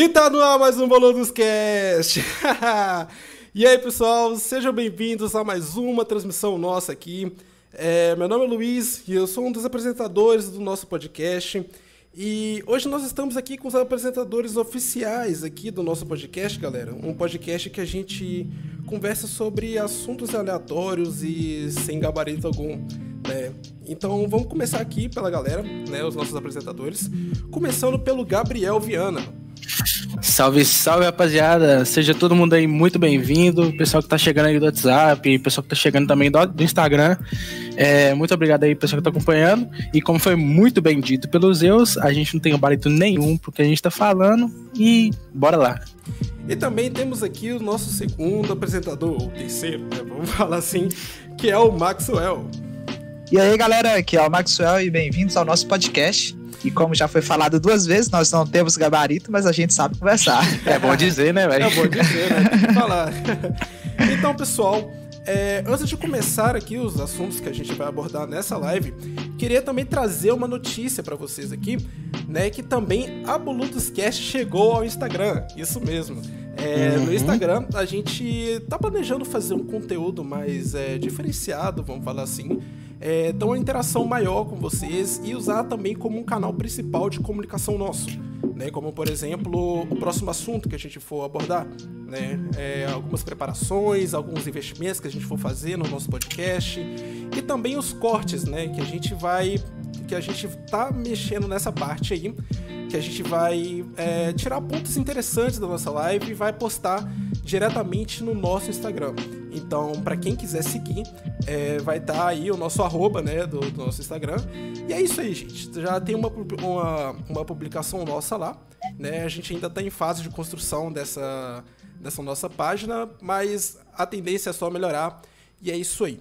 E tá no ar mais um Boludos Cast! e aí, pessoal, sejam bem-vindos a mais uma transmissão nossa aqui. É, meu nome é Luiz e eu sou um dos apresentadores do nosso podcast. E hoje nós estamos aqui com os apresentadores oficiais aqui do nosso podcast, galera. Um podcast que a gente conversa sobre assuntos aleatórios e sem gabarito algum. Né? Então vamos começar aqui pela galera, né, os nossos apresentadores. Começando pelo Gabriel Viana. Salve, salve, rapaziada. Seja todo mundo aí muito bem-vindo. Pessoal que tá chegando aí do WhatsApp, pessoal que tá chegando também do, do Instagram. É, muito obrigado aí, pessoal que tá acompanhando. E como foi muito bem dito pelos Zeus, a gente não tem gabarito nenhum porque a gente tá falando. E bora lá. E também temos aqui o nosso segundo apresentador, ou terceiro, né, vamos falar assim, que é o Maxwell. E aí, galera, aqui é o Maxwell e bem-vindos ao nosso podcast. E como já foi falado duas vezes, nós não temos gabarito, mas a gente sabe conversar. É bom dizer, né, velho? É bom dizer, né? Tem que falar. então, pessoal, é, antes de começar aqui os assuntos que a gente vai abordar nessa live, queria também trazer uma notícia para vocês aqui, né? Que também a Boludos Cast chegou ao Instagram. Isso mesmo. É, uhum. No Instagram, a gente tá planejando fazer um conteúdo mais é, diferenciado, vamos falar assim é, dar uma interação maior com vocês e usar também como um canal principal de comunicação nosso. Né, como por exemplo o próximo assunto que a gente for abordar, né, é, algumas preparações, alguns investimentos que a gente for fazer no nosso podcast e também os cortes, né, que a gente vai, que a gente tá mexendo nessa parte aí, que a gente vai é, tirar pontos interessantes da nossa live e vai postar diretamente no nosso Instagram. Então, para quem quiser seguir, é, vai estar tá aí o nosso arroba, né, do, do, nosso Instagram. E é isso aí, gente. Já tem uma, uma, uma publicação nossa lá, né? A gente ainda está em fase de construção dessa, dessa nossa página, mas a tendência é só melhorar. E é isso aí,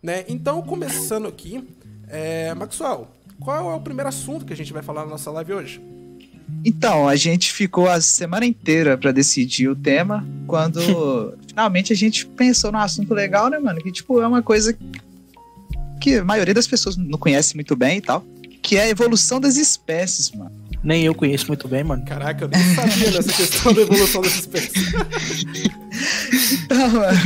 né? Então, começando aqui, é, Maxwell, qual é o primeiro assunto que a gente vai falar na nossa live hoje? Então, a gente ficou a semana inteira para decidir o tema, quando finalmente a gente pensou num assunto legal, né, mano? Que, tipo, é uma coisa que a maioria das pessoas não conhece muito bem e tal, que é a evolução das espécies, mano. Nem eu conheço muito bem, mano. Caraca, eu nem sabia dessa questão da evolução das espécies. então, mano,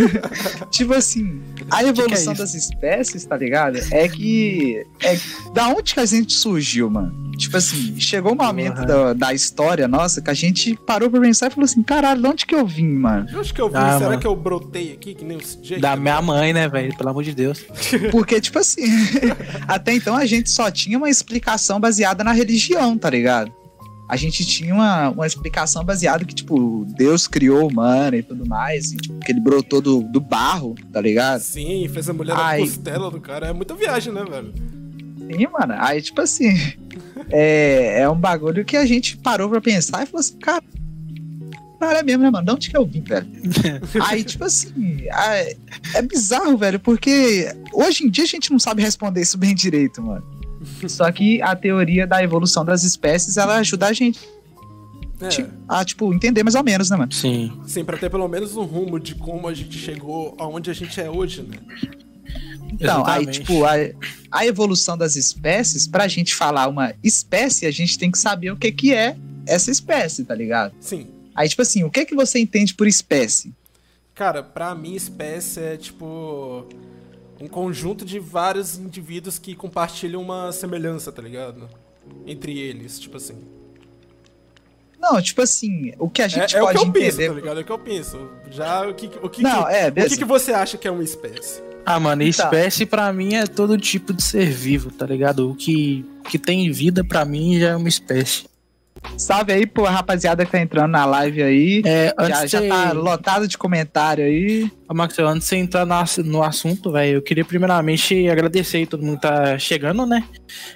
tipo assim, a evolução que que é das espécies, tá ligado? É que. É, da onde que a gente surgiu, mano? Tipo assim, chegou um momento uhum. da, da história nossa que a gente parou pra pensar e falou assim: caralho, de onde que eu vim, mano? De onde que eu vim? Ah, Será mano. que eu brotei aqui, que nem o Jake? Da minha mãe, né, velho? Pelo amor de Deus. Porque, tipo assim, até então a gente só tinha uma explicação baseada na religião, tá ligado? a gente tinha uma, uma explicação baseada que, tipo, Deus criou o humano e tudo mais, e, tipo, que ele brotou do, do barro, tá ligado? Sim, fez a mulher Ai. na costela do cara. É muita viagem, né, velho? Sim, mano. Aí, tipo assim, é, é um bagulho que a gente parou pra pensar e falou assim, cara, cara é mesmo, né, mano? De onde que eu vim, velho? Aí, tipo assim, é, é bizarro, velho, porque hoje em dia a gente não sabe responder isso bem direito, mano. Só que a teoria da evolução das espécies, ela ajuda a gente é. a, tipo, entender mais ou menos, né, mano? Sim. Sim, pra ter pelo menos um rumo de como a gente chegou aonde a gente é hoje, né? Então, Exatamente. aí, tipo, a, a evolução das espécies, pra gente falar uma espécie, a gente tem que saber o que que é essa espécie, tá ligado? Sim. Aí, tipo assim, o que que você entende por espécie? Cara, pra mim, espécie é, tipo um conjunto de vários indivíduos que compartilham uma semelhança, tá ligado? Entre eles, tipo assim. Não, tipo assim, o que a gente é, pode é o que eu entender... penso, tá ligado? É o que eu penso. Já, o que, o que, Não, que, é, o que, que você acha que é uma espécie? Ah, mano, espécie tá. para mim é todo tipo de ser vivo, tá ligado? O que, que tem vida para mim já é uma espécie. Salve aí pô, rapaziada que tá entrando na live aí. É, já, já tá lotado de comentário aí. Ô, Max, antes de você entrar no, assunto, velho, eu queria primeiramente agradecer aí todo mundo que tá chegando, né?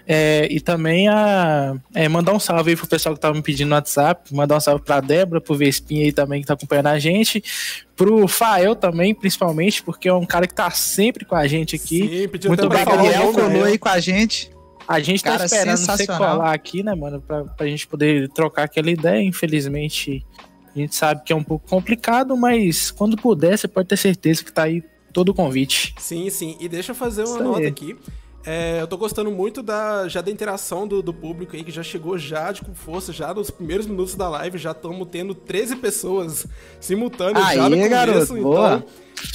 É, e também a, é, mandar um salve aí pro pessoal que tava me pedindo no WhatsApp, mandar um salve pra Débora, pro Vespinha aí também que tá acompanhando a gente, pro Fael também, principalmente, porque é um cara que tá sempre com a gente aqui. Sim, Muito obrigado, Gabriel colou aí com a gente. A gente tá Cara, tá esperando você colar aqui, né, mano, pra, pra gente poder trocar aquela ideia. Infelizmente, a gente sabe que é um pouco complicado, mas quando puder, você pode ter certeza que tá aí todo o convite. Sim, sim. E deixa eu fazer uma Isso nota aí. aqui. É, eu tô gostando muito da, já da interação do, do público aí, que já chegou já de com força, já nos primeiros minutos da live, já estamos tendo 13 pessoas simultâneas Aí, já no começo, garoto, então boa.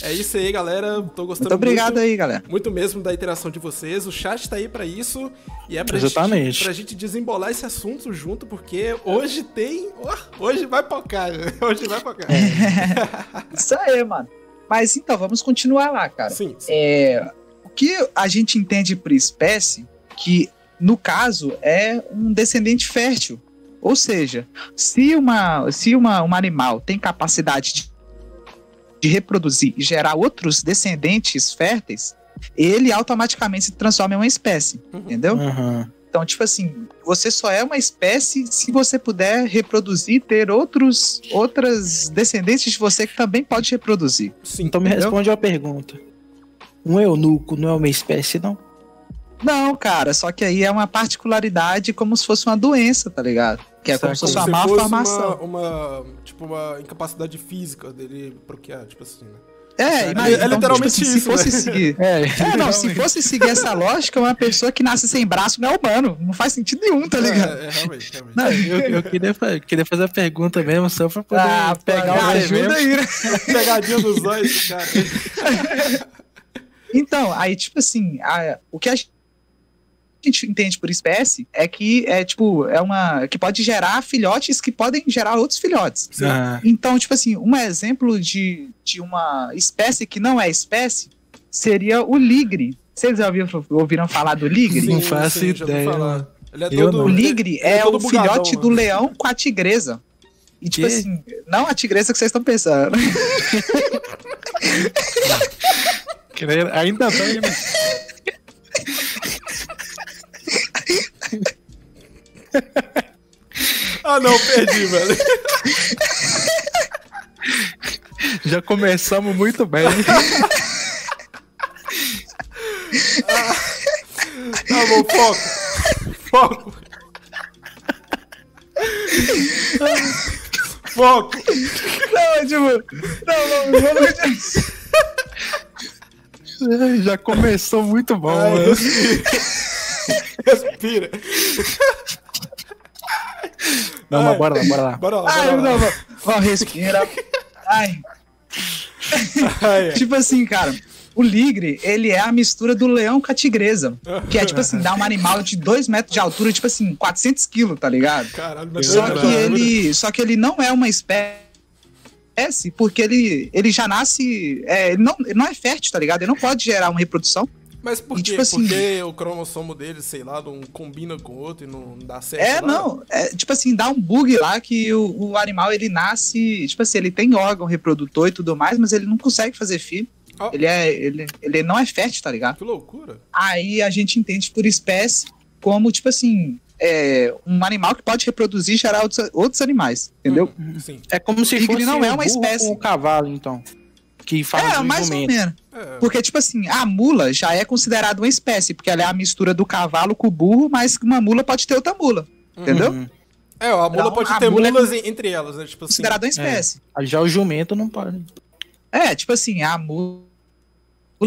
é isso aí, galera. Tô gostando Muito obrigado muito, aí, galera. muito mesmo da interação de vocês. O chat tá aí pra isso e é pra Exatamente. gente, pra gente desembolar esse assunto junto, porque hoje tem, ó, hoje vai pocar, hoje vai pocar. Isso aí, mano. Mas então, vamos continuar lá, cara. Sim, sim. É, que a gente entende por espécie, que no caso é um descendente fértil. Ou seja, se, uma, se uma, um animal tem capacidade de, de reproduzir e gerar outros descendentes férteis, ele automaticamente se transforma em uma espécie. Entendeu? Aham. Então, tipo assim, você só é uma espécie se você puder reproduzir, ter outros, outras descendentes de você que também pode reproduzir. sim. Então me Entendeu? responde uma pergunta. Um eunuco não é uma espécie, não? Não, cara, só que aí é uma particularidade como se fosse uma doença, tá ligado? Que é como Certo. se fosse Como uma se fosse malformação. uma, uma, tipo, uma incapacidade física dele procriar, tipo assim, né? É, É, imagina, é então, literalmente tipo assim, isso, Se fosse né? seguir. É, É, não, se fosse seguir essa lógica, uma pessoa que nasce sem braço não é humano. Não faz sentido nenhum, tá ligado? É, é, realmente, realmente. Não, eu, eu queria, queria fazer a pergunta mesmo, só pra poder ah, pegar o ajuda aí, né? Pegadinha dos olhos, cara. Então, aí, tipo assim, a- o que a gente entende por espécie é que é tipo, é uma. que pode gerar filhotes que podem gerar outros filhotes. Ah, Então, tipo assim, um exemplo de, de uma espécie que não é espécie seria o ligre. Vocês já ouviram, ouviram falar do ligre? Não faço ideia, é Eu todo. O ligre ele é, todo o bugadão, filhote do mano. leão com a tigresa. E tipo Quê? assim, não a tigresa que vocês estão pensando. querer- ainda bem, né? Ah, não, perdi, velho. Já começamos muito bem. Tá bom, foco. Foco. Foco. não, tipo, não, não, vamos Já começou muito bom, Ai, respira. Não, mas bora lá, bora lá. Bora lá, Ai, bora lá. Ó, respira. Ai, Ai, é. tipo assim, cara, o ligre, ele é a mistura do leão com a tigresa. Que é, tipo assim, dá um animal de 2 metros de altura, tipo assim, 400 quilos, tá ligado? Caralho, mas Só doido, que ele, só que ele não é uma espécie porque ele, ele já nasce, é, ele não, ele não é fértil, tá ligado? Ele não pode gerar uma reprodução. Mas por quê? tipo assim- Porque o cromossomo dele, sei lá, não combina com o outro e não dá certo? É, lá? não, é, tipo assim, dá um bug lá que o, o animal ele nasce, tipo assim, ele tem órgão reprodutor e tudo mais, mas ele não consegue fazer filho. Ó. Ele, é, ele, ele não é fértil, tá ligado? Que loucura. Aí a gente entende por espécie como, tipo assim, é, um animal que pode reproduzir e gerar outros, outros animais, entendeu? Hum, Sim. É como se Tigre fosse não é um uma espécie. com o cavalo, então. Que faz é, o mais ou menos. É. Porque, tipo assim, a mula já é considerada uma espécie, porque ela é a mistura do cavalo com o burro, mas uma mula pode ter outra mula, entendeu? Uhum. É, ó, a mula Não, pode a ter mula é mulas en- entre elas, né? Tipo assim. Considerada uma espécie. Aí Já o jumento não pode. É, tipo assim, a mula,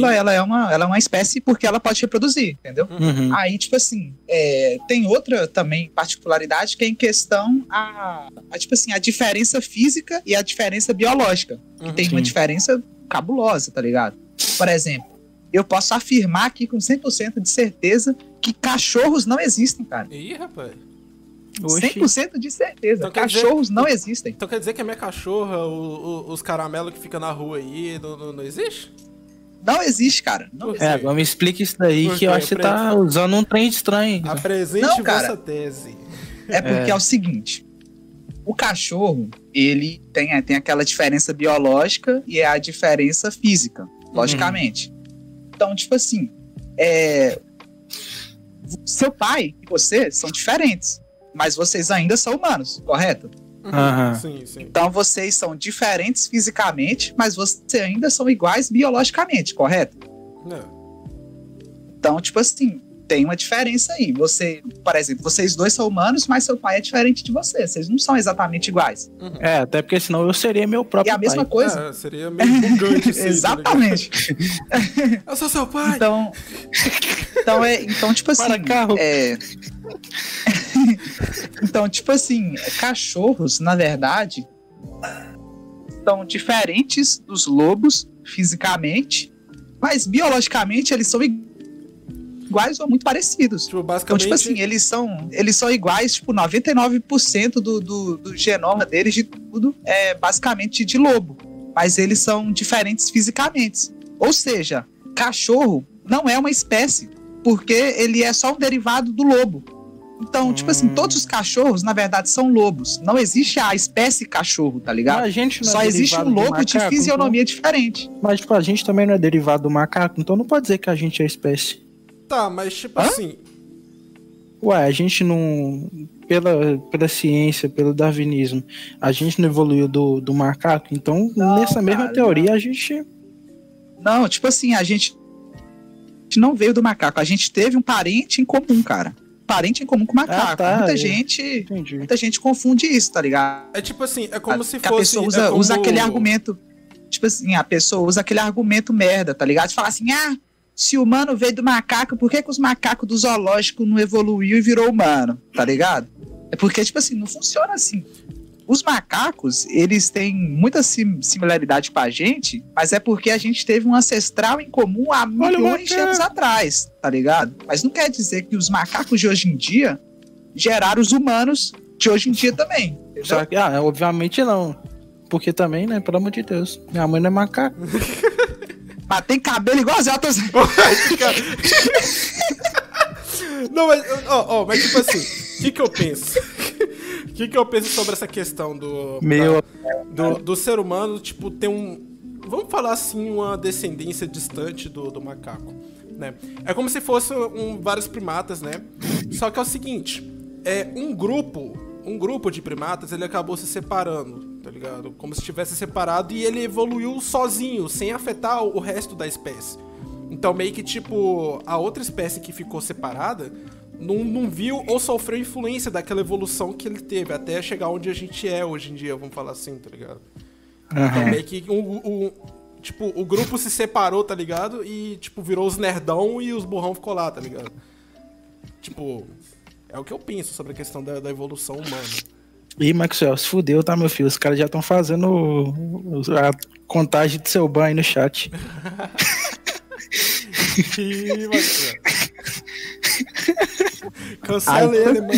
ela é, uma, ela é uma espécie porque ela pode reproduzir, entendeu? Uhum. Aí, tipo assim, é, tem outra também particularidade que é em questão a, a, tipo assim, a diferença física e a diferença biológica. Que Uhum. tem uma Sim. diferença cabulosa, tá ligado? Por exemplo, eu posso afirmar aqui com 100% de certeza que cachorros não existem, cara. Ih, rapaz. Oxi. 100% de certeza. Então quer dizer- Cachorros não existem. Então quer dizer que a minha cachorra, o- o- os caramelos que fica na rua aí, não, não, não existe? Não existe, cara. Não. É, agora me explica isso daí, que eu acho que você tá usando um trem estranho. Apresente Não, cara. vossa tese. É porque é. É. o seguinte: o cachorro, ele tem, tem aquela diferença biológica e é a diferença física, logicamente. Então, tipo assim, é, seu pai e você são diferentes, mas vocês ainda são humanos, correto? Sim, sim. Então vocês são diferentes fisicamente, mas vocês ainda são iguais biologicamente, correto? É. Então, tipo assim, tem uma diferença aí. Você, por exemplo, vocês dois são humanos, mas seu pai é diferente de você. Vocês não são exatamente iguais. Uhum. É, até porque senão eu seria meu próprio E a mesma pai. coisa. É, seria meio bugante assim, tá Exatamente. ligado? Eu sou seu pai! Então, então é, então tipo assim, Para carro. é Então, tipo assim, cachorros, na verdade, são diferentes dos lobos fisicamente, mas biologicamente eles são iguais ou muito parecidos. Tipo, Então, basicamente. tipo assim, eles são, eles são iguais, tipo, 99% do, do, do genoma deles, de tudo, é basicamente de lobo. Mas eles são diferentes fisicamente. Ou seja, cachorro não é uma espécie, porque ele é só um derivado do lobo. Então, tipo assim, Hum. todos os cachorros, na verdade, são lobos. Não existe a espécie cachorro, tá Mas ligado? a gente não é Só existe um lobo de macaco, fisionomia diferente. então- Mas, tipo, a gente também não é derivado do macaco, então não pode dizer que a gente é espécie. Tá, mas tipo Hã? assim. Ué, a gente não. Pela, pela ciência, pelo darwinismo, a gente não evoluiu do, do macaco, então Não, nessa mesma cara, teoria a gente. Não, tipo assim, a gente a gente não veio do macaco, a gente teve um parente em comum, cara. Parente em comum com o macaco. Ah, tá, muita é. gente, Entendi. muita gente confunde isso, tá ligado? É tipo assim, é como se que a fosse. pessoa é usa, como- usa aquele argumento. Tipo assim, a pessoa usa aquele argumento merda, tá ligado? De falar assim, ah, se o humano veio do macaco, por que, que os macacos do zoológico não evoluiu e virou humano? Tá ligado? É porque, tipo assim, não funciona assim. Os macacos, eles têm muita sim- similaridade com a gente, mas é porque a gente teve um ancestral em comum há milhões de anos atrás, tá ligado? Mas não quer dizer que os macacos de hoje em dia geraram os humanos de hoje em dia também. entendeu? Só que, ah, obviamente não. Porque também, né, pelo amor de Deus, minha mãe não é macaco. Mas tem cabelo igual as outras. Não, mas, ó, ó, mas tipo assim, o que que eu penso? O que que eu penso sobre essa questão do, Meu. da- do, do ser humano, tipo, ter um, vamos falar assim, uma descendência distante do, do macaco, né? É como se fosse um, vários primatas, né? Só que é o seguinte, é um grupo, um grupo de primatas, ele acabou se separando, tá ligado? Como se tivesse separado e ele evoluiu sozinho, sem afetar o resto da espécie. Então, meio que, tipo, a outra espécie que ficou separada não, não viu ou sofreu influência daquela evolução que ele teve, até chegar onde a gente é hoje em dia, vamos falar assim, tá ligado? Então, Aham. meio que o, o- tipo, o grupo se separou, tá ligado? E, tipo, virou os nerdão e os burrão ficou lá, tá ligado? Tipo, é o que eu penso sobre a questão da, da evolução humana. Ih, Maxwell, se fudeu, tá, meu filho? Os caras já estão fazendo o- o- a contagem do seu banho no chat. Ih, Marcelo. Cancela ele, mano.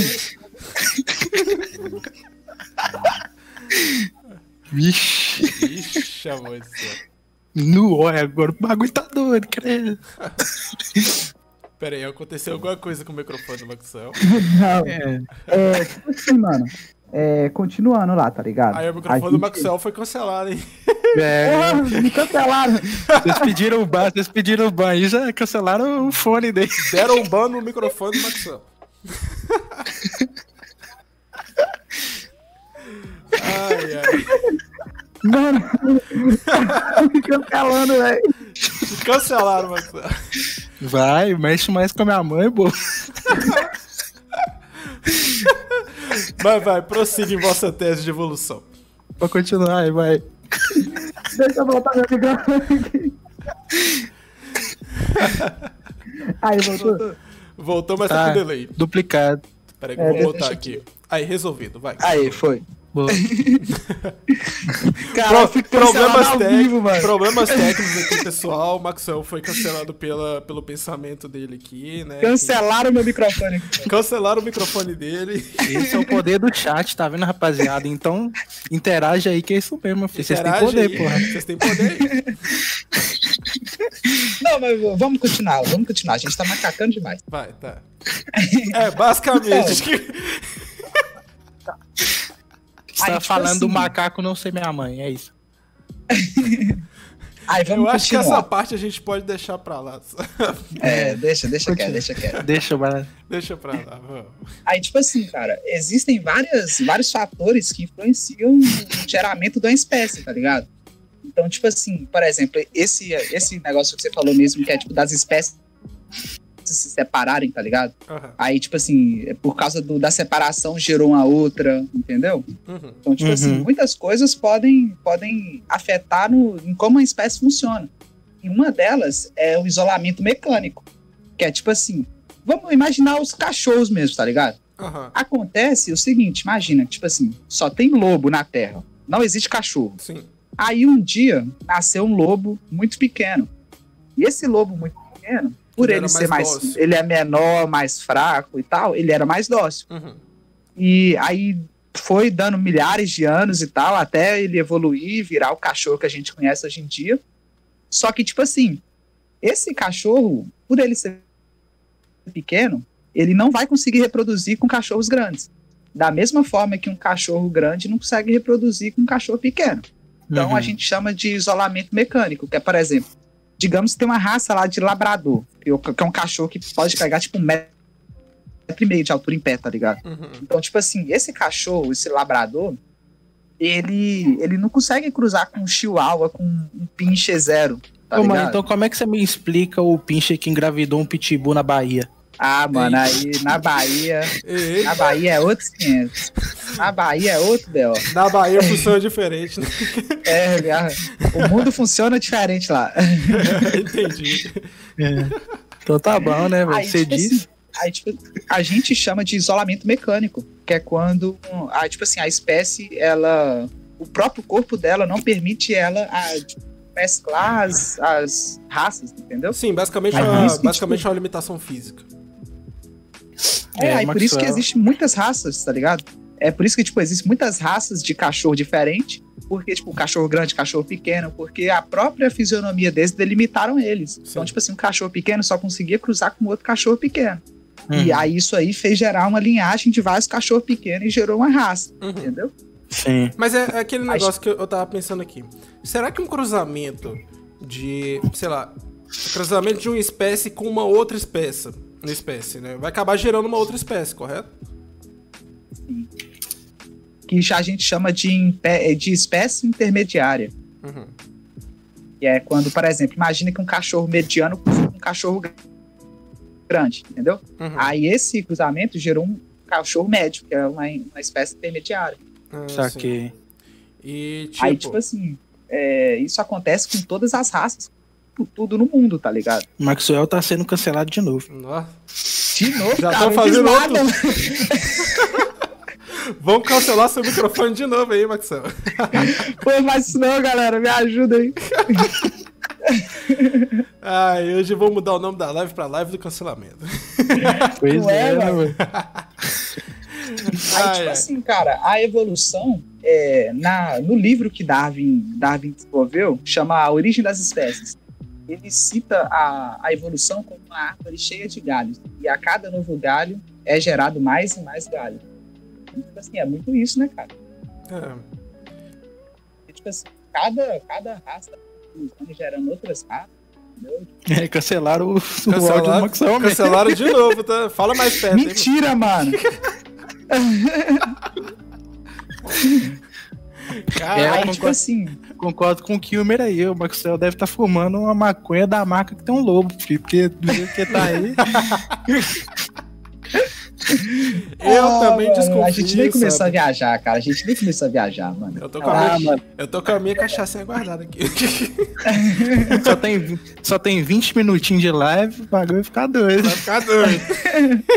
Vixe. Ixi, amor do céu. No olha, agora o bagulho tá doido, credo. Pera aí, aconteceu alguma coisa com o microfone do Maxwell. Não, É. é, tipo assim, mano. É, continuando lá, tá ligado? Aí o microfone do Maxwell foi cancelado, hein? É, Porra, me cancelaram. vocês pediram o ban, vocês pediram o ban e já cancelaram o fone dele. Deram um ban no microfone do Maxwell. Ai, ai. Mano, me cancelando, velho. Cancelaram, Maxwell. Vai, mexe mais com a minha mãe, pô. Vai, vai, prossiga em vossa tese de evolução. Pra continuar, aí, vai. Deixa eu botar meu microfone aqui. Aí, voltou. Voltou, mas tá, Tá. com delay. Duplicado. Peraí É, vou eu- aqui. Aí, resolvido, vai. Aí, foi. Boa. Cara, Pro- problemas, tec- vivo, mano. problemas técnicos aqui, pessoal. O Maxwell foi cancelado pela, pelo pensamento dele aqui, né? Cancelaram meu microfone. Cancelaram o microfone dele. Esse é o poder do chat, tá vendo, rapaziada? Então, interage aí que é isso mesmo, filho. Vocês têm poder, aí. porra. Vocês têm poder. Não, mas vamos continuar, vamos continuar. A gente tá macacando demais. Vai, tá. É, basicamente. Você tá tipo falando do assim- macaco não ser minha mãe, é isso. Aí, vamos Eu acho que continuar. essa parte a gente pode deixar pra lá. É, deixa, deixa quieto, deixa quieto. Deixa, vai. Deixa pra lá, vamos. Aí, tipo assim, cara, existem várias, vários fatores que influenciam no geramento de uma espécie, tá ligado? Então, tipo assim, por exemplo, esse, esse negócio que você falou mesmo, que é tipo das espécies se separarem, tá ligado? Aham. Aí, tipo assim, por causa do- da separação gerou uma outra, entendeu? Uhum. Então, tipo Uhum. assim, muitas coisas podem, podem afetar no, em como a espécie funciona. E uma delas é o isolamento mecânico. Que é tipo assim, vamos imaginar os cachorros mesmo, tá ligado? Acontece o seguinte, imagina, tipo assim, só tem lobo na Terra. Não existe cachorro. Sim. Aí um dia nasceu um lobo muito pequeno. E esse lobo muito pequeno, por Ele ele, ser mais mais, ele é menor, mais fraco e tal, ele era mais dócil. Uhum. E aí foi dando milhares de anos e tal, até ele evoluir e virar o cachorro que a gente conhece hoje em dia. Só que, tipo assim, esse cachorro, por ele ser pequeno, ele não vai conseguir reproduzir com cachorros grandes. Da mesma forma que um cachorro grande não consegue reproduzir com um cachorro pequeno. Então Uhum. a gente chama de isolamento mecânico, que é, por exemplo, digamos que tem uma raça lá de labrador, que é é um cachorro que pode pegar tipo um metro e meio de altura em pé, tá ligado? Uhum. Então, tipo assim, esse cachorro, esse labrador, ele, ele não consegue cruzar com um chihuahua, com um pinche zero, tá Ô, mano, então como é que você me explica o pinche que engravidou um pitbull na Bahia? Ah, mano, aí na Bahia, E na Bahia é outros 500. Na Bahia é outro, Bel. na Bahia funciona diferente, né? É, a- o mundo funciona diferente lá. Entendi. Então tá bom, né, velho? Aí, Você tipo diz. assim, aí, tipo, a gente chama de isolamento mecânico, que é quando, ah, tipo assim, a espécie, ela, o próprio corpo dela não permite ela a, tipo, mesclar as, as raças, entendeu? Sim, basicamente, é uma, que, basicamente tipo- é uma limitação física. É, É, por isso que existem muitas raças, tá ligado? É por isso que, tipo, existem muitas raças de cachorro diferente, porque, tipo, cachorro grande, cachorro pequeno, porque a própria fisionomia deles delimitaram eles. Então, Sim. tipo assim, um cachorro pequeno só conseguia cruzar com outro cachorro pequeno. E Uhum. aí isso aí fez gerar uma linhagem de vários cachorros pequenos e gerou uma raça, Uhum. entendeu? Sim. Mas é, é aquele Acho- negócio que eu, eu tava pensando aqui. Será que um cruzamento de, sei lá, um cruzamento de uma espécie com uma outra espécie, uma espécie, né? Vai acabar gerando uma outra espécie, correto? Que já a gente chama de, impe- de espécie intermediária. Uhum. Que é quando, por exemplo, imagina que um cachorro mediano cruza com um cachorro gr- grande, entendeu? Uhum. Aí esse cruzamento gerou um cachorro médio, que é uma, uma espécie intermediária. Ah, sim. Saquei. E tipo, Aí, tipo assim, é, isso acontece com todas as raças, com tudo no mundo, tá ligado? O Maxwell tá sendo cancelado de novo. nossa. De novo, Já cara, fiz fazendo nada. Vamos cancelar seu microfone de novo aí, Maxel. Pô, mas não, galera, me ajuda aí. Ai, hoje eu vou mudar o nome da live pra live do cancelamento. Pois Não é, é, né, mano? Aí, Ai, tipo ai. assim, cara, a evolução, é, na, no livro que Darwin, Darwin desenvolveu, chama A Origem das Espécies, ele cita a, a evolução como uma árvore cheia de galhos. E a cada novo galho é gerado mais e mais galho. E, tipo assim, é muito isso, né, cara? É. E, tipo assim, cada, cada raça tá gerando outras raças, entendeu? É, cancelaram o, o áudio do Cancelaram, cancelaram de novo, tá? Fala mais perto aí. Mentira, mano! Cara, É, Aí, tipo assim, Concordo com o Kilmer aí. O Maxwell deve estar fumando uma maconha da marca que tem um lobo, filho, porque do jeito que tá aí. eu Ah, também mano, desconfio. A gente nem começou sabe? a viajar, cara. A gente nem começou a viajar, mano. Eu tô com a Ah, minha, mano. eu tô com a minha cachaça guardada aqui. Só tem, só tem 20 minutinhos de live, o bagulho vai ficar doido. Vai ficar doido.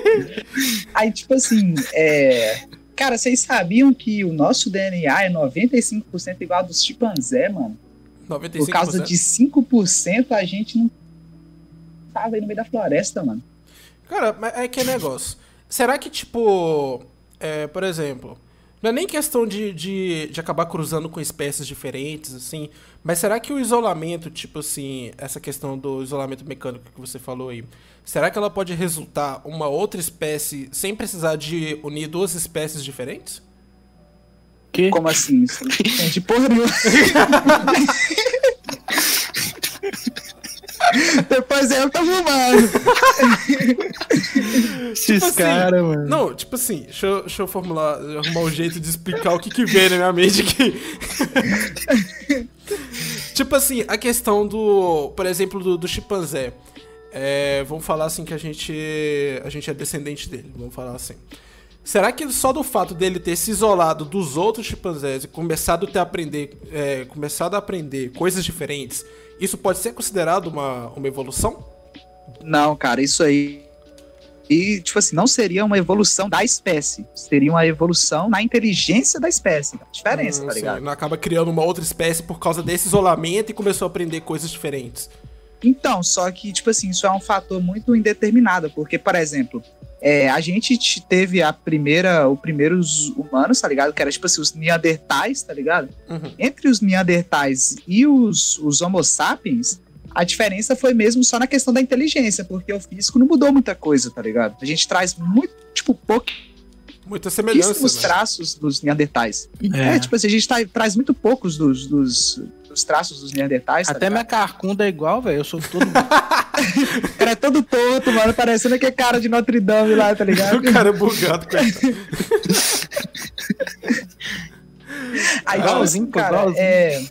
Aí, tipo assim, é... Cara, vocês sabiam que o nosso DNA é 95% igual ao dos chimpanzé, mano? 95%. Por causa de 5% a gente não tava aí no meio da floresta, mano. Cara, mas é que é negócio. Será que, tipo, é, por exemplo, não é nem questão de, de, de acabar cruzando com espécies diferentes, assim, mas será que o isolamento, tipo assim, essa questão do isolamento mecânico que você falou aí, será que ela pode resultar uma outra espécie sem precisar de unir duas espécies diferentes? Que? Como assim? Isso não entende porra nenhuma. Depois eu tô fumando. Esses assim, caras, mano. Não, tipo assim, deixa eu, deixa eu formular, arrumar um jeito de explicar o que que vem na minha mente aqui. tipo assim, a questão do, por exemplo, do, do chimpanzé. É, vamos falar assim que a gente, a gente é descendente dele, vamos falar assim. Será que só do fato dele ter se isolado dos outros chimpanzés e começado a, ter aprender, é, começado a aprender coisas diferentes, isso pode ser considerado uma, uma evolução? Não, cara, isso aí. E, tipo assim, não seria uma evolução da espécie. Seria uma evolução na inteligência da espécie. Diferença, Hum, tá sim, ligado? não acaba criando uma outra espécie por causa desse isolamento e começou a aprender coisas diferentes. Então, só que, tipo assim, isso é um fator muito indeterminado, porque, por exemplo, é, a gente te- teve a primeira, os primeiros humanos, tá ligado? Que era, tipo assim, os neandertais, tá ligado? Uhum. Entre os neandertais e os, os homo sapiens, a diferença foi mesmo só na questão da inteligência, porque o físico não mudou muita coisa, tá ligado? A gente traz muito, tipo, Muita semelhança. Né? traços dos neandertais. É. É, tipo assim, a gente tá- traz muito poucos dos, dos, dos traços dos neandertais. tá Até minha ligado? carcunda é igual, velho. Eu sou todo. Era todo torto, mano, parecendo aquele cara de Notre Dame lá, tá ligado? O cara é bugado, coitado. Aí, tipo assim, cara, é,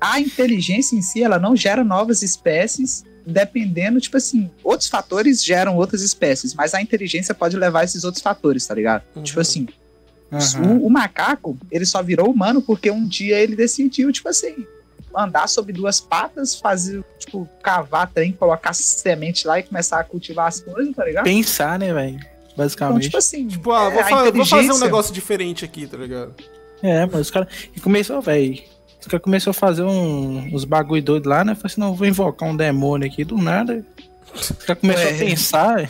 a inteligência em si, ela não gera novas espécies, dependendo, tipo assim, outros fatores geram outras espécies, mas a inteligência pode levar esses outros fatores, tá ligado? Uhum. Tipo assim, Aham. o, o macaco, ele só virou humano porque um dia ele decidiu, tipo assim, andar sobre duas patas, fazer, tipo, cavar trem, colocar semente lá e começar a cultivar as coisas, tá ligado? Pensar, né, velho? Então, Basicamente. tipo assim, Tipo, ah, é, vou, a fa- vou fazer um negócio diferente aqui, tá ligado? É, mas os caras. E começou, velho. Os caras começaram a fazer um, uns bagulho doido lá, né? Falei assim, não, vou invocar um demônio aqui do nada. Os caras começaram É. a pensar. velho.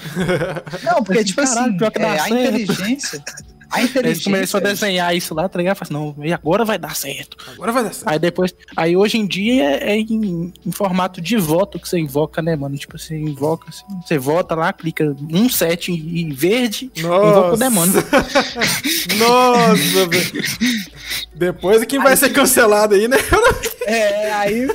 Não, porque, Esse tipo caralho, assim, pior que dá é, a certo. inteligência. A Eles inteligência. começaram a desenhar isso lá, tá ligado? Falei assim, não, e agora vai dar certo. Agora vai dar certo. Aí depois. Aí hoje em dia é, é em, em formato de voto que você invoca, né, mano? Tipo, você invoca assim, você vota lá, clica um set em verde, invoca o demônio. Nossa, velho. Depois quem vai ser cancelado aí, né? É, aí,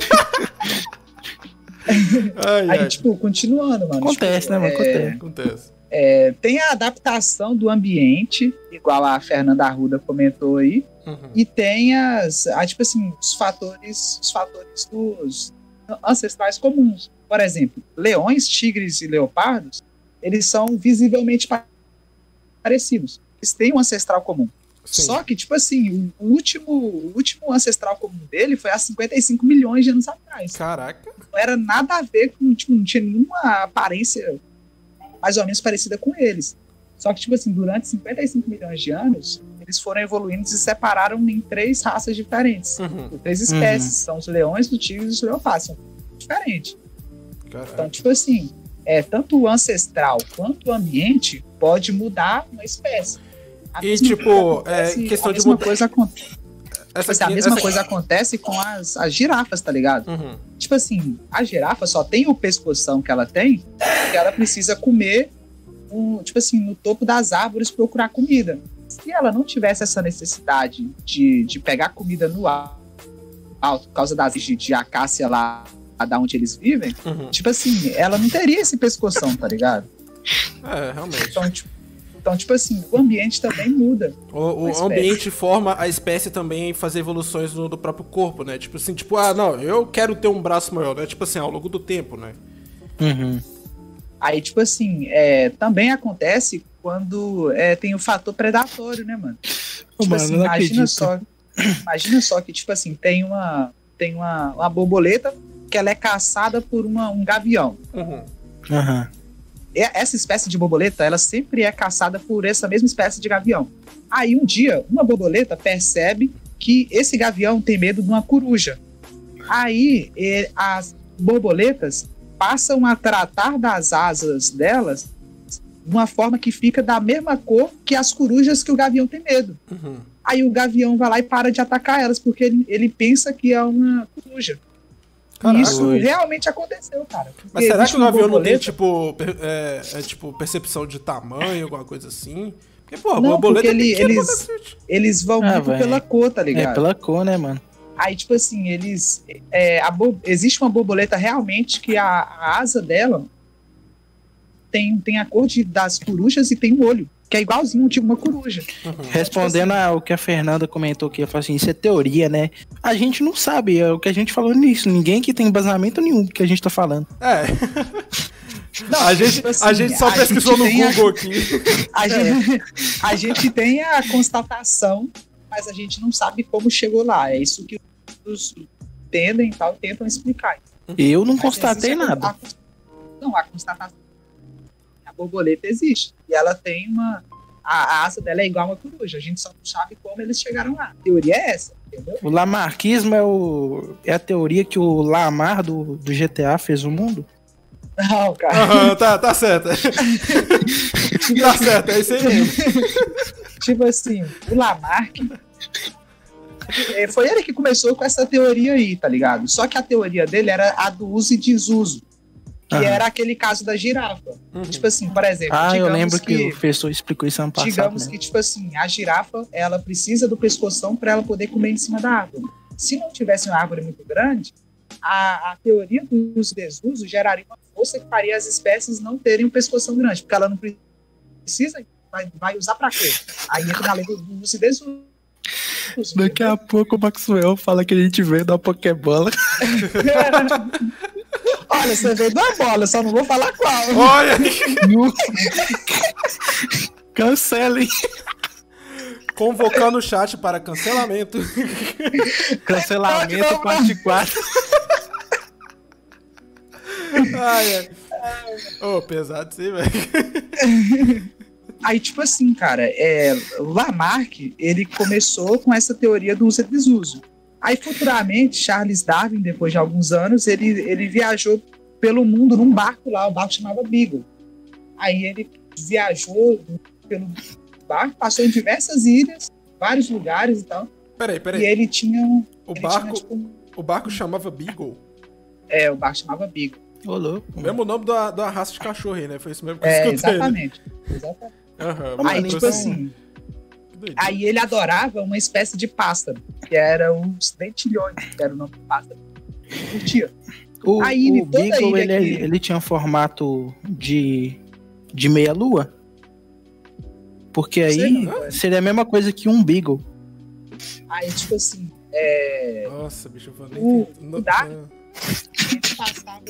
Ai, ai. aí, tipo, continuando, mano. Acontece, tipo, né, mano? é, Acontece. Acontece. É, tem a adaptação do ambiente, igual a Fernanda Arruda comentou aí, Uhum. e tem as, a, tipo assim, os fatores, os fatores dos ancestrais comuns. Por exemplo, leões, tigres e leopardos, eles são visivelmente pa- parecidos. Eles têm um ancestral comum. Sim. Só que, tipo assim, o último, o último ancestral comum dele foi há 55 milhões de anos atrás. Caraca. Não era nada a ver com, tipo, não tinha nenhuma aparência mais ou menos parecida com eles. Só que, tipo assim, durante 55 milhões de anos, eles foram evoluindo e se separaram em três raças diferentes. Uhum. Três espécies. São os leões, os tigres e os leopardos. São diferentes. Então, Caraca. tipo assim, é, tanto o ancestral quanto o ambiente pode mudar uma espécie. A E, tipo, é, questão de mudar- coisa acontece. Essa Tipo a mesma essa- coisa acontece com as, as girafas, tá ligado? Uhum. Tipo assim, a girafa só tem o pescoção que ela tem porque ela precisa comer, um, tipo assim, no topo das árvores procurar comida. Se ela não tivesse essa necessidade de, de pegar comida no al- alto, por causa das de, de acácia lá da onde eles vivem, Uhum. tipo assim, ela não teria esse pescoção, tá ligado? É, realmente. Então, tipo, então, tipo assim, o ambiente também muda. O, o ambiente forma a espécie também fazer evoluções no, do próprio corpo, né? Tipo assim, tipo, ah, não, eu quero ter um braço maior, né? Tipo assim, ao longo do tempo, né? Uhum. Aí, tipo assim, é, também acontece quando é, tem o fator predatório, né, mano? Ô, Tipo mano, assim, imagina acredito. só, imagina só que, tipo assim, tem uma, tem uma, uma borboleta que ela é caçada por uma, um gavião. Uhum. Aham. Essa espécie de borboleta, ela sempre é caçada por essa mesma espécie de gavião. Aí um dia, uma borboleta percebe que esse gavião tem medo de uma coruja. Aí as borboletas passam a tratar das asas delas de uma forma que fica da mesma cor que as corujas que o gavião tem medo. Uhum. Aí o gavião vai lá e para de atacar elas, porque ele, ele pensa que é uma coruja. Caraca. E isso Ui. realmente aconteceu, cara. Mas será que o avião não tem, borboleta- tipo, é, é, tipo, percepção de tamanho, alguma coisa assim? Porque, pô, a Não, borboleta porque ele- é eles-. Eles vão Ah, muito pela cor, tá É, ligado? pela cor, né, mano? Aí, tipo assim, eles. é, a Existe uma borboleta realmente que a, a asa dela tem, tem a cor de, das corujas e tem um olho, que é igualzinho de uma coruja. Uhum. Respondendo ao que a Fernanda comentou aqui, eu falo assim, isso é teoria, né? A gente não sabe, é o que a gente falou nisso. Ninguém que tem embasamento nenhum do que a gente tá falando. É. Não, a gente, tipo assim, a gente só a pesquisou gente no tem a- Google aqui. A gente, a gente tem a constatação, mas a gente não sabe como chegou lá. É isso que os entendem e tal, tentam explicar. Eu não Mas constatei nada. a- não, a constatação. A borboleta existe. E ela tem uma. A, a asa dela é igual a uma coruja. A gente só não sabe como eles chegaram lá. A teoria é essa, entendeu? O Lamarquismo é, o, é a teoria que o Lamar do, do GTA fez o mundo? Não, cara. Aham, tá, tá certo. tá certo, é isso aí mesmo. tipo assim, o Lamarck. é, Foi ele que começou com essa teoria aí, tá ligado? Só que a teoria dele era a do uso e desuso. Que Aham. era aquele caso da girafa. Uhum. Tipo assim, por exemplo. Ah, eu lembro que, o professor explicou isso ano passado. digamos né? que, tipo assim, a girafa, ela precisa do pescoção para ela poder comer em cima da árvore. Se não tivesse uma árvore muito grande, a, a teoria do uso e desuso geraria uma força que faria as espécies não terem um pescoção grande, porque ela não precisa, vai, vai usar para quê? Aí entra na lei do do uso e desuso. Daqui a pouco o Maxwell fala que a gente veio da Pokébola. Olha, você veio da bola, só não vou falar qual. Olha, Cancelem. convocando o chat para cancelamento. Cancelamento parte 4. Ai, ai. Ô, pesado sim, velho. Aí, tipo assim, cara, é, o Lamarck, ele começou com essa teoria do uso e desuso. Aí, futuramente, Charles Darwin, depois de alguns anos, ele, ele viajou pelo mundo num barco lá, o barco chamava Beagle. Aí ele viajou pelo barco, passou em diversas ilhas, vários lugares e tal. Peraí, E peraí. ele tinha um. O ele barco, tinha, tipo, um- o barco chamava Beagle. é, o barco chamava Beagle. Ô, louco. O mesmo nome da, da raça de cachorro aí, né? Foi isso mesmo que eu É, escutei. né? exatamente. exatamente. Aham, Aí, tipo assim. Aí ele adorava uma espécie de pássaro, que era os dentilhões, que era o nome do pássaro. Ele curtia. O, Aí, o toda Beagle, ilha ele, é- que- ele tinha um formato de, de meia-lua? Porque aí não, seria a mesma coisa que um Beagle. Aí, tipo assim, é, Nossa, bicho, eu falei. O- que- o Darwin- ele passava.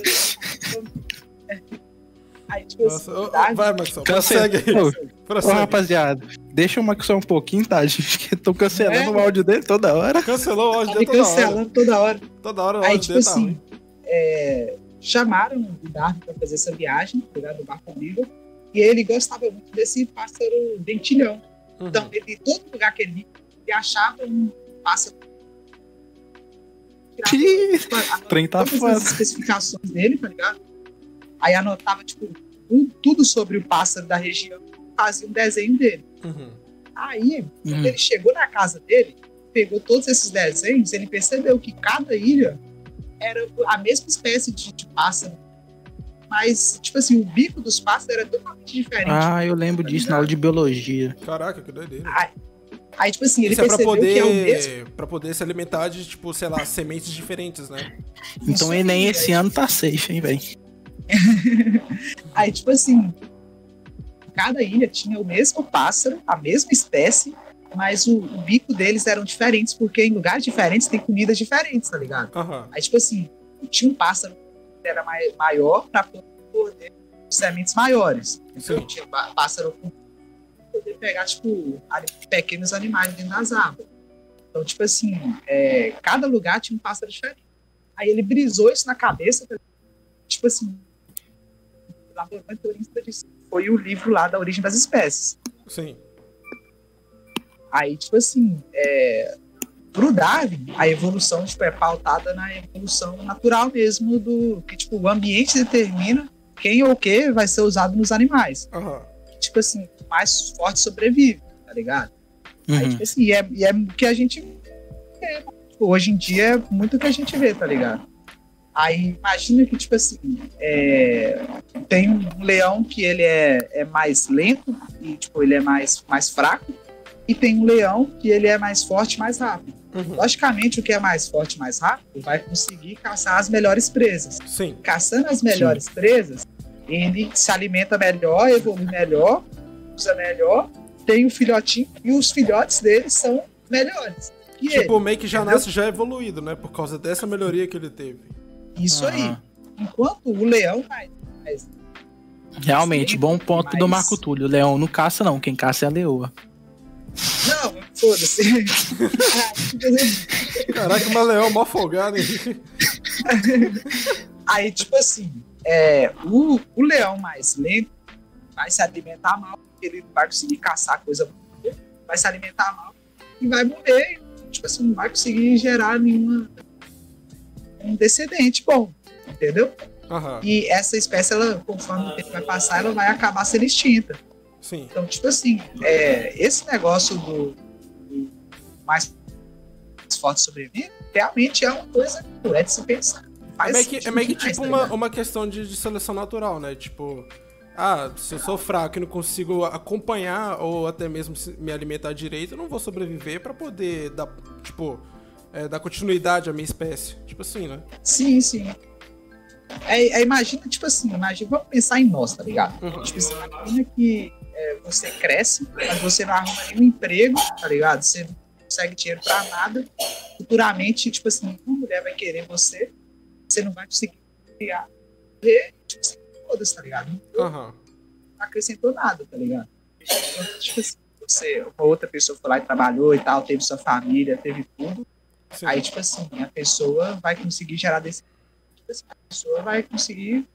Aí, tipo Nossa, assim, vai, Maxão, Cancela. prossegue aí. Ô, Ô, Prossegue. rapaziada, deixa o Maxwell um pouquinho, tá, gente? Que tô cancelando É. o áudio dele toda hora. Cancelou o áudio tá dele toda hora. cancelando toda hora. Toda hora o Aí, áudio tipo dele tá assim, ruim. é, chamaram o Darwin para fazer essa viagem, pegar do barco Beagle, e ele gostava muito desse pássaro dentilhão. Uhum. Então, ele, todo lugar que ele ia, ele achava um pássaro. Tirava, Ih, tipo, a- trem tá todas as especificações dele, tá ligado? Aí anotava, tipo, um- tudo sobre o pássaro da região, fazia um desenho dele. Uhum. Aí, quando Hum. ele chegou na casa dele, pegou todos esses desenhos, ele percebeu que cada ilha era a mesma espécie de, de pássaro. Mas, tipo assim, o bico dos pássaros era totalmente diferente. Ah, eu lembro disso na aula de biologia. Caraca, que doideira. Aí, tipo assim, ele Isso é pra percebeu que é o mesmo. poder, pra poder se alimentar de, tipo, sei lá, sementes diferentes, né? Então Isso ele nem aí, esse ano tá safe, hein, velho? Aí, tipo assim, cada ilha tinha o mesmo pássaro, a mesma espécie, mas o, o bico deles eram diferentes, porque em lugares diferentes tem comidas diferentes, tá ligado? Aham. Aí, tipo assim, tinha um pássaro que era mai- maior para poder sementes maiores. Então, Sim. tinha pá- pássaro com poder pegar, tipo, pequenos animais dentro das árvores. Então, tipo assim, é, cada lugar tinha um pássaro diferente. Aí ele brisou isso na cabeça, tá? tipo assim, o laboratorista disse, foi o livro lá da origem das espécies. Sim. Aí, tipo assim, é, pro Darwin, a evolução tipo, é pautada na evolução natural mesmo do que tipo o ambiente determina quem ou o que vai ser usado nos animais. Aham. Tipo assim, o mais forte sobrevive, tá ligado? Aí, Uhum. tipo assim, e é, e é o que a gente vê. Tipo, hoje em dia é muito o que a gente vê, tá ligado? Aí imagina que, tipo assim, é, tem um leão que ele é, é mais lento e, tipo, ele é mais, mais fraco. E tem um leão que ele é mais forte e mais rápido. Uhum. Logicamente, o que é mais forte e mais rápido vai conseguir caçar as melhores presas. Sim. Caçando as melhores presas, ele se alimenta melhor, evolui melhor, usa melhor, tem o filhotinho e os filhotes dele são melhores. E Tipo, meio que já entendeu? nasce já evoluído, né? Por causa dessa melhoria que ele teve. Isso aí. Aham. Enquanto o leão mais, mais Realmente, bom ponto mas- do Marco Túlio. Leão não caça, não. Quem caça é a leoa. Não, foda-se. Caraca, mas Leão mó folgado, hein? Aí, tipo assim, é, o, o leão mais lento vai se alimentar mal, porque ele não vai conseguir caçar coisa boa, vai se alimentar mal e vai morrer. Tipo assim, não vai conseguir gerar nenhuma um descendente bom, entendeu? Aham, E essa espécie, ela, conforme o tempo vai passar, ela vai acabar sendo extinta. sim. Então, tipo assim, é, esse negócio do, do mais forte sobreviver realmente é uma coisa que é de se pensar. É Faz meio que, é meio que tipo tá uma, uma questão de, de seleção natural, né? Tipo, ah, se eu sou fraco e não consigo acompanhar ou até mesmo me alimentar direito, eu não vou sobreviver pra poder dar, tipo, é, dar continuidade à minha espécie. Tipo assim, né? Sim, sim. É, é, imagina, tipo assim, imagina, vamos pensar em nós, tá ligado? Uhum. Tipo assim, imagina que é, você cresce, mas você não arruma nenhum emprego, tá ligado? Você não consegue dinheiro pra nada. Futuramente, tipo assim, uma mulher vai querer você, você não vai conseguir criar. E, tipo assim, foda-se, tá ligado? Não Aham. acrescentou nada, tá ligado? Então, tipo assim, você, uma outra pessoa foi lá e trabalhou e tal, teve sua família, teve tudo. Sim. Aí, tipo assim, a pessoa vai conseguir gerar desse. tipo assim, A pessoa vai conseguir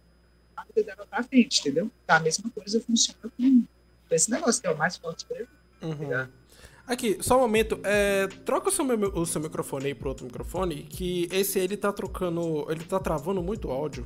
a vida dela pra frente, entendeu? Então, a mesma coisa funciona com esse negócio, que é o mais forte pra ele. Uhum. Aqui, só um momento. É, troca o seu, o seu microfone aí pro outro microfone, que esse ele tá trocando. Ele tá travando muito áudio.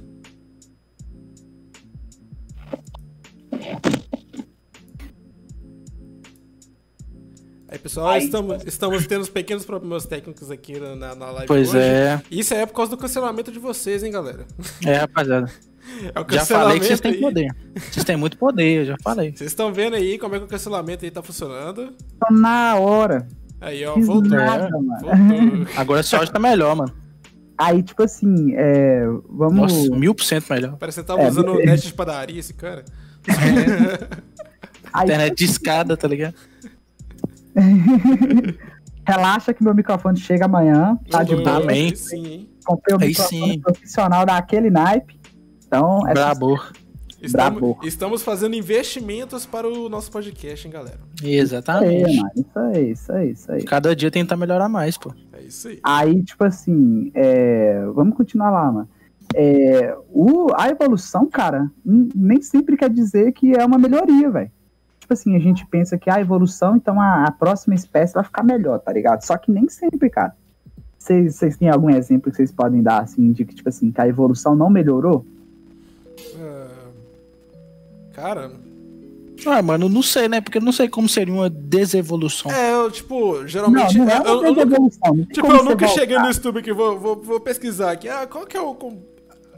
Aí, pessoal, Aí, estamos, estamos tendo uns pequenos problemas técnicos aqui na, na- live Pois hoje. é. Isso é por causa do cancelamento de vocês, hein, galera? É, rapaziada. É o Já falei que vocês têm aí. poder. Vocês têm muito poder, eu já falei. Vocês estão vendo aí como é que o cancelamento aí tá funcionando? Na hora. Aí, ó, voltou. nada, mano. Voltou. Agora áudio tá melhor, mano. Aí, tipo assim, é, vamos. Nossa, mil por cento melhor. Parece que você tava É, usando o beleza. net de padaria, esse cara. Aí, Internet de escada, tá ligado? relaxa que meu microfone chega amanhã. Tá de boa. Amém. aí? Comprei um Aí microfone sim. profissional daquele naipe. Então, é Brabo. Estamos, Brabo. estamos fazendo investimentos para o nosso podcast, hein, galera? isso aí, Exatamente. mano. Isso aí, isso aí, isso aí. Cada dia tentar melhorar mais, pô. É isso aí. Aí, tipo assim, é, vamos continuar lá, mano. É, o, a evolução, cara, nem sempre quer dizer que é uma melhoria, velho. Tipo assim, a gente pensa que a evolução, então a, a próxima espécie vai ficar melhor, tá ligado? Só que nem sempre, cara. Vocês têm algum exemplo que vocês podem dar, assim, de que, tipo assim, que a evolução não melhorou? Ah, cara, Ah, mano, não sei, né? Porque eu não sei como seria uma desevolução. é, eu, tipo, geralmente. não, não é eu, uma eu, eu nunca, tipo, eu nunca voltar. cheguei no YouTube aqui, vou, vou, vou pesquisar aqui. Ah, qual que é o.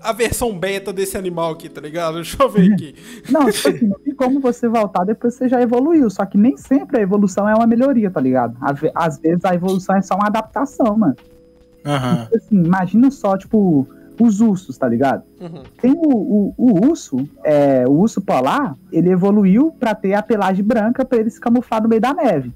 A versão beta desse animal aqui, tá ligado? Deixa eu ver aqui. Não, tipo assim, não tem como você voltar depois que você já evoluiu. Só que nem sempre a evolução é uma melhoria, tá ligado? Às ve- Às vezes a evolução é só uma adaptação, mano. Aham. Tipo assim, imagina só, tipo, os ursos, tá ligado? Uhum. Tem o, o, o urso, é, o urso polar, ele evoluiu pra ter a pelagem branca pra ele se camuflar no meio da neve.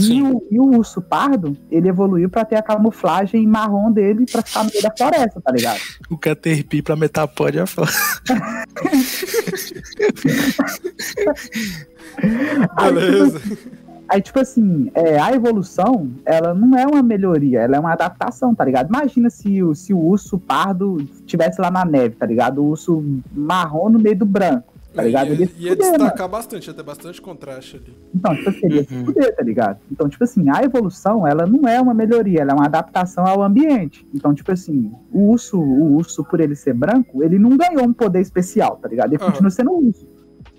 E o, e o urso pardo, ele evoluiu pra ter a camuflagem marrom dele pra ficar no meio da floresta, tá ligado? O Caterpie pra Metapod é foda. Beleza. Aí, tipo assim, é, a evolução, ela não é uma melhoria, ela é uma adaptação, tá ligado? Imagina se, o- se o urso pardo tivesse lá na neve, tá ligado? O urso marrom no meio do branco, tá ligado? Ia, Ele ia se ia fuder, mano. destacar bastante, ia ter bastante contraste ali. Então, tipo assim, ele ia se Uhum. fuder, tá ligado? Então, tipo assim, a evolução, ela não é uma melhoria, ela é uma adaptação ao ambiente. Então, tipo assim, o urso, o urso, por ele ser branco, ele não ganhou um poder especial, tá ligado? Ele Aham. continua sendo urso.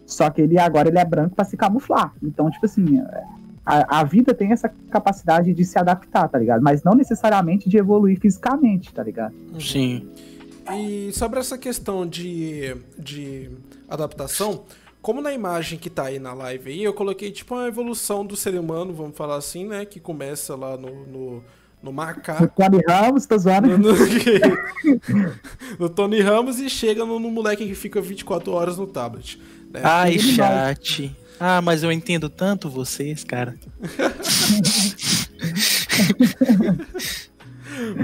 Só que ele agora ele é branco pra se camuflar. Então, tipo assim, a, a vida tem essa capacidade de se adaptar, tá ligado? Mas não necessariamente de evoluir fisicamente, tá ligado? Sim. E sobre essa questão de, de adaptação, como na imagem que tá aí na live aí, eu coloquei tipo uma evolução do ser humano, vamos falar assim, né? Que começa lá no, no, no O macaco. Tony Ramos, tá zoando? No, no- no Tony Ramos e chega no, no moleque que fica 24 horas no tablet. né? Ai, Ele vai. chat. Ah, mas eu entendo tanto vocês, cara.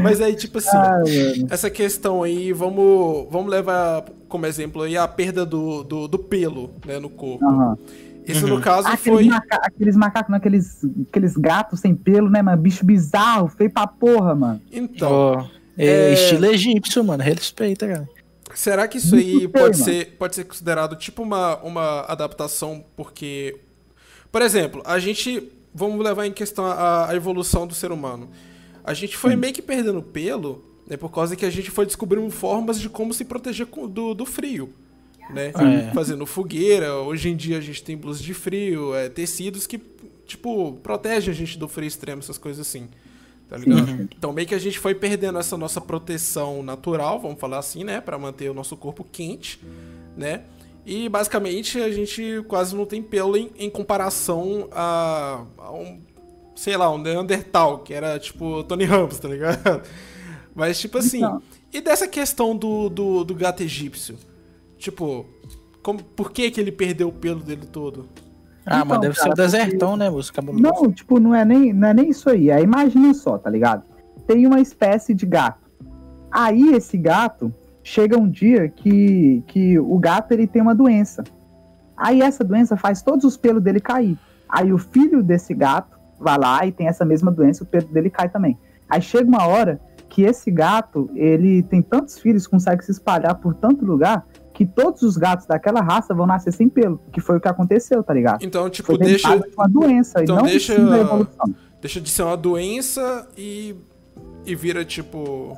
Mas aí, tipo assim, Ah, essa questão aí, vamos, vamos levar como exemplo aí a perda do, do, do pelo, né, no corpo. Aham. Isso, Uhum. no caso, Aqueles, foi... maca- aqueles macacos, não, aqueles, aqueles gatos sem pelo, né, mano? Bicho bizarro, feio pra porra, mano. Então, Ó, é, É. estilo egípcio, mano. Respeita, cara. será que isso aí pode ser, pode ser considerado tipo uma, uma adaptação? Porque, por exemplo, a gente... Vamos levar em questão a, a evolução do ser humano. A gente foi meio que perdendo pelo, né, por causa que a gente foi descobrindo formas de como se proteger do, do frio. Né? É. Fazendo fogueira, hoje em dia a gente tem blusas de frio, é, tecidos que, tipo, protegem a gente do frio extremo, essas coisas assim. Tá ligado? Então meio que a gente foi perdendo essa nossa proteção natural, vamos falar assim, né? Pra manter o nosso corpo quente, né? E basicamente a gente quase não tem pelo em, em comparação a, a um, sei lá, um Neandertal, que era tipo Tony Ramos, tá ligado? Mas tipo assim, Então. e dessa questão do, do, do gato egípcio? Tipo, como, por que que ele perdeu o pelo dele todo? Ah, Então, mas deve ser cara, o desertão, né, moço? Cabuloso. Não, tipo, não é nem, não é nem isso aí. Aí imagina só, tá ligado? Tem uma espécie de gato. Aí esse gato chega um dia que, que o gato ele tem uma doença. Aí essa doença faz todos os pelos dele cair. Aí o filho desse gato vai lá e tem essa mesma doença, o pelo dele cai também. Aí chega uma hora que esse gato, ele tem tantos filhos, consegue se espalhar por tanto lugar, que todos os gatos daquela raça vão nascer sem pelo, que foi o que aconteceu, tá ligado? Então, tipo, Foi deixa, uma doença então e não deixa- evolução. deixa de ser uma doença e, e vira, tipo,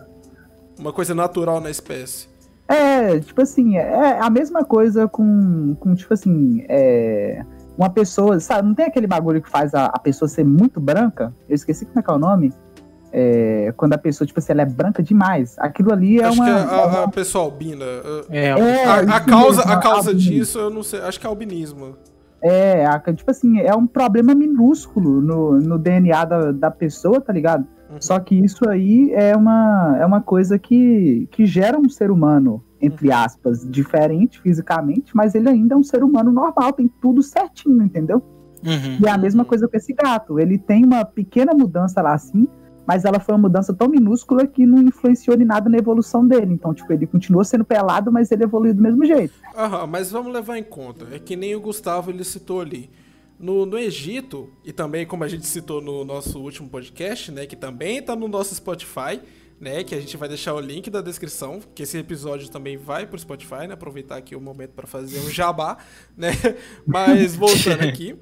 uma coisa natural na espécie. É, tipo assim, é a mesma coisa com, com tipo assim, é, uma pessoa, sabe, não tem aquele bagulho que faz a, a pessoa ser muito branca? Eu esqueci como é que é o nome. É, quando a pessoa, tipo assim, ela é branca demais. Aquilo ali é acho uma. que é é a, uma- a pessoa albina. É, é, A, a isso causa, mesmo, a causa albinismo. disso, eu não sei. Acho que é albinismo. É, a- tipo assim, é um problema minúsculo no, no DNA da, da pessoa, tá ligado? Uhum. Só que isso aí é uma, é uma coisa que, que gera um ser humano, entre aspas, diferente fisicamente, mas ele ainda é um ser humano normal, tem tudo certinho, entendeu? Uhum. E é a mesma coisa com esse gato. Ele tem uma pequena mudança lá assim, mas ela foi uma mudança tão minúscula que não influenciou em nada na evolução dele. Então, tipo, ele continuou sendo pelado, mas ele evoluiu do mesmo jeito. Aham, mas vamos levar em conta. É que nem o Gustavo ele citou ali. No, no Egito, e também como a gente citou no nosso último podcast, né? Que também tá no nosso Spotify, né? Que a gente vai deixar o link da descrição, que esse episódio também vai pro Spotify, né? Aproveitar aqui o momento para fazer um jabá, né? Mas voltando aqui.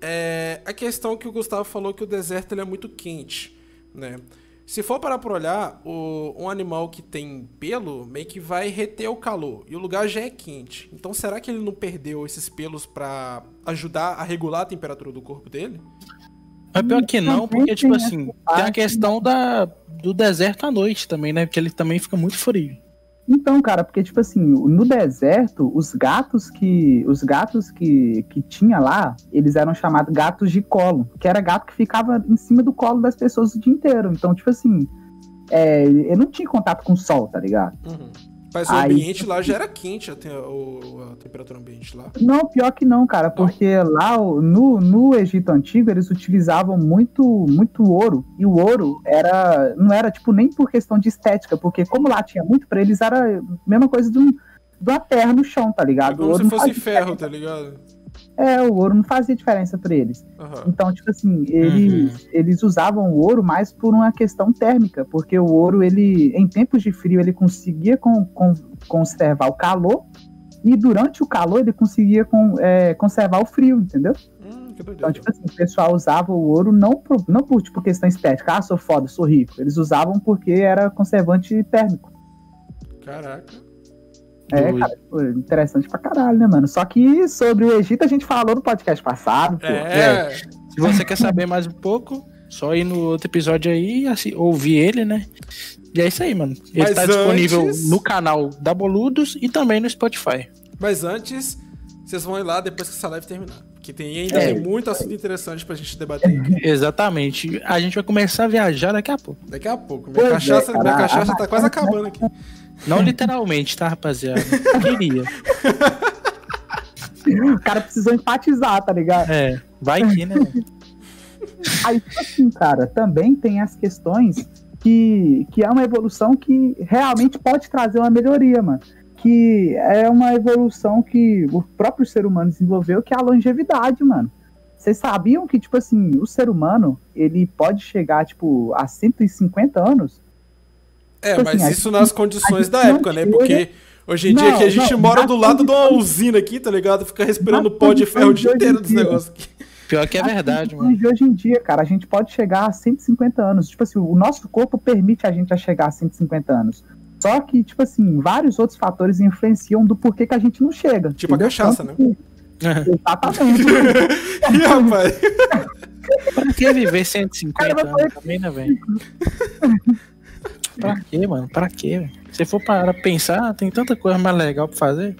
É, a questão que o Gustavo falou que o deserto ele é muito quente, né? Se for parar pra olhar, o, um animal que tem pelo meio que vai reter o calor. E o lugar já é quente. Então será que ele não perdeu esses pelos pra ajudar a regular a temperatura do corpo dele? Mas pior que não, porque, tipo tem assim, tem a questão da, do deserto à noite também, né? Porque ele também fica muito frio. Então, cara, porque, tipo assim, no deserto, os gatos que. Os gatos que, que tinha lá, eles eram chamados gatos de colo, que era gato que ficava em cima do colo das pessoas o dia inteiro. Então, tipo assim, é, ele não tinha contato com o sol, tá ligado? Mas o Aí- ambiente lá já era quente, a, te- a temperatura ambiente lá. Não, pior que não, cara, porque lá no, no Egito Antigo eles utilizavam muito, muito ouro, e o ouro era não era tipo nem por questão de estética, porque como lá tinha muito, pra eles era a mesma coisa de, de uma terra no chão, tá É ligado? O como se fosse ferro, tá ligado? É, o ouro não fazia diferença pra eles. Aham. Então, tipo assim, eles, eles usavam o ouro mais por uma questão térmica, porque o ouro, ele, em tempos de frio, ele conseguia con- con- conservar o calor, e durante o calor ele conseguia con- é, conservar o frio, entendeu? Hum, Então, tipo assim, o pessoal usava o ouro não por, não por tipo, questão estética, ah, sou foda, sou rico. Eles usavam porque era conservante térmico. Caraca. É, cara, interessante pra caralho, né, mano? Só que sobre o Egito a gente falou no podcast passado, pô. É, Se você quer saber mais um pouco, só ir no outro episódio aí e ouvir ele, né? E é isso aí, mano. Ele Mas tá disponível antes- no canal da Boludos e também no Spotify. mas antes, vocês vão ir lá depois que essa live terminar. Porque tem, ainda É. tem muito assunto interessante pra gente debater aqui. Exatamente. A gente vai começar a viajar daqui a pouco. Daqui a pouco. Minha Pois é, cachaça, cara, minha cachaça tá quase acabando aqui. Não literalmente, tá, rapaziada? Queria. O cara precisou empatizar, tá ligado? É, vai que, né? Aí, tipo assim, cara, também tem as questões que, que é uma evolução que realmente pode trazer uma melhoria, mano. Que é uma evolução que o próprio ser humano desenvolveu, que é a longevidade, mano. Vocês sabiam que, tipo assim, o ser humano, ele pode chegar, tipo, a 150 anos? É, Tipo mas assim, a isso gente- nas a condições da época, né? chega- Porque hoje em dia Não, aqui a gente não, mora do lado de uma usina aqui, tá ligado? Fica respirando pó de ferro o dia inteiro dos dia. negócios aqui. Pior que é verdade, mano. de hoje em dia, cara, a gente pode chegar a 150 anos. Tipo assim, o nosso corpo permite a gente a chegar a 150 anos. Só que, tipo assim, vários outros fatores influenciam do porquê que a gente não chega. Tipo a entendeu? cachaça, Tanto que- Exatamente. Ih, rapaz. Pra que viver 150 Cara, anos também, né, velho? Pra quê, mano? Pra quê, velho? Se for para pensar, tem tanta coisa mais legal pra fazer.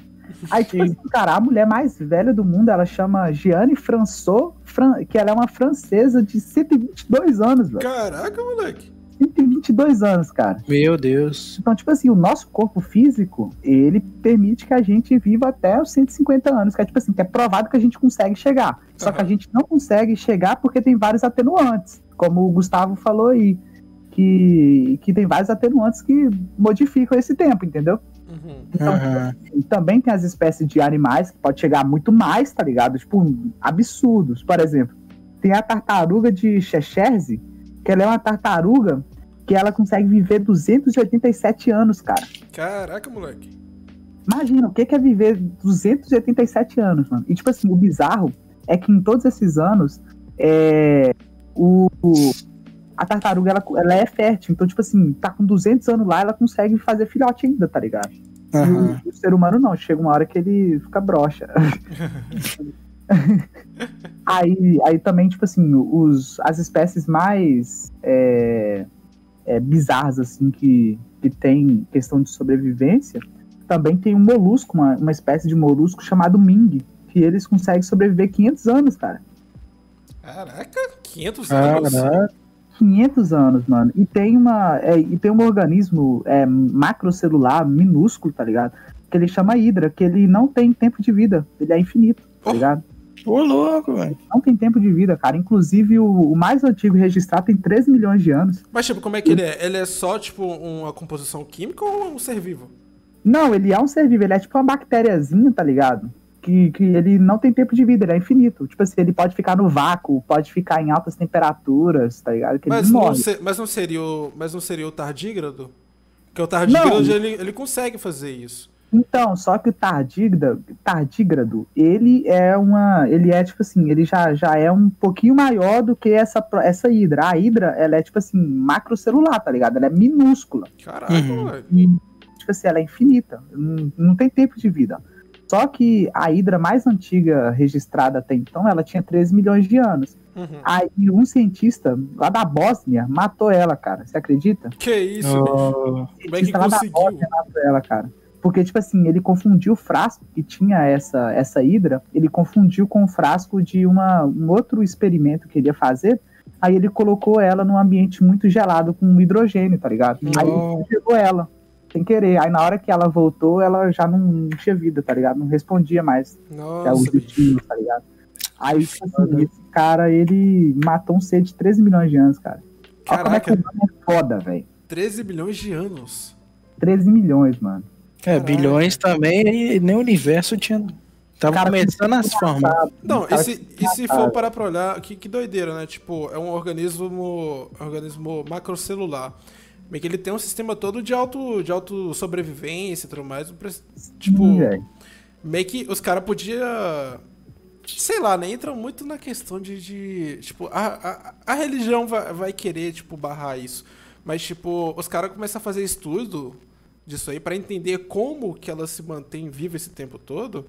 Aí, tipo assim, cara, a mulher mais velha do mundo, ela chama Gianne François, Fran- que ela é uma francesa de 122 anos, velho. Caraca, moleque. 122 anos, cara. Meu Deus. Então, tipo assim, o nosso corpo físico, ele permite que a gente viva até os 150 anos, que é tipo assim, que é provado que a gente consegue chegar. Só que a gente não consegue chegar porque tem vários atenuantes, como o Gustavo falou aí, que, que tem vários atenuantes que modificam esse tempo, entendeu? Uhum. Então, e também tem as espécies de animais que pode chegar muito mais, tá ligado? Tipo, absurdos. Por exemplo, tem a tartaruga de Cheshire, que ela é uma tartaruga que ela consegue viver 287 anos, cara. Caraca, moleque. Imagina, o que que é viver 287 anos, mano? E tipo assim, o bizarro é que em todos esses anos, é, o- a tartaruga, ela, ela é fértil. Então, tipo assim, tá com 200 anos lá, ela consegue fazer filhote ainda, tá ligado? E Aham. o, o ser humano não, chega uma hora que ele fica broxa. aí, aí também, tipo assim, os, as espécies mais é, é, bizarras, assim, que, que tem questão de sobrevivência, também tem um molusco, uma, uma espécie de molusco chamado Ming, que eles conseguem sobreviver 500 anos, cara. Caraca, 500 anos. Caraca. 500 anos, mano. E tem uma é, e tem um organismo é, macrocelular minúsculo, tá ligado? Que ele chama Hidra, que ele não tem tempo de vida, ele é infinito, tá Oh. ligado? Ô, louco, velho. Não tem tempo de vida, cara. Inclusive, o, o mais antigo registrado tem 13 milhões de anos. Mas, tipo, como é que ele é? Ele é só, tipo, uma composição química ou é um ser vivo? Não, ele é um ser vivo, ele é tipo uma bactériazinha, tá ligado? Que, que ele não tem tempo de vida, ele é infinito. Tipo assim, ele pode ficar no vácuo, pode ficar em altas temperaturas, tá ligado? Que Mas ele não, se- mas não seria o, mas não seria o tardígrado? Porque o tardígrado, ele, ele consegue fazer isso. Então, só que o tardígrado, tardígrado, ele é uma, ele é tipo assim, ele já, já é um pouquinho maior do que essa essa hidra. A hidra, ela é tipo assim, macrocelular, tá ligado? Ela é minúscula. Caraca, Uhum. E tipo assim, ela é infinita, não, não tem tempo de vida. Só que a hidra mais antiga registrada até então, ela tinha 13 milhões de anos. Uhum. Aí um cientista lá da Bósnia matou ela, cara. Você acredita? Que isso, bicho? Ô, Como é que cientista lá da conseguiu? Bósnia matou ela, cara. Porque, tipo assim, ele confundiu o frasco que tinha essa, essa hidra, ele confundiu com o frasco de uma, um outro experimento que ele ia fazer. Aí ele colocou ela num ambiente muito gelado com hidrogênio, tá ligado? Aí Nossa. ele pegou ela, sem querer. Aí na hora que ela voltou, ela já não, não tinha vida, tá ligado? Não respondia mais Nossa, estímulos, tá ligado? Aí, tipo assim, esse cara, ele matou um ser de 13 milhões de anos, cara. Olha como é que o Caraca, humano é foda, velho. 13 bilhões de anos. 13 milhões, mano. É, Caraca. bilhões também, e nem o universo tinha. Tava Cara, começando as formas. Não, e se, e se for parar pra olhar, que, que doideira, né? Tipo, é um organismo, organismo macrocelular. Meio que ele tem um sistema todo de auto, de auto sobrevivência e tudo mais. Tipo, Sim, meio que os caras podiam. Sei lá, né? Entram muito na questão de. de, tipo, a, a, a religião vai, vai querer, tipo, barrar isso. Mas, tipo, os caras começam a fazer estudo disso aí pra entender como que ela se mantém viva esse tempo todo.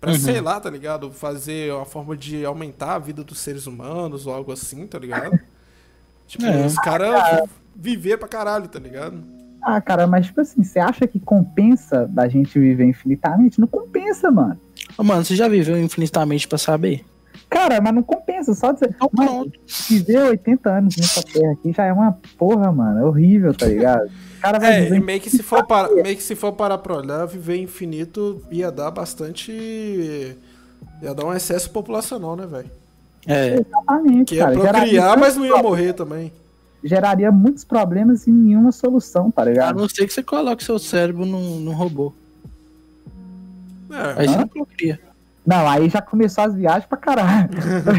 Pra, sei lá, tá ligado? Fazer uma forma de aumentar a vida dos seres humanos ou algo assim, tá ligado? Tipo, É. os caras viver pra caralho, tá ligado? Ah, cara, mas tipo assim, você acha que compensa da gente viver infinitamente? Não compensa, mano. Ô, mano, você já viveu infinitamente pra saber? Cara, mas não compensa, só dizer. Então Mano, pronto. viver 80 anos nessa terra aqui já é uma porra, mano. É horrível, tá ligado? Cara vai É, e viver. meio que se for para, meio que se for parar pra olhar, viver infinito ia dar bastante. ia dar um excesso populacional, né, velho? É, Exatamente, Que ia cara. procriar, mas não ia morrer também. Geraria muitos problemas e nenhuma solução, tá A ligado? não ser que você coloque seu cérebro num, num robô. É, Aí você não colocaria. Não, aí já começou as viagens pra caralho.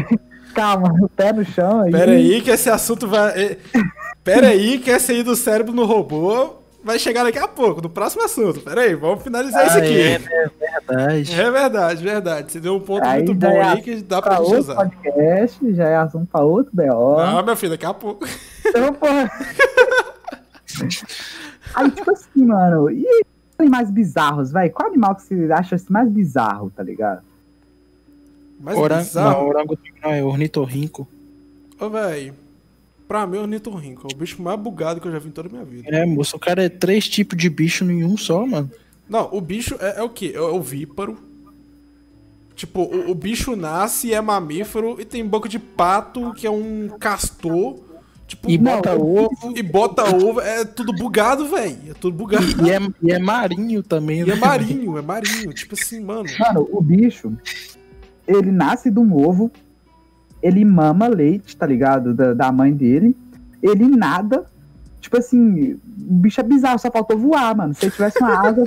Calma, o pé no chão aí. pera aí que esse assunto vai... é, Pera aí que essa aí do cérebro no robô vai chegar daqui a pouco, no próximo assunto. Pera aí, vamos finalizar isso Ah, aqui. é? Verdade. É verdade, verdade. Você deu um ponto Aí muito bom é aí que dá pra Pra gente usar. podcast, já é assunto pra outro BO. Não, meu filho, daqui a pouco. Então, porra. Aí, tipo assim, mano, e animais bizarros, velho? Qual animal que você acha assim, mais bizarro, tá ligado? Mas Orang... bizarro. Não, orangotango é ornitorrinco. Ô, véi, pra mim é o ornitorrinco. É o bicho mais bugado que eu já vi em toda a minha vida. É, moço, o cara é três tipos de bicho em um só, mano. Não, o bicho é, é o quê? É o víparo. Tipo, o, o bicho nasce e é mamífero e tem boca de pato, que é um castor. Tipo, E Não, bota eu- ovo. e bota ovo. É tudo bugado, véi. É tudo bugado. E é, e é marinho também, E né? é marinho, é marinho. Tipo assim, mano. Mano, o bicho, ele nasce de um ovo, ele mama leite, tá ligado? Da, da mãe dele, ele nada. Tipo assim, o bicho é bizarro, só faltou voar, mano. Se ele tivesse uma asa, eu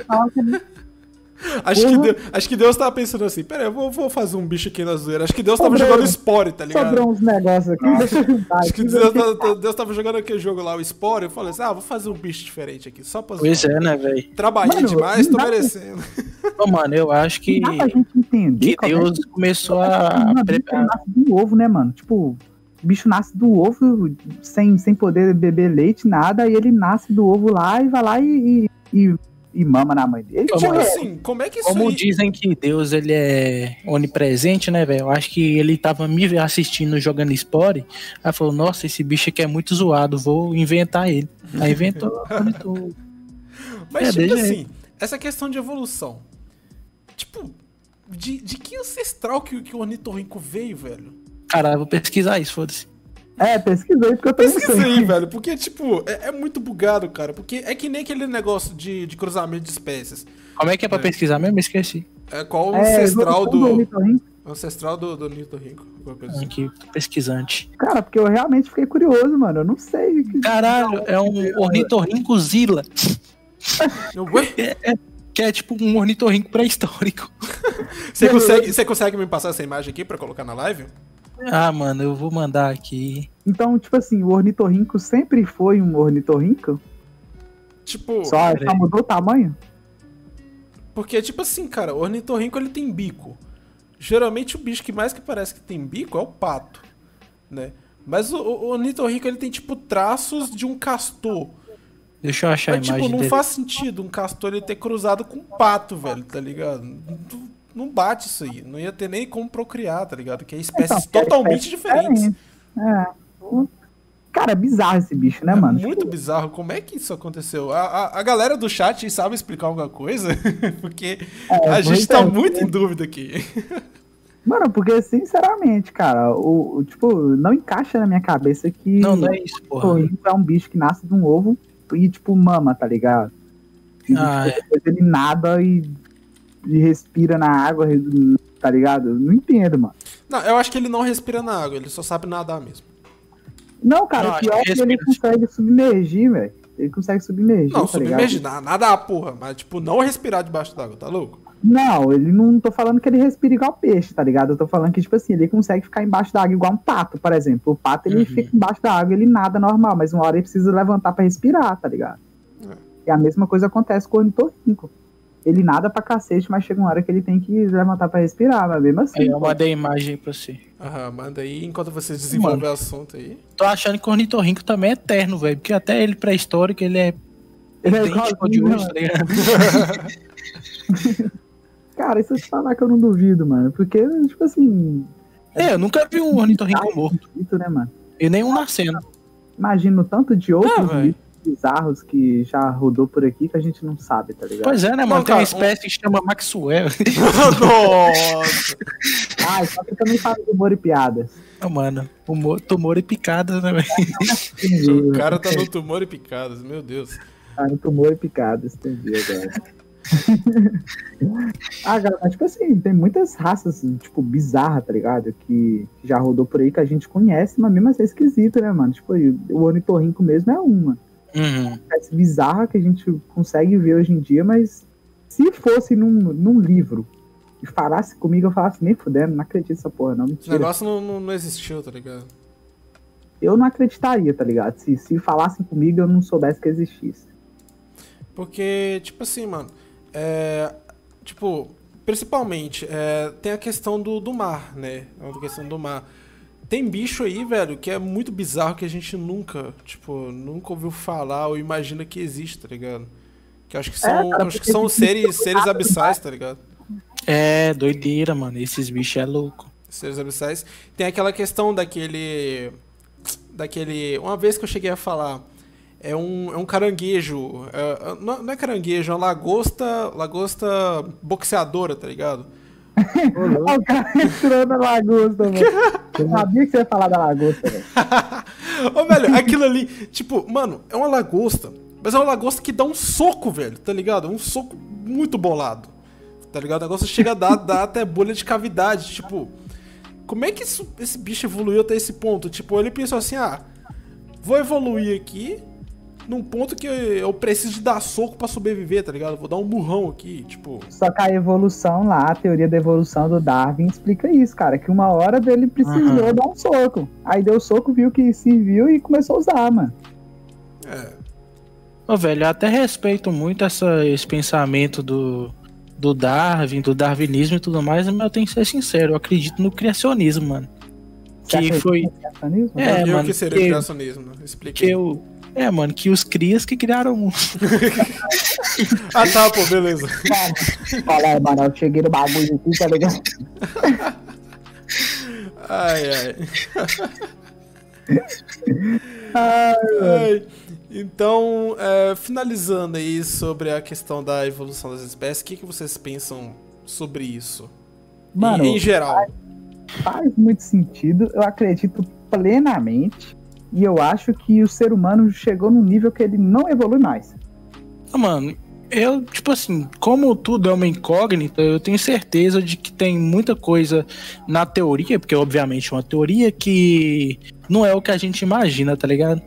Acho que. Deus, acho que Deus tava pensando assim: pera aí, eu vou, vou fazer um bicho aqui na zoeira. Acho que Deus tava Sobrou. jogando Spore, tá ligado? sobrou uns negócios aqui, deixa eu juntar Acho que. Deus, Deus- Deus tava jogando aquele jogo lá, o Spore. Eu falei assim: ah, vou fazer um bicho diferente aqui, só pra Pois zoar. é, né, velho? Trabalhei Mano, demais, tô não merecendo. Ô, mano, eu acho que, Dá pra gente entender que como é Deus começou a o bicho preparar. nasce do ovo, né, mano? Tipo, o bicho nasce do ovo sem, sem poder beber leite, nada, e ele nasce do ovo lá e vai lá e, e, e- e mama na mãe dele. E, tipo Como é? assim, como é que isso Como aí... dizem que Deus ele é onipresente, né, velho? Eu acho que ele tava me assistindo jogando Spore. Aí falou: Nossa, esse bicho aqui é muito zoado, vou inventar ele. Aí inventou. inventou. Mas, É, tipo assim, essa questão de evolução. Tipo, de, de que ancestral que, que o ornitorrinco veio, velho? Caralho, vou pesquisar isso, foda-se. É, pesquisei porque eu sei. aí, velho, porque, tipo, é, é muito bugado, cara. Porque é que nem aquele negócio de, de cruzamento de espécies. Como é que é pra pesquisar mesmo? Esqueci. É, qual o É, ancestral do. Ancestral do, do ornitorrinco. alguma coisa assim. Aqui, pesquisante. Cara, porque eu realmente fiquei curioso, mano. Eu não sei. o que- Caralho, é um ornitorrinco Zila. Ué? Que é tipo um ornitorrinco pré-histórico. Você consegue, você consegue me passar essa imagem aqui pra colocar na live? Ah, mano, eu vou mandar aqui. Então, tipo assim, o ornitorrinco sempre foi um ornitorrinco? Tipo, Só, só mudou o tamanho? porque, tipo assim, cara, o ornitorrinco ele tem bico. Geralmente o bicho que mais que parece que tem bico é o pato, né? Mas o, o ornitorrinco ele tem, tipo, traços de um castor. Deixa eu achar a Mas, imagem tipo, não dele. faz sentido um castor ele ter cruzado com um pato, velho, tá ligado? Não, bate isso aí. Não ia ter nem como procriar, tá ligado? Que é espécies Então, totalmente é diferentes. diferente. É. Cara, é bizarro esse bicho, né, É mano? muito bizarro. Como é que isso aconteceu? A, a, a galera do chat sabe explicar alguma coisa? Porque É, a gente tá é. muito em dúvida aqui. Mano, porque, sinceramente, cara, o, o- tipo, não encaixa na minha cabeça que Não, não é isso, é um bicho que nasce de um ovo e, tipo, mama, tá ligado? E, Ah, tipo, depois ele nada e respira na água, tá ligado? Não entendo, mano. Não, eu acho que ele não respira na água, ele só sabe nadar mesmo. Não, cara, Não, o pior é que ele respira. consegue submergir, velho. Ele consegue submergir, Não, tá submergir, na- nadar, porra. Mas, tipo, não respirar debaixo d'água, tá louco? Não, ele não tô falando que ele respira igual peixe, tá ligado? Eu tô falando que, tipo assim, ele consegue ficar embaixo da água igual um pato, por exemplo. O pato, ele Uhum. fica embaixo da água, ele nada normal, mas uma hora ele precisa levantar pra respirar, tá ligado? É. E a mesma coisa acontece com o ornitorrinco. Ele nada pra cacete, mas chega uma hora que ele tem que levantar pra respirar, mas mesmo assim. Aí eu mandei a imagem aí pra você. Aham, manda aí enquanto você desenvolve o assunto aí. Tô achando que o ornitorrinco também é eterno, velho. Porque até ele pré-histórico, ele é Ele é ao de hoje, tá ligado? Cara, isso te falar que eu não duvido, mano. Porque, tipo assim, É, eu nunca vi um ornitorrinco morto. isso, né, mano? E nem um nascendo. Imagina o tanto de outros véi. Bizarros que já rodou por aqui que a gente não sabe, tá ligado? Pois é, né, Não, mano? Tem cara, uma espécie que chama Maxwell. Nossa! Ah, só que eu também falo de humor e piadas. Não, mano. Humor, tumor e picadas, né, velho? O cara tá no tumor e picadas, meu Deus. Tá no tumor e picadas, entendi agora. ah, mas, tipo assim, tem muitas raças, tipo, bizarras, tá ligado? Que já rodou por aí que a gente conhece, mas mesmo assim é esquisito, né, mano? Tipo, o ornitorrinco mesmo é uma. Uhum. É bizarra que a gente consegue ver hoje em dia, mas se fosse num, num livro e falasse comigo, eu falasse, nem fudendo, não acredito nessa porra, não. O Mentira. negócio não, não, não existiu, tá ligado? Eu não acreditaria, tá ligado? Se, se falassem comigo, eu não soubesse que existisse. Porque, tipo assim, mano, é, tipo, principalmente, é, tem a questão do, do mar, né? A questão do mar. Tem bicho aí, velho, que é muito bizarro que a gente nunca, tipo, nunca ouviu falar ou imagina que existe, tá ligado? Que acho que são, cara, acho que são seres, seres abissais, tá ligado? É, doideira, mano. Esses bichos é louco. Seres abissais. Tem aquela questão daquele. Daquele. Uma vez que eu cheguei a falar. É um, é um caranguejo. é- é- não não é caranguejo, é uma lagosta. Lagosta boxeadora, tá ligado? O cara entrou na lagosta, mano. Eu sabia que você ia falar da lagosta, velho. Ô, velho, aquilo ali, tipo, mano, é uma lagosta. Mas é uma lagosta que dá um soco, velho, tá ligado? Um soco muito bolado. Tá ligado? O negócio chega a dar, dar até bolha de cavidade. Tipo, como é que isso- esse bicho evoluiu até esse ponto? Tipo, ele pensou assim, ah, vou evoluir aqui num ponto que eu preciso dar soco pra sobreviver, tá ligado? Vou dar um burrão aqui, tipo. Só que a evolução lá, a teoria da evolução do Darwin explica isso, cara. Que uma hora dele precisou Aham. dar um soco. Aí deu soco, viu que serviu e começou a usar, mano. É. Ô, velho, eu até respeito muito essa, esse pensamento do, do Darwin, do darwinismo e tudo mais, mas eu tenho que ser sincero, eu acredito no criacionismo, mano. Você Que foi. É, eu mano, que seria que- criacionismo, né? Explica Que eu. É, mano, que os crias que criaram o mundo. Ah, tá, pô, beleza. Fala aí, mano, eu cheguei no bagulho aqui, tá ligado? Ai, ai. Ai, Então, é, finalizando aí sobre a questão da evolução das espécies, o que, que vocês pensam sobre isso? Mano, em, em geral. faz muito sentido, eu acredito plenamente. E eu acho que o ser humano chegou num nível que ele não evolui mais. Ah, Mano, eu, tipo assim, como tudo é uma incógnita, eu tenho certeza de que tem muita coisa na teoria, porque obviamente é uma teoria que não é o que a gente imagina, tá ligado?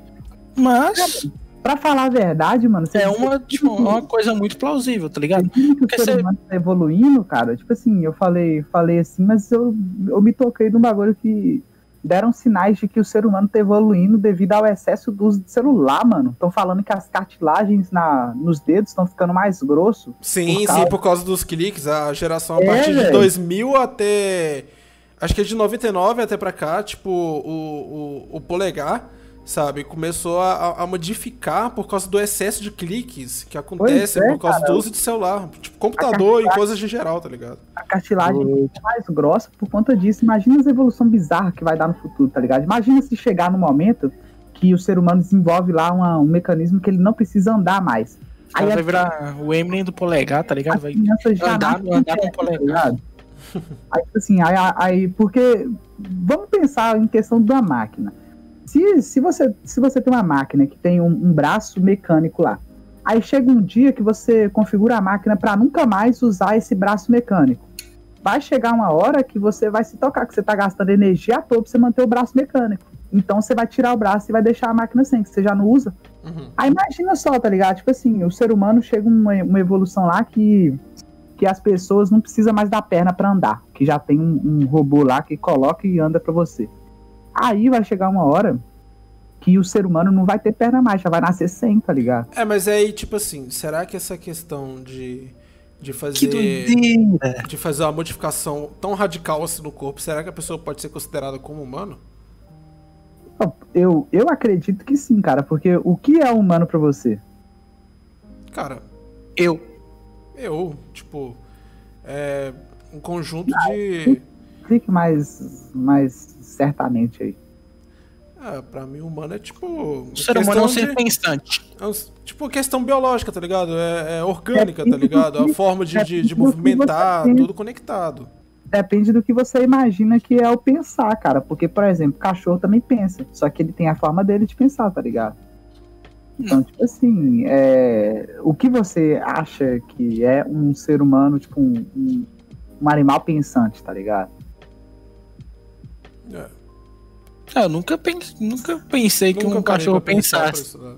Mas Pra falar a verdade, mano, você é uma, tipo, uma coisa muito plausível, tá ligado? Que o ser você- humano tá evoluindo, cara. Tipo assim, eu falei, falei assim, mas eu, eu me toquei num bagulho que deram sinais de que o ser humano tá evoluindo devido ao excesso do uso de celular, mano. Estão falando que as cartilagens na, nos dedos estão ficando mais grosso. Sim, por sim, causa- por causa dos cliques, a geração a É, partir de velho. 2000 até. Acho que é de 99 até pra cá, tipo, o, o, o polegar, sabe, começou a, a- modificar por causa do excesso de cliques que acontece é, por causa cara. do uso de celular, tipo, computador e coisas em geral, tá ligado? A cartilagem fica mais grossa por conta disso. Imagina as evolução bizarra que vai dar no futuro, tá ligado? Imagina se chegar no momento que o ser humano desenvolve lá uma- um mecanismo que ele não precisa andar mais. O Aí vai a- virar o Eminem do polegar, tá ligado? Vai andar, andar com certas, polegar. tá? Aí, assim, aí, aí, porque vamos pensar em questão da máquina. Se, se, você, se você tem uma máquina que tem um, um braço mecânico lá, aí chega um dia que você configura a máquina para nunca mais usar esse braço mecânico. Vai chegar uma hora que você vai se tocar, que você tá gastando energia à toa pra você manter o braço mecânico. Então você vai tirar o braço e vai deixar a máquina sem, que você já não usa. Uhum. Aí imagina só, tá ligado? Tipo assim, o ser humano chega uma, uma evolução lá que, que as pessoas não precisam mais da perna pra andar. Que já tem um, um robô lá que coloca e anda pra você. Aí vai chegar uma hora que o ser humano não vai ter perna mais, já vai nascer sem, tá ligado? É, mas aí, tipo assim, será que essa questão de, de fazer. De fazer uma modificação tão radical assim no corpo, será que a pessoa pode ser considerada como humano? Eu, eu acredito que sim, cara, porque o que é humano pra você? Cara, Eu. eu, tipo, é um conjunto de. Explique mais, mais certamente aí. Ah, pra mim, humano é tipo. O ser humano é um ser pensante. é um- tipo, questão biológica, tá ligado? É, é orgânica, Depende tá ligado? do A que- forma de, de, de que movimentar, tudo conectado. Depende do que você imagina que é o pensar, cara. Porque, por exemplo, cachorro também pensa. Só que ele tem a forma dele de pensar, tá ligado? Então, tipo assim, é, o que você acha que é um ser humano, tipo, um, um, um animal pensante, tá ligado? Ah, eu nunca, pens... nunca pensei que Nunca um parei cachorro pensasse. isso, né?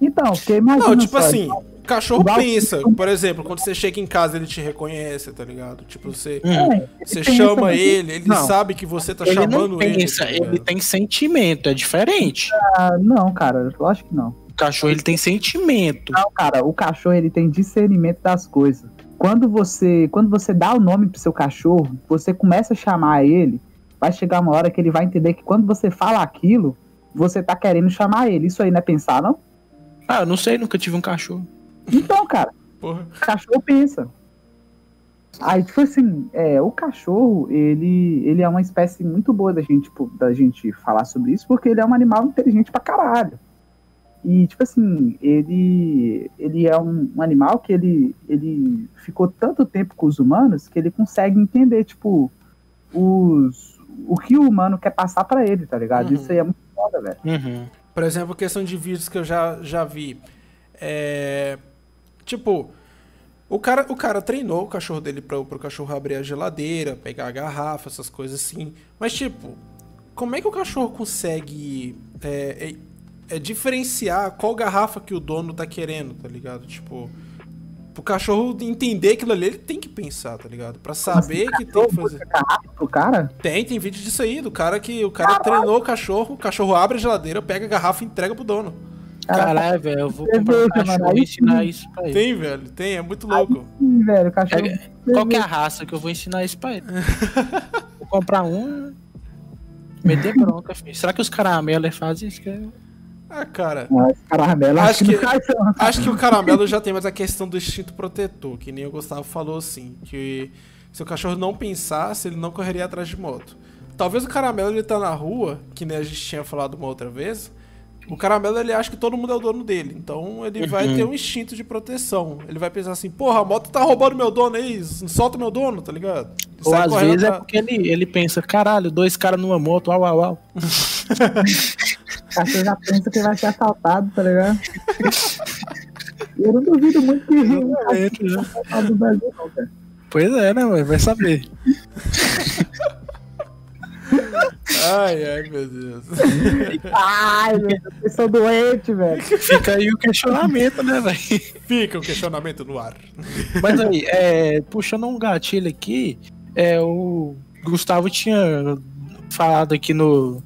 Então, porque imagina Não, tipo só, assim, o cachorro pensa. Por exemplo, quando você chega em casa, ele te reconhece, tá ligado? Tipo, você, Hum. é, você chama ele, ele Não. sabe que você tá Ele chamando não ele. pensa, tá ele ligado? tem sentimento, é diferente. Ah, não, cara, lógico que não. O cachorro ele tem sentimento. Não, cara, o cachorro ele tem discernimento das coisas. Quando você, quando você dá o nome pro seu cachorro, você começa a chamar ele, vai chegar uma hora que ele vai entender que quando você fala aquilo, você tá querendo chamar ele. Isso aí não é pensar, não? Ah, eu não sei, nunca tive um cachorro. Então, cara, Porra. o cachorro pensa. Aí, tipo assim, é, o cachorro, ele, ele é uma espécie muito boa da gente, tipo, da gente falar sobre isso, porque ele é um animal inteligente pra caralho. E, tipo assim, ele, ele é um, um animal que ele, ele ficou tanto tempo com os humanos que ele consegue entender, tipo, os, o que o humano quer passar pra ele, tá ligado? Uhum. Isso aí é muito foda, velho. Uhum. Por exemplo, questão de vídeos que eu já, já vi. É, tipo, o cara, o cara treinou o cachorro dele pro, pro cachorro abrir a geladeira, pegar a garrafa, essas coisas assim. Mas, tipo, como é que o cachorro consegue é, é, é diferenciar qual garrafa que o dono tá querendo, tá ligado? Tipo, pro cachorro entender aquilo ali, ele tem que pensar, tá ligado? Pra saber que tem que fazer. Pro cara, Tem, tem vídeo disso aí, do cara que o cara treinou o cachorro, o cachorro abre a geladeira, pega a garrafa e entrega pro dono. Caralho, velho, eu vou comprar um cachorro e ensinar isso pra ele. Tem, velho, tem, é muito louco. sim, velho, o cachorro. É, Qual que é a raça que eu vou ensinar isso pra ele? vou comprar um. Meter bronca, filho. Será que os caramelos fazem isso? Que é- Ah, cara, Ah, caramelo, Acho que- acho que o caramelo já tem mais a questão do instinto protetor, que nem o Gustavo falou assim, que se o cachorro não pensasse, ele não correria atrás de moto. Talvez o caramelo ele tá na rua, que nem a gente tinha falado uma outra vez. O caramelo ele acha que todo mundo é o dono dele, então ele vai Uhum. ter um instinto de proteção. Ele vai pensar assim: porra, a moto tá roubando meu dono aí, solta meu dono, tá ligado? Ele Ou às vezes é atrás. porque ele, ele pensa, caralho, dois caras numa moto, au, au, au. O cachorro já pensa que vai ser assaltado, tá ligado? Eu não duvido muito que Exatamente, né? assaltado do Brasil, não, cara. Pois é, né, mano? Vai saber. Ai, ai, meu Deus. Ai, meu Deus, vocês são doentes, velho. Fica aí o questionamento, né, velho? Fica o questionamento no ar. Mas aí, é, puxando um gatilho aqui, é, o Gustavo tinha falado aqui no,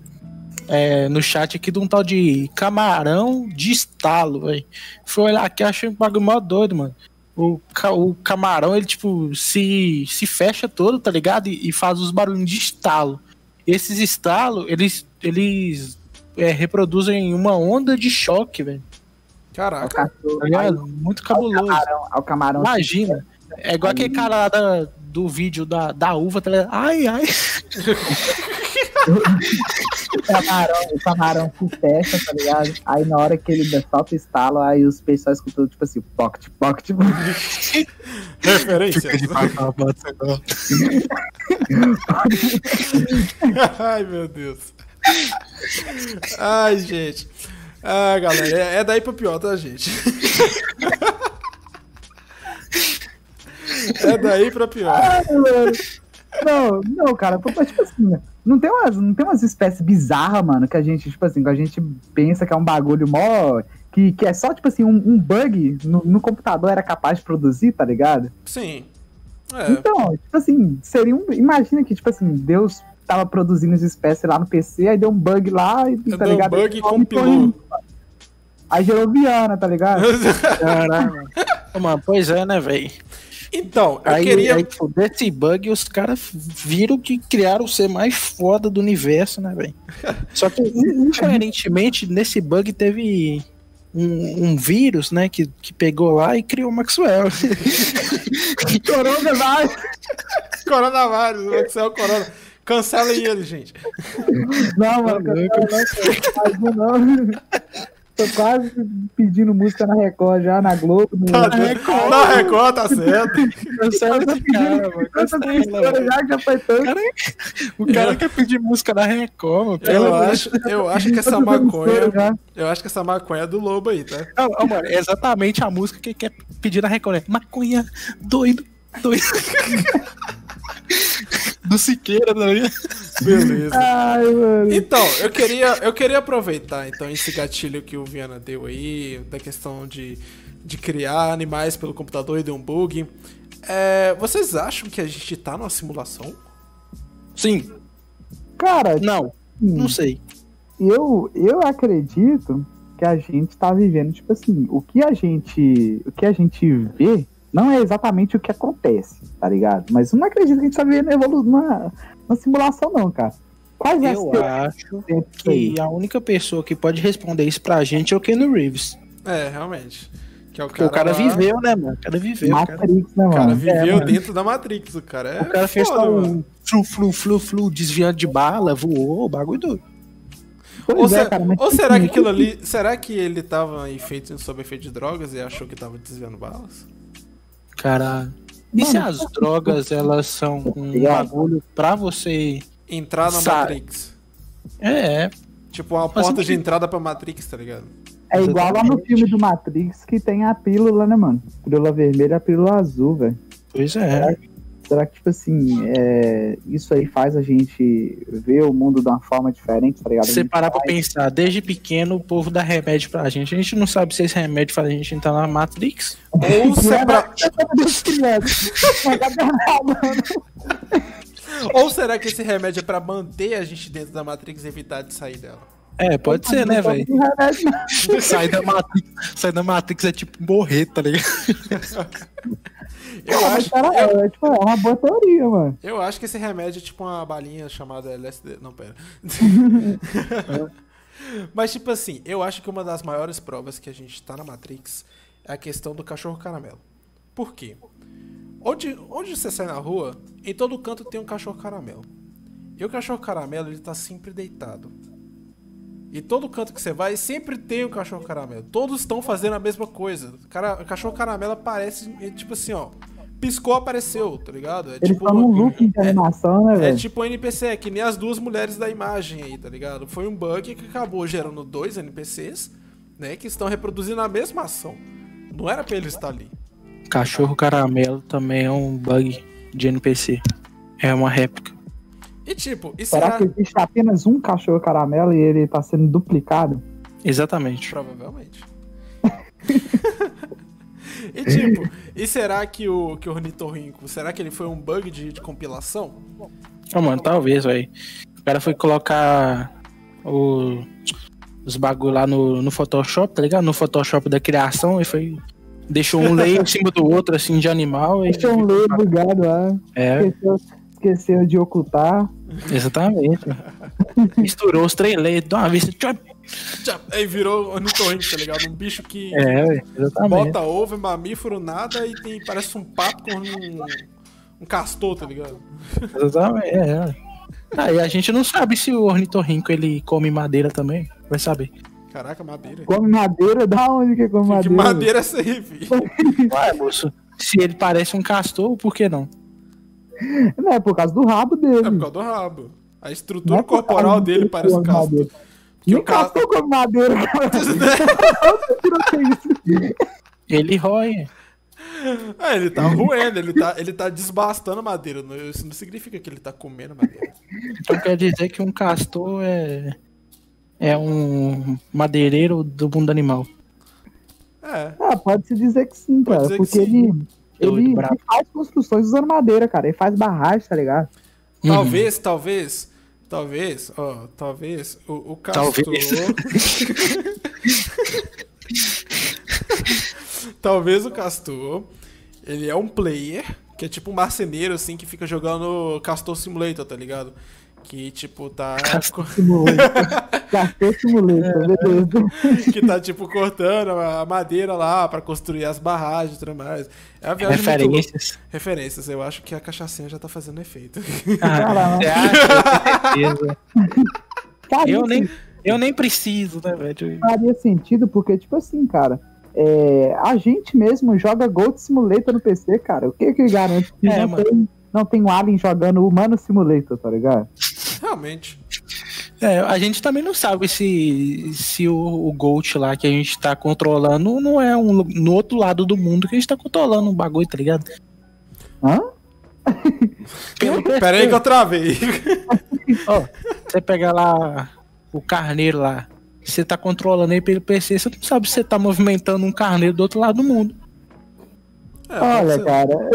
é, no chat aqui de um tal de camarão de estalo, velho. Foi olhar aqui, achei um bagulho mó doido, mano. O, ca- o camarão, ele, tipo, se, se fecha todo, tá ligado? E, e faz os barulhos de estalo. Esses estalos, eles, eles é, reproduzem uma onda de choque, velho. Caraca. cachorro, Tá? Muito cabuloso. camarão, ao camarão. Imagina. É igual aquele cara lá da- do vídeo da, da uva, tá ligado? Ai, ai. O camarão, o camarão se fecha, tá ligado? Aí na hora que ele solta o estalo, aí os pessoal escutam, tipo assim, pocket, pocket, Referência. Ai, meu Deus. Ai, gente. Ah, galera, é, é daí pra pior, tá, gente? É daí pra pior. Não, não, cara, tipo assim, né, não tem umas, não tem umas espécies bizarras, mano, que a gente, tipo assim, que a gente pensa que é um bagulho mó. Que, que é só, tipo assim, um, um bug no, no computador era capaz de produzir, tá ligado? Sim. É. Então, tipo assim, seria um. Imagina que, tipo assim, Deus tava produzindo as espécies lá no PC, aí deu um bug lá e, tá Deu um ligado? bug e Aí compilou. Aí gerou Viana, tá ligado? Caralho. Ô, Mano, pois é, né, velho? Então, eu Aí, queria. aí, desse bug, os caras viram que criaram o ser mais foda do universo, né, velho? Só que, incoerentemente, nesse bug teve um, um vírus, né, que, que pegou lá e criou o Maxwell. Coronavírus, o Excel Corona. Cancelem ele, gente. Não, mano, Tá não, não, não. Tô quase pedindo música na Record já, na Globo. No... Tá, na Record, na Record tá certo. Cancela esse cara, mano. Tanta mano. já que já foi tanto. Cara, O cara quer pedir música na Record, mano. Pelo Eu de acho, eu acho que essa maconha. Eu acho que essa maconha é do lobo aí, tá? Não, não, mano, é exatamente a música que ele quer pedir na Record. né? Maconha, doido, doido. Do Siqueira, não é? Beleza. Ai, mano. Então, eu queria, eu queria aproveitar então esse gatilho que o Viana deu aí, da questão de, de criar animais pelo computador e deu um bug. É, vocês acham que a gente tá numa simulação? Sim, Cara, não, não sei. eu, eu acredito que a gente tá vivendo, tipo assim, o que a gente, o que a gente vê não é exatamente o que acontece, tá ligado? Mas eu não acredito que a gente tá vivendo evolu uma, uma simulação, não, cara. Quais é Eu acho que aí? a única pessoa que pode responder isso pra gente é o Keanu Reeves. É, realmente. Que é o Porque cara, o cara lá- viveu, né, mano? O cara viveu. O cara, Matrix, né, O mano? cara É, viveu mano. dentro da Matrix, o cara é. o cara fez foda, só mano. um flu, flu, flu, flu, desviando de bala, voou, o bagulho doido. Ou, é, se- cara, ou será que aquilo ali. Será que ele tava em feito, sob efeito de drogas e achou que tava desviando balas? Cara. E se as drogas, elas são um Ligado? bagulho pra você. Entrar na Sabe. Matrix. É, Tipo, uma Faz porta de sentido. entrada pra Matrix, tá ligado? É igual lá no filme do Matrix que tem a pílula, né, mano? Pílula vermelha e a pílula azul, velho. pois é. Será que, tipo assim, é, isso aí faz a gente ver o mundo de uma forma diferente, tá ligado? Você parar pra vai- pensar, desde pequeno o povo dá remédio pra gente. A gente não sabe se esse remédio faz a gente entrar na Matrix. Ou se é pra, pra. Ou será que esse remédio é pra manter a gente dentro da Matrix e evitar de sair dela? É, pode ser, né, velho? Sair da Matrix, sair da Matrix é tipo morrer, tá ligado? Eu acho, cara, é, tipo, é uma boa teoria, mano. eu acho que esse remédio é tipo uma balinha chamada LSD. Não, pera. Mas, tipo assim, eu acho que uma das maiores provas que a gente tá na Matrix é a questão do cachorro caramelo. Por quê? Onde, onde você sai na rua, em todo canto tem um cachorro caramelo. E o cachorro caramelo, ele tá sempre deitado. E todo canto que você vai, sempre tem um cachorro caramelo. Todos estão fazendo a mesma coisa. Cara, o cachorro caramelo aparece, é tipo assim, ó. Piscou, apareceu, tá ligado? É Eles tipo, estão num loop de animação, né, é velho? tipo um NPC, é que nem as duas mulheres da imagem aí, tá ligado? Foi um bug que acabou gerando dois NPCs, né? Que estão reproduzindo a mesma ação. Não era pra eles estar ali. Cachorro caramelo também é um bug de NPC. É uma réplica. E tipo, e Será será? que existe apenas um cachorro caramelo e ele tá sendo duplicado? Exatamente. Provavelmente. e tipo, e será que o, que o Ornitorrinco, será que ele foi um bug de, de compilação? Ô, mano, talvez, velho. O cara foi colocar o- os bagulho lá no, no Photoshop, tá ligado? No Photoshop da criação e foi. Deixou um layer em cima do outro, assim, de animal. E... Deixa um leio bugado lá. É, Esqueceu, esqueceu de ocultar. exatamente. Misturou os três layers de uma vez. Aí virou o Ornitorrinco, tá ligado? Um bicho que É, exatamente. bota ovo, é mamífero, nada, e tem, parece um papo com um, um castor, tá ligado? Exatamente, é. é. Ah, a gente não sabe se o ornitorrinco ele come madeira também. Vai saber. Caraca, madeira. Come madeira? Da onde que come Que madeira? madeira é essa aí, filho? Ué, moço. Se ele parece um castor, por que não? Não, é por causa do rabo dele. É por causa do rabo. A estrutura é corporal dele parece um castor. Que o ca- castor come madeira, cara. Ele rói. É, ele tá roendo, ele tá, ele tá desbastando madeira. não- Isso não significa que ele tá comendo madeira. Então quer dizer que um castor é. É um madeireiro do mundo animal. É, Ah, pode-se dizer que sim, Pode cara. dizer que Porque sim. ele, ele, ele faz construções usando madeira, cara. Ele faz barragem, tá ligado? Uhum. talvez, talvez, talvez, ó, talvez o, o castor. Talvez. talvez o castor, ele é um player, que é tipo um marceneiro, assim, que fica jogando Castor Simulator, tá ligado? Que, tipo, tá. Simulator. Castor Simulator, beleza. que tá, tipo, cortando a madeira lá pra construir as barragens e tudo mais. É uma viagem muito louca. Referências. Referências, eu acho que a cachaçinha já tá fazendo efeito. Ah, você acha? Com Eu nem, Eu nem preciso, né, velho? faria sentido, porque, tipo assim, cara, é, a gente mesmo joga Gold Simulator no PC, cara. O que que garante que É, não, mano. tem, não tem um Alien jogando Humano Simulator, tá ligado? Realmente. É, a gente também não sabe se, se o, o Gold lá que a gente tá controlando não é um, no outro lado do mundo que a gente tá controlando um bagulho, tá ligado? Hã? Pera aí que eu travei. Ó, você pega lá o carneiro lá, você tá controlando ele pelo PC, você não sabe se você tá movimentando um carneiro do outro lado do mundo. É, Olha, cara,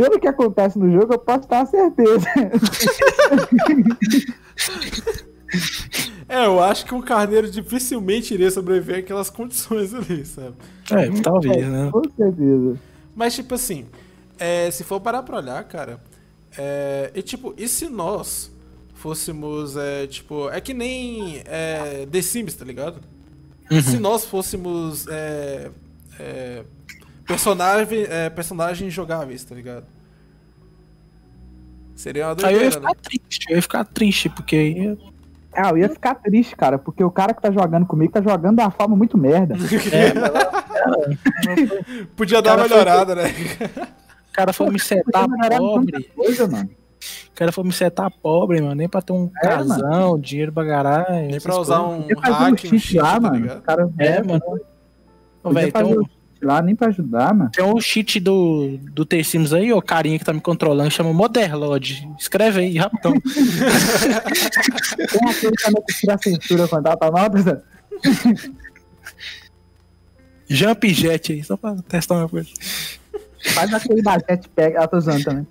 pelo que acontece no jogo, eu posso ter a certeza. É, eu acho que um carneiro dificilmente iria sobreviver àquelas condições ali, sabe? É, talvez, né? Com certeza. Mas, tipo assim, é, se for parar pra olhar, cara, é, e tipo, e se nós fôssemos, é, tipo, é que nem é, The Sims, tá ligado? Se nós fôssemos é, é, personagem, é, personagens jogáveis, tá ligado? Seria uma Aí eu ia doideira, né? ficar triste, eu ia ficar triste, porque aí. Ah, eu ia ficar triste, cara, porque o cara que tá jogando comigo tá jogando de uma forma muito merda. Podia dar uma cara foi- melhorada, né? O cara foi me setar pobre. coisa, mano. O cara foi me setar pobre, mano. Nem pra ter um É, casão, dinheiro pra garagem. Nem pra usar coisas. um um hack, um cheat lá, tá mano. cara É, mano. Ô, velho, lá nem pra ajudar, mano. tem um cheat do, do The Sims aí, ó, carinha que tá me controlando, chama Moderlord. Escreve aí, rapidão. Tem aquele que tira a censura quando dá pra nota, Zé? Jump Jet aí, só pra testar uma coisa. Faz aquele da jetpack, ela tô usando também.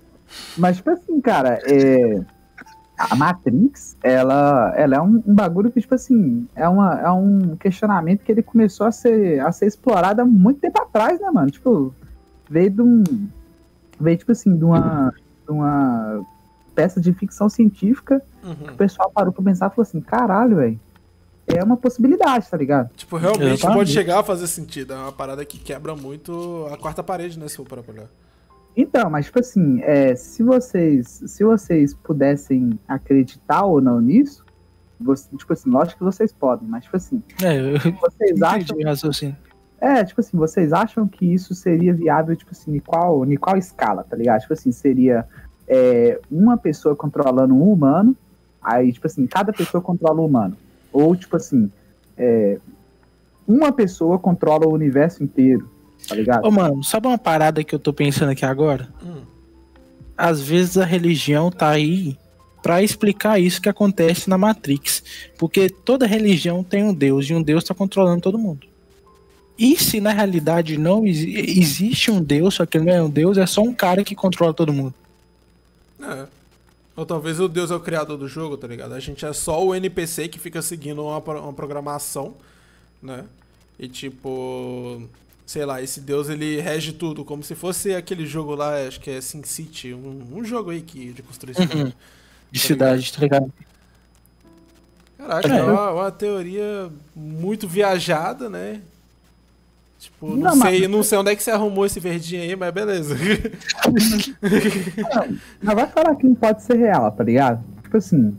Mas, tipo assim, cara, é... a Matrix, ela, ela é um, um bagulho que, tipo assim, é, uma, é um questionamento que ele começou a ser, a ser explorado há muito tempo atrás, né, mano? Tipo, veio de um. Veio, tipo assim, de uma, de uma peça de ficção científica Uhum. o pessoal parou pra pensar e falou assim: caralho, velho. É uma possibilidade, tá ligado? Tipo, realmente Exatamente. pode chegar a fazer sentido. É uma parada que quebra muito a quarta parede, né? Se for para olhar. Então, mas tipo assim, é, se vocês se vocês pudessem acreditar ou não nisso, você- tipo assim, lógico que vocês podem, mas tipo assim, É, eu vocês acham, o raciocínio. é, tipo assim, vocês acham que isso seria viável, tipo assim, em qual, em qual escala, tá ligado? Tipo assim, seria é, uma pessoa controlando um humano, aí tipo assim, cada pessoa controla um humano, ou tipo assim, é, uma pessoa controla o universo inteiro, tá ligado? Ô, mano, sabe uma parada que eu tô pensando aqui agora? Hum. Às vezes a religião tá aí pra explicar isso que acontece na Matrix. Porque toda religião tem um Deus e um Deus tá controlando todo mundo. E se na realidade não exi- existe um Deus, só que ele não é um Deus, é só um cara que controla todo mundo. É. Ou talvez o Deus é o criador do jogo, tá ligado? A gente é só o NPC que fica seguindo uma, uma programação, né? E tipo. Sei lá, esse Deus ele rege tudo, como se fosse aquele jogo lá, acho que é Sin City, um, um jogo aí que, de construção. Uhum. De Tá cidade, tá ligado? Caraca, É. é uma, uma teoria muito viajada, né? Tipo, não, Não, sei, mas- não sei onde é que você arrumou esse verdinho aí, mas beleza. Mas vai falar que não pode ser real, tá ligado? Tipo assim,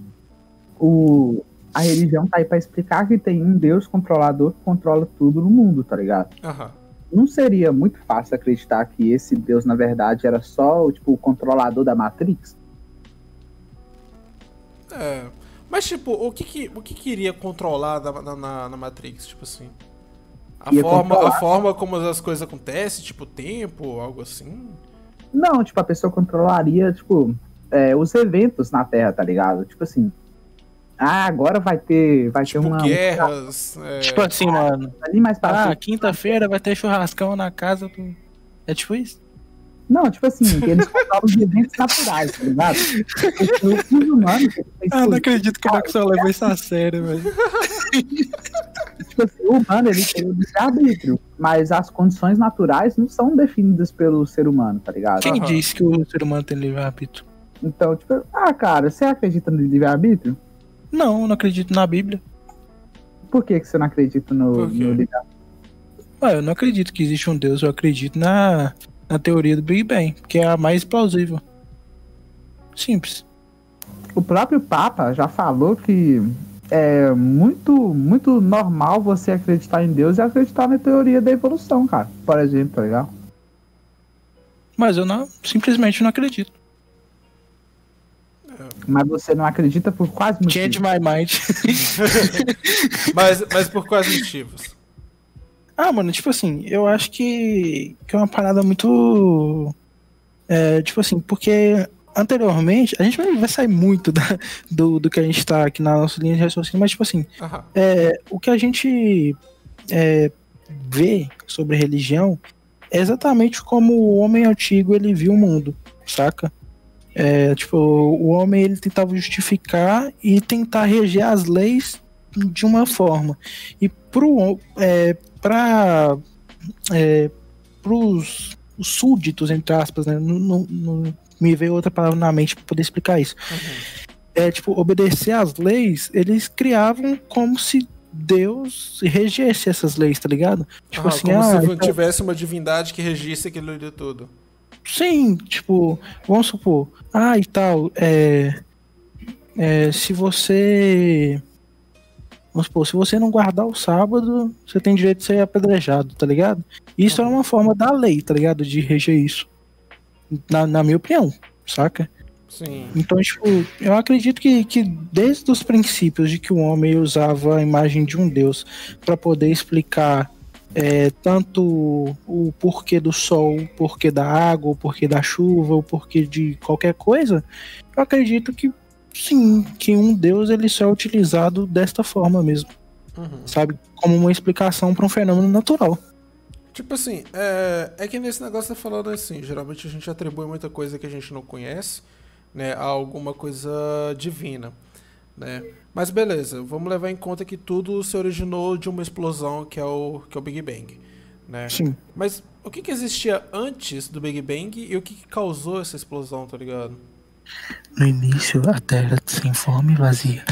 o, a religião tá aí pra explicar que tem um Deus controlador que controla tudo no mundo, tá ligado? Aham. Não seria muito fácil acreditar que esse Deus, na verdade, era só tipo, o controlador da Matrix? É. Mas, tipo, o que que, o que, que iria controlar na, na- na, Matrix, tipo assim? A Ia forma, a forma como as coisas acontecem, tipo, tempo, algo assim? Não, tipo, a pessoa controlaria, tipo, é, os eventos na Terra, tá ligado? Tipo assim. Ah, agora vai ter, vai Tipo, ter uma. guerras. é, Tipo assim, mano. Ali mais pra Ah, quinta-feira vai ter churrascão na casa do. É tipo isso? Não, tipo assim, eles controlam os eventos naturais, tá ligado? Os humanos, Ah, não acredito que o Maxwell levou isso a sério, velho. tipo assim, o humano ele tem o livre-arbítrio, mas as condições naturais não são definidas pelo ser humano, tá ligado? Quem Aham. disse que o ser humano tem livre-arbítrio? Então, tipo, ah, cara, você acredita no livre-arbítrio? Não, eu não acredito na Bíblia. Por que, que você não acredita no, no livre-arbítrio? Ué, eu não acredito que existe um Deus, eu acredito na, na teoria do Big Bang, que é a mais plausível. Simples. O próprio Papa já falou que, é muito, muito normal você acreditar em Deus e acreditar na teoria da evolução, cara. Por exemplo, tá ligado? Mas eu não, simplesmente não acredito. Mas você não acredita por quais motivos? Change my mind. Mas, mas por quais motivos? ah, mano, tipo assim, eu acho que, que é uma parada muito. É, tipo assim, porque anteriormente, a gente vai, vai sair muito da- do, do que a gente tá aqui na nossa linha de raciocínio, mas tipo assim, é, o que a gente é, vê sobre religião é exatamente como o homem antigo ele viu o mundo, saca? É, tipo, o homem ele tentava justificar e tentar reger as leis de uma forma. E pro, é, pra, é, pros súditos, entre aspas, né? Não, não- não me veio outra palavra na mente para poder explicar isso é, tipo, obedecer às leis, eles criavam como se Deus regesse essas leis, tá ligado? Tipo assim, como ah, se então- tivesse uma divindade que regisse aquilo ali tudo. Sim, tipo, vamos supor, ah, e tal, é, é, se você, vamos supor, se você não guardar o sábado, você tem direito de ser apedrejado, tá ligado? Isso é uma forma da lei, tá ligado? De reger isso, na, na minha opinião, saca? Sim. Então, tipo, eu acredito que, que desde os princípios de que o homem usava a imagem de um deus para poder explicar é, tanto o porquê do sol, o porquê da água, o porquê da chuva, o porquê de qualquer coisa, eu acredito que sim, que um deus ele só é utilizado desta forma mesmo, Uhum. sabe? Como uma explicação para um fenômeno natural. Tipo assim, é, é que nesse negócio tá falando assim, geralmente a gente atribui muita coisa que a gente não conhece, né, a alguma coisa divina, né? Mas beleza, vamos levar em conta que tudo se originou de uma explosão que é o, que é o Big Bang, né? Sim. Mas o que que existia antes do Big Bang e o que que causou essa explosão, tá ligado? No início, a Terra sem forma e vazia.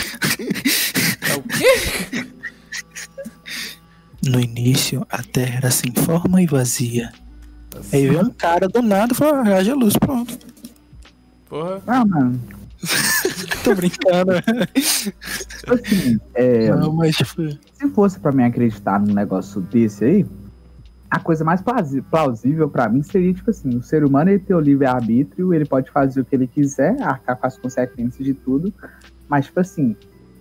É o quê? No início, a Terra era sem forma e vazia. Aí veio um cara do nada e falou, ah, haja luz, pronto. Porra. Ah, mano. Tô brincando. Tipo assim, é, Não, mas se fosse pra mim acreditar num negócio desse aí, a coisa mais plausível pra mim seria, tipo assim, o ser humano ele tem o livre-arbítrio, ele pode fazer o que ele quiser, arcar com as consequências de tudo, mas, tipo assim,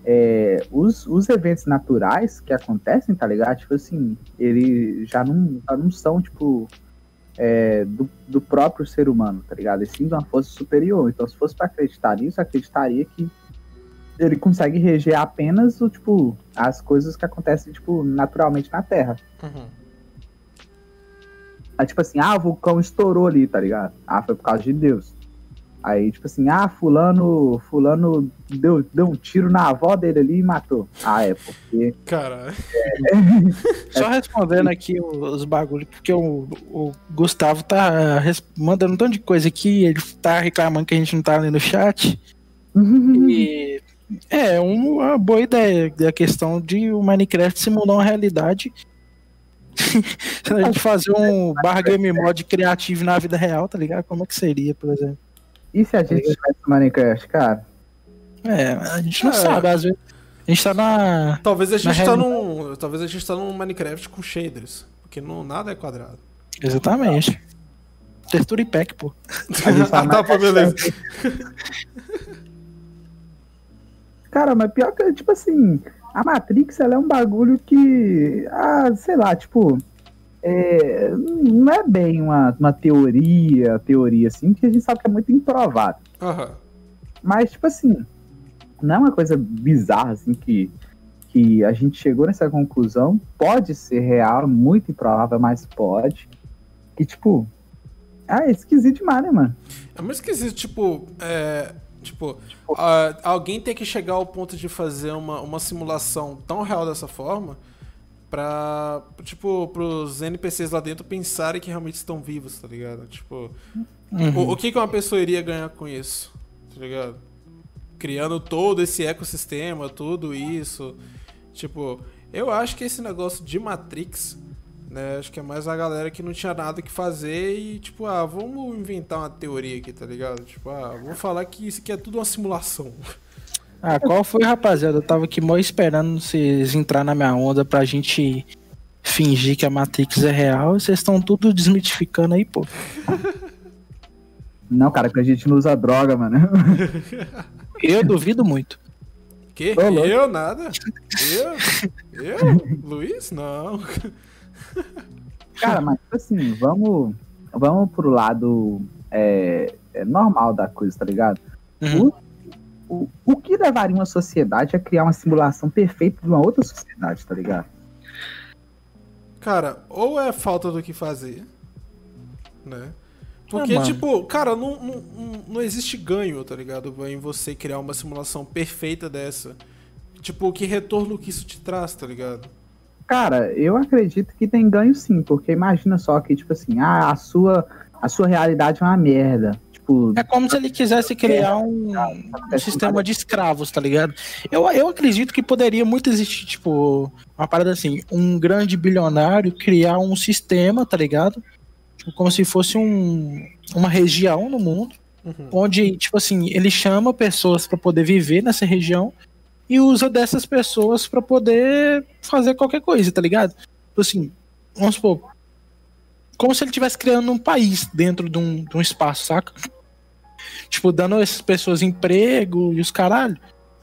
é, os, os eventos naturais que acontecem, tá ligado? Tipo assim, eles já não, já não são, tipo, é, do, do próprio ser humano, tá ligado? E sim de uma força superior. Então, se fosse pra acreditar nisso, acreditaria que ele consegue reger apenas o tipo as coisas que acontecem tipo naturalmente na Terra. Uhum. Aí, tipo assim, ah, o vulcão estourou ali, tá ligado? Ah, foi por causa de Deus. Aí, tipo assim, ah, fulano, fulano deu, deu um tiro na avó dele ali e matou. Ah, é porque. Cara, só respondendo aqui os bagulhos, porque o, o Gustavo tá mandando um tanto de coisa aqui, ele tá reclamando que a gente não tá lendo o chat. E é uma boa ideia a questão de o Minecraft simular uma realidade. Se a gente fazer um bar game mod criativo na vida real, tá ligado? Como é que seria, por exemplo? E se a gente tivesse no Minecraft, cara? É, a gente não É. sabe, às vezes. A gente tá na. talvez a Na gente tá num, talvez a gente tá num Minecraft com shaders, porque não nada é quadrado. Exatamente. Textura e pack, pô. Tá ah, tá, pô, beleza. Cara, mas pior que, tipo assim, a Matrix, ela é um bagulho que, ah, sei lá, tipo, é, não é bem uma, uma teoria, teoria assim, que a gente sabe que é muito improvável. Aham. Mas, tipo assim, não é uma coisa bizarra, assim, que, que a gente chegou nessa conclusão. Pode ser real, muito improvável, mas pode. E, tipo, ah, é esquisito demais, né, mano? É muito esquisito, tipo, é, tipo, a- alguém tem que chegar ao ponto de fazer uma, uma simulação tão real dessa forma pra, tipo, pros NPCs lá dentro pensarem que realmente estão vivos, tá ligado? Tipo, Uhum. o, o que, que uma pessoa iria ganhar com isso, tá ligado? Criando todo esse ecossistema, tudo isso. Tipo, eu acho que esse negócio de Matrix, né? Acho que é mais a galera que não tinha nada que fazer e, tipo, ah, vamos inventar uma teoria aqui, tá ligado? Tipo, ah, vou falar que isso aqui é tudo uma simulação. Ah, qual foi, rapaziada? Eu tava aqui mó esperando vocês entrar na minha onda pra gente fingir que a Matrix é real e vocês estão tudo desmitificando aí, pô. Não, cara, que a gente não usa droga, mano. Eu duvido muito. Que? Louco. eu? Nada? Eu? Eu? Luiz? Não. Cara, mas tipo assim, vamos, vamos pro lado é, é, normal da coisa, tá ligado? Uhum. O, o, o que levaria uma sociedade a criar uma simulação perfeita de uma outra sociedade, tá ligado? Cara, ou é falta do que fazer, né? Porque, Ah, tipo, cara, não, não, não- não existe ganho, tá ligado? Em você criar uma simulação perfeita dessa. Tipo, que retorno que isso te traz, tá ligado? Cara, eu acredito que tem ganho sim, porque imagina só que, tipo assim, ah, a sua, a sua realidade é uma merda. Tipo, É como se ele quisesse criar um, um sistema de escravos, tá ligado? Eu, eu acredito que poderia muito existir, tipo, uma parada assim, um grande bilionário criar um sistema, tá ligado? Tipo, como se fosse um, uma região no mundo, Uhum. onde, tipo assim, ele chama pessoas pra poder viver nessa região e usa dessas pessoas pra poder fazer qualquer coisa, tá ligado? Tipo assim, vamos supor, como se ele estivesse criando um país dentro de um, de um espaço, saca? Tipo, dando essas pessoas emprego e os caralho.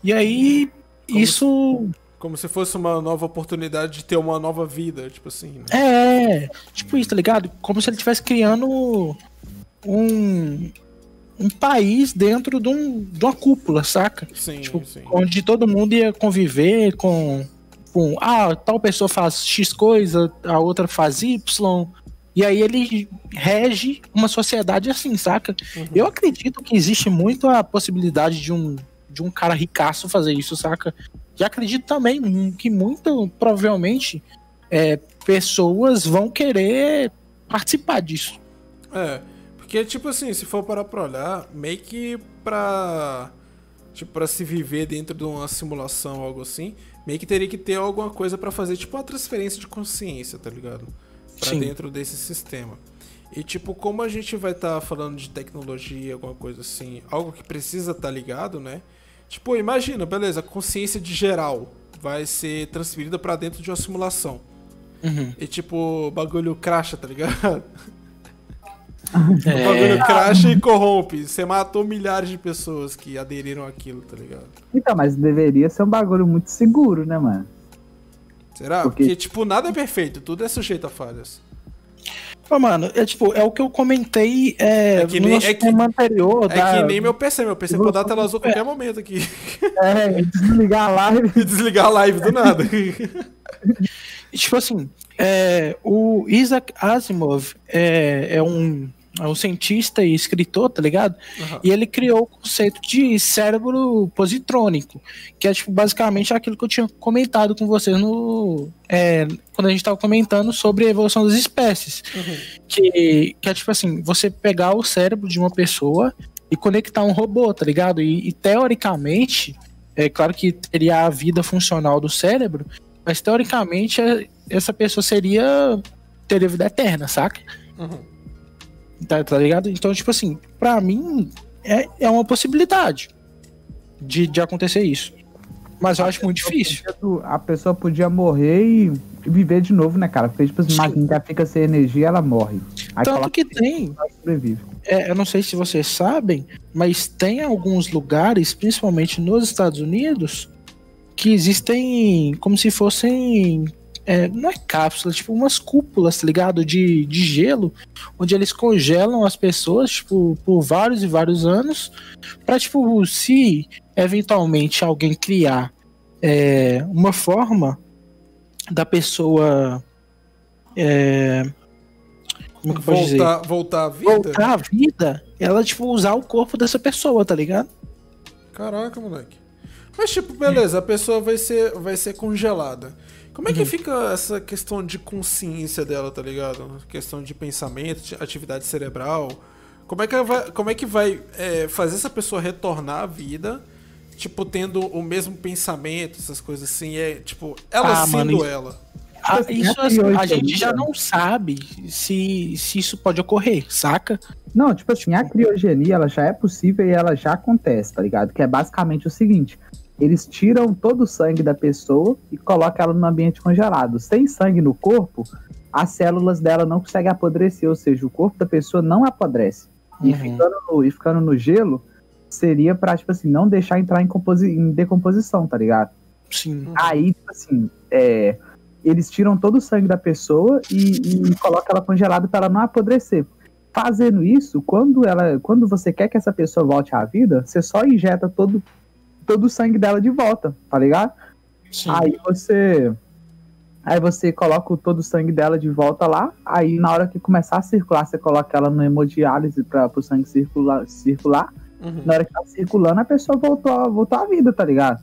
E aí, Como isso Como se fosse uma nova oportunidade de ter uma nova vida, tipo assim, né? é, tipo isso, tá ligado? Como se ele estivesse criando um, um país dentro de, um, de uma cúpula, saca? Sim, Tipo, sim. onde todo mundo ia conviver com, com ah, tal pessoa faz X coisa, a outra faz Y. E aí ele rege uma sociedade assim, saca? Uhum. Eu acredito que existe muito a possibilidade de um, de um cara ricaço fazer isso, saca? E acredito também que muito provavelmente é, pessoas vão querer participar disso. É, porque, tipo assim, se for parar pra olhar, meio que pra. Tipo, pra se viver dentro de uma simulação ou algo assim, meio que teria que ter alguma coisa pra fazer, tipo, uma transferência de consciência, tá ligado? Pra Sim. dentro desse sistema. E, tipo, como a gente vai estar falando de tecnologia, alguma coisa assim, algo que precisa estar ligado, né? Tipo, imagina, beleza, consciência de geral vai ser transferida pra dentro de uma simulação. Uhum. E, tipo, o bagulho cracha, tá ligado? O É, bagulho cracha e corrompe. Você matou milhares de pessoas que aderiram àquilo, tá ligado? então, mas deveria ser um bagulho muito seguro, né, mano? Será? Porque- Porque, tipo, nada é perfeito, tudo é sujeito a falhas. Ô, mano, é tipo, é o que eu comentei é, É que no nem- nosso é que- anterior. É da- que nem meu PC, meu PC pode dar tela azul a qualquer momento aqui. É, desligar a live. Desligar a live do nada. Tipo assim, é, o Isaac Asimov é, é um, é um cientista e escritor, tá ligado? Aham. E ele criou o conceito de cérebro positrônico, que é tipo, basicamente aquilo que eu tinha comentado com vocês no, é, quando a gente tava comentando sobre a evolução das espécies. Que, que é tipo assim, você pegar o cérebro de uma pessoa e conectar um robô, tá ligado? E, e teoricamente, é claro que teria a vida funcional do cérebro, mas teoricamente é- essa pessoa seria teria vida eterna, saca? Uhum. Tá, tá ligado? Então, tipo assim, pra mim é, é uma possibilidade de, de acontecer isso. Mas eu acho muito difícil. A pessoa podia morrer e viver de novo, né, cara? Porque, tipo, Sim. imagina que ela fica sem energia, ela morre. Aí Tanto que tem, é, eu não sei se vocês sabem, mas tem alguns lugares, principalmente nos Estados Unidos, que existem como se fossem. É, não é cápsulas, tipo umas cúpulas, tá ligado? De, de gelo, onde eles congelam as pessoas, tipo, por vários e vários anos, pra, tipo, se eventualmente alguém criar é, uma forma da pessoa. É, como que eu posso dizer? Voltar, voltar à vida? voltar à vida, ela, tipo, usar o corpo dessa pessoa, tá ligado? Caraca, moleque. Mas, tipo, beleza, a pessoa vai ser, vai ser congelada. Como é Uhum. que fica essa questão de consciência dela, tá ligado? Questão de pensamento, de atividade cerebral. Como é que vai, como é que vai é, fazer essa pessoa retornar à vida, tipo, tendo o mesmo pensamento, essas coisas assim? É, tipo, ela Ah, mano, sendo isso- ela. Ah, isso, a assim, a criogenia- gente já não sabe se, se isso pode ocorrer, saca? Não, tipo assim, a criogenia, ela já é possível e ela já acontece, tá ligado? Que é basicamente o seguinte, eles tiram todo o sangue da pessoa e colocam ela no ambiente congelado. Sem sangue no corpo, as células dela não conseguem apodrecer, ou seja, o corpo da pessoa não apodrece. E, Uhum. ficando no, e ficando no gelo, seria pra, tipo assim, não deixar entrar em, em decomposição, tá ligado? Sim. Aí, tipo assim, é, eles tiram todo o sangue da pessoa e, e colocam ela congelada para ela não apodrecer. Fazendo isso, quando, ela, quando você quer que essa pessoa volte à vida, você só injeta todo, todo o sangue dela de volta, tá ligado? Sim. Aí você. Aí você coloca o- todo o sangue dela de volta lá. Aí na hora que começar a circular, você coloca ela no hemodiálise para o sangue circular, circular. Uhum. Na hora que tá circulando, a pessoa voltou, voltou à vida, tá ligado?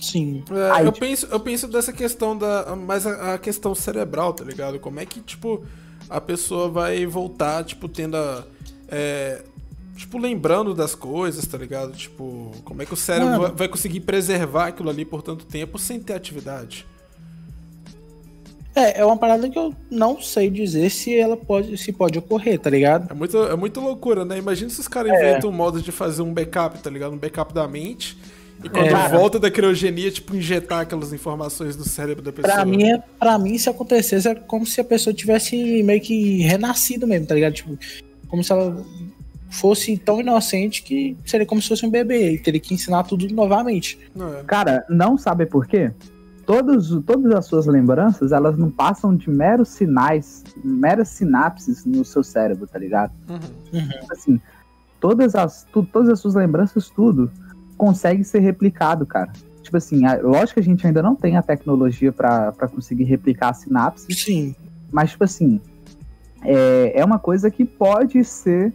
Sim. É, Aí, eu, tipo- penso, eu penso dessa questão da. Mais a, a questão cerebral, tá ligado? Como é que, tipo, a pessoa vai voltar, tipo, tendo a. é, tipo, lembrando das coisas, tá ligado? Tipo, como é que o cérebro Mano. vai, conseguir preservar aquilo ali por tanto tempo sem ter atividade? É, é uma parada que eu não sei dizer se ela pode, se pode ocorrer, tá ligado? É muito, é muito loucura, né? Imagina se os caras É. inventam um modo de fazer um backup, tá ligado? Um backup da mente. E quando É. volta da criogenia, tipo, injetar aquelas informações no cérebro da pessoa. Pra mim, é, pra mim, se acontecesse, é como se a pessoa tivesse meio que renascido mesmo, tá ligado? Tipo, como se ela fosse tão inocente que seria como se fosse um bebê. E teria que ensinar tudo novamente. Não é. Cara, não sabe por quê? Todos, todas as suas lembranças, elas não passam de meros sinais, meras sinapses no seu cérebro, tá ligado? Uhum. Tipo assim, todas as, tu- todas as suas lembranças, tudo, consegue ser replicado, cara. Tipo assim, a- lógico que a gente ainda não tem a tecnologia pra pra conseguir replicar a sinapse, Sim. mas, tipo assim, é, é uma coisa que pode ser.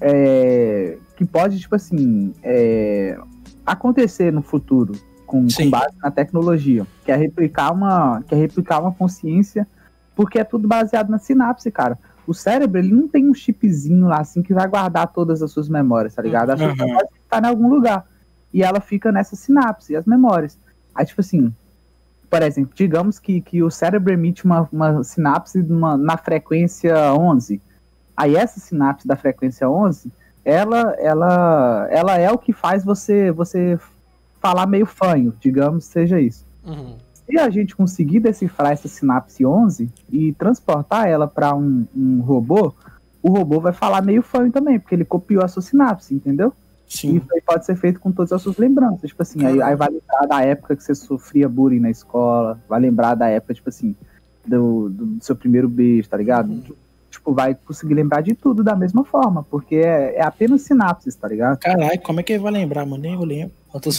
É, que pode, tipo assim, é, acontecer no futuro com, com base na tecnologia. Que é replicar uma, que é replicar uma consciência, porque é tudo baseado na sinapse, cara. O cérebro, ele não tem um chipzinho lá, assim, que vai guardar todas as suas memórias, tá ligado? As suas Uhum. memórias estão em algum lugar. E ela fica nessa sinapse, as memórias. Aí, tipo assim, por exemplo, digamos que, que o cérebro emite uma, uma sinapse numa- na frequência 11. Aí essa sinapse da frequência 11, ela, ela, ela é o que faz você, você falar meio fanho, digamos, seja isso. Uhum. Se a gente conseguir decifrar essa sinapse 11 e transportar ela para um, um robô, o robô vai falar meio fanho também, porque ele copiou a sua sinapse, entendeu? Sim. isso aí pode ser feito com todas as suas lembranças. Tipo assim, aí, aí vai lembrar da época que você sofria bullying na escola, vai lembrar da época, tipo assim, do, do seu primeiro beijo, tá ligado? Uhum. Tipo, vai conseguir lembrar de tudo da mesma forma, porque é, é apenas sinapses, tá ligado? Caralho, como é que ele vai lembrar, mano? Nem eu lembro. Eu tô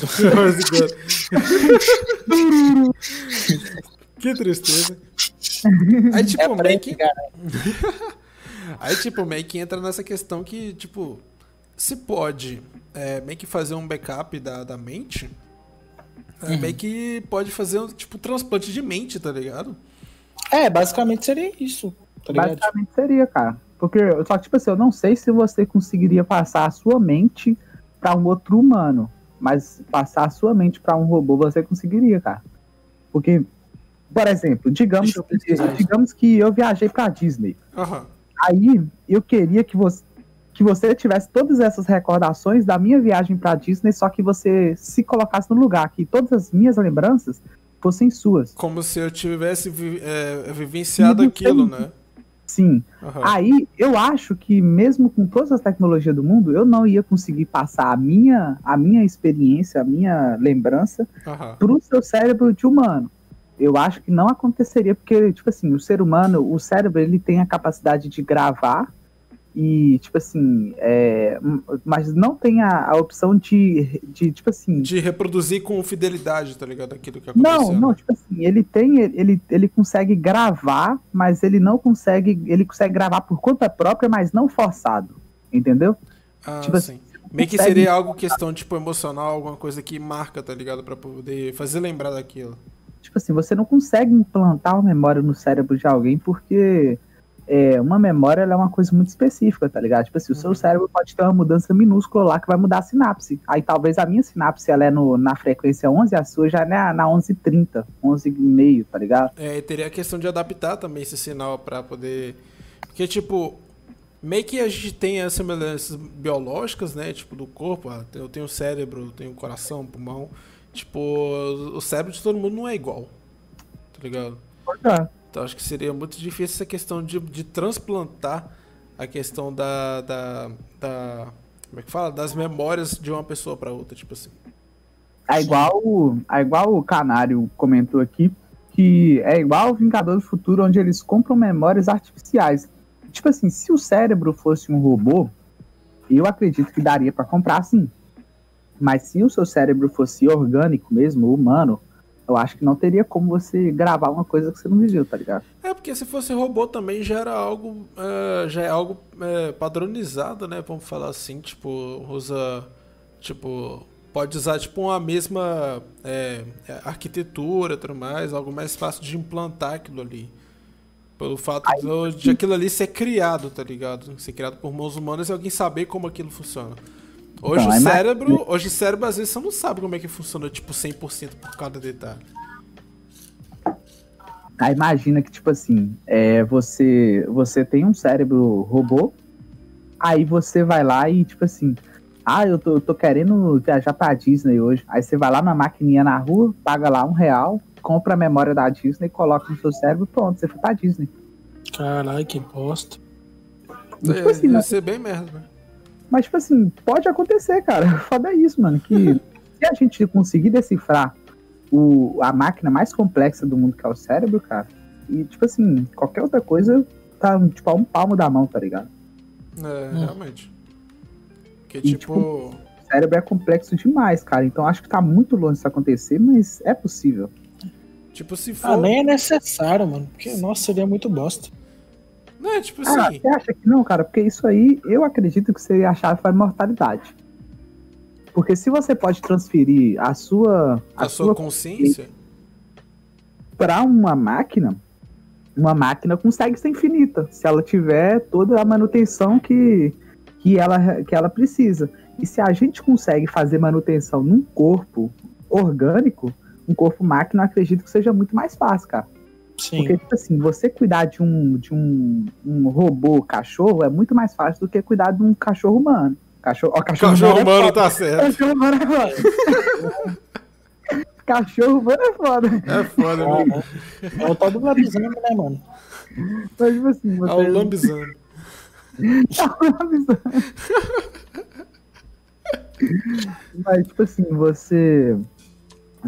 que tristeza. Aí, tipo, É que. cara. Aí, tipo, meio que entra nessa questão que, tipo, se pode é, meio que fazer um backup da, da mente, é, Uhum. meio que pode fazer, um, tipo, transplante de mente, tá ligado? É, basicamente seria isso, tá? Basicamente seria, cara. Porque, só que, tipo assim, eu não sei se você conseguiria passar a sua mente pra um outro humano. Mas passar a sua mente pra um robô você conseguiria, cara. Porque, por exemplo, digamos, isso. digamos que eu viajei pra Disney. Aham. Aí eu queria que você, que você tivesse todas essas recordações da minha viagem pra Disney, só que você se colocasse no lugar que todas as minhas lembranças fossem suas. Como se eu tivesse vi- é, vivenciado aquilo, né? Sim. Aham. Aí eu acho que mesmo com todas as tecnologias do mundo, eu não ia conseguir passar a minha, a minha experiência, a minha lembrança Aham. pro seu cérebro de humano. Eu acho que não aconteceria, porque, tipo assim, o ser humano, o cérebro, ele tem a capacidade de gravar e, tipo assim, é, mas não tem a, a opção de, de, tipo assim, De reproduzir com fidelidade, tá ligado? Aquilo que aconteceu. não, não, tipo assim, ele tem, ele, ele consegue gravar, mas ele não consegue, ele consegue gravar por conta própria, mas não forçado, entendeu? Ah, tipo sim. Meio que seria algo questão, tipo, emocional, alguma coisa que marca, tá ligado? Pra poder fazer lembrar daquilo. Tipo assim, você não consegue implantar uma memória no cérebro de alguém porque é, uma memória ela é uma coisa muito específica, tá ligado? Tipo assim, o seu Uhum. cérebro pode ter uma mudança minúscula lá que vai mudar a sinapse. Aí talvez a minha sinapse ela é no, na frequência 11 e a sua já é na, na 11.30, 11,5, tá ligado? É, e teria a questão de adaptar também esse sinal pra poder. Porque, tipo, meio que a gente tem as semelhanças biológicas, né? Tipo, do corpo. ah, eu tenho cérebro, eu tenho coração, pulmão. Tipo, o cérebro de todo mundo não é igual. Tá ligado? É. Então acho que seria muito difícil essa questão de, de transplantar a questão da, da, da. Como é que fala? Das memórias de uma pessoa pra outra, tipo assim. É igual, é igual o Canário comentou aqui, que é igual o Vingador do Futuro, onde eles compram memórias artificiais. Tipo assim, se o cérebro fosse um robô, eu acredito que daria pra comprar sim. Mas se o seu cérebro fosse orgânico mesmo, humano, eu acho que não teria como você gravar uma coisa que você não viveu, tá ligado? É, porque se fosse robô também já era algo. é, já é algo é, padronizado, né? Vamos falar assim, tipo, usa. Tipo. Pode usar tipo uma mesma é, arquitetura e tudo mais, algo mais fácil de implantar aquilo ali. Pelo fato de, de aquilo ali ser criado, tá ligado? Ser criado por mãos humanas e alguém saber como aquilo funciona. Hoje Então, o é mais- cérebro, hoje o cérebro às vezes você não sabe como é que funciona, tipo, 100% por cada detalhe. Aí imagina que, tipo assim, é, você, você tem um cérebro robô, aí você vai lá e, tipo assim, ah, eu tô, eu tô querendo viajar pra Disney hoje. Aí você vai lá na maquininha na rua, paga lá um real, compra a memória da Disney, coloca no seu cérebro pronto, você foi pra Disney. Caralho, que bosta. E, É, tipo assim, ia mas, ser bem merda, né? Mas, tipo assim, pode acontecer, cara. Foda é isso, mano. Que se a gente conseguir decifrar o, a máquina mais complexa do mundo, que é o cérebro, cara, e, tipo assim, qualquer outra coisa tá, tipo, a um palmo da mão, tá ligado? É, Hum. realmente. Porque, E, tipo. O cérebro é complexo demais, cara. Então acho que tá muito longe disso acontecer, mas é possível. Tipo, se for. Ah, nem é necessário, mano. Porque, nossa, seria muito bosta. Não, é tipo Ah, assim. você acha que não, cara? Porque isso aí eu acredito que seria a chave para a imortalidade. Porque se você pode transferir a sua, a, sua consciência. para uma máquina, uma máquina consegue ser infinita, se ela tiver toda a manutenção que, que, ela, que ela precisa. E se a gente consegue fazer manutenção num corpo orgânico, um corpo máquina, eu acredito que seja muito mais fácil, cara. Sim. Porque, tipo assim, você cuidar de um, de um, um robô cachorro é muito mais fácil do que cuidar de um cachorro humano. Cachorro, ó, cachorro, Cachorro humano é tá certo. Cachorro humano é foda. cachorro humano é foda. É foda, Ah, né? É o tal do lobisomem, né, mano? Mas, tipo assim, É o você... lambizano. Mas, tipo assim, você.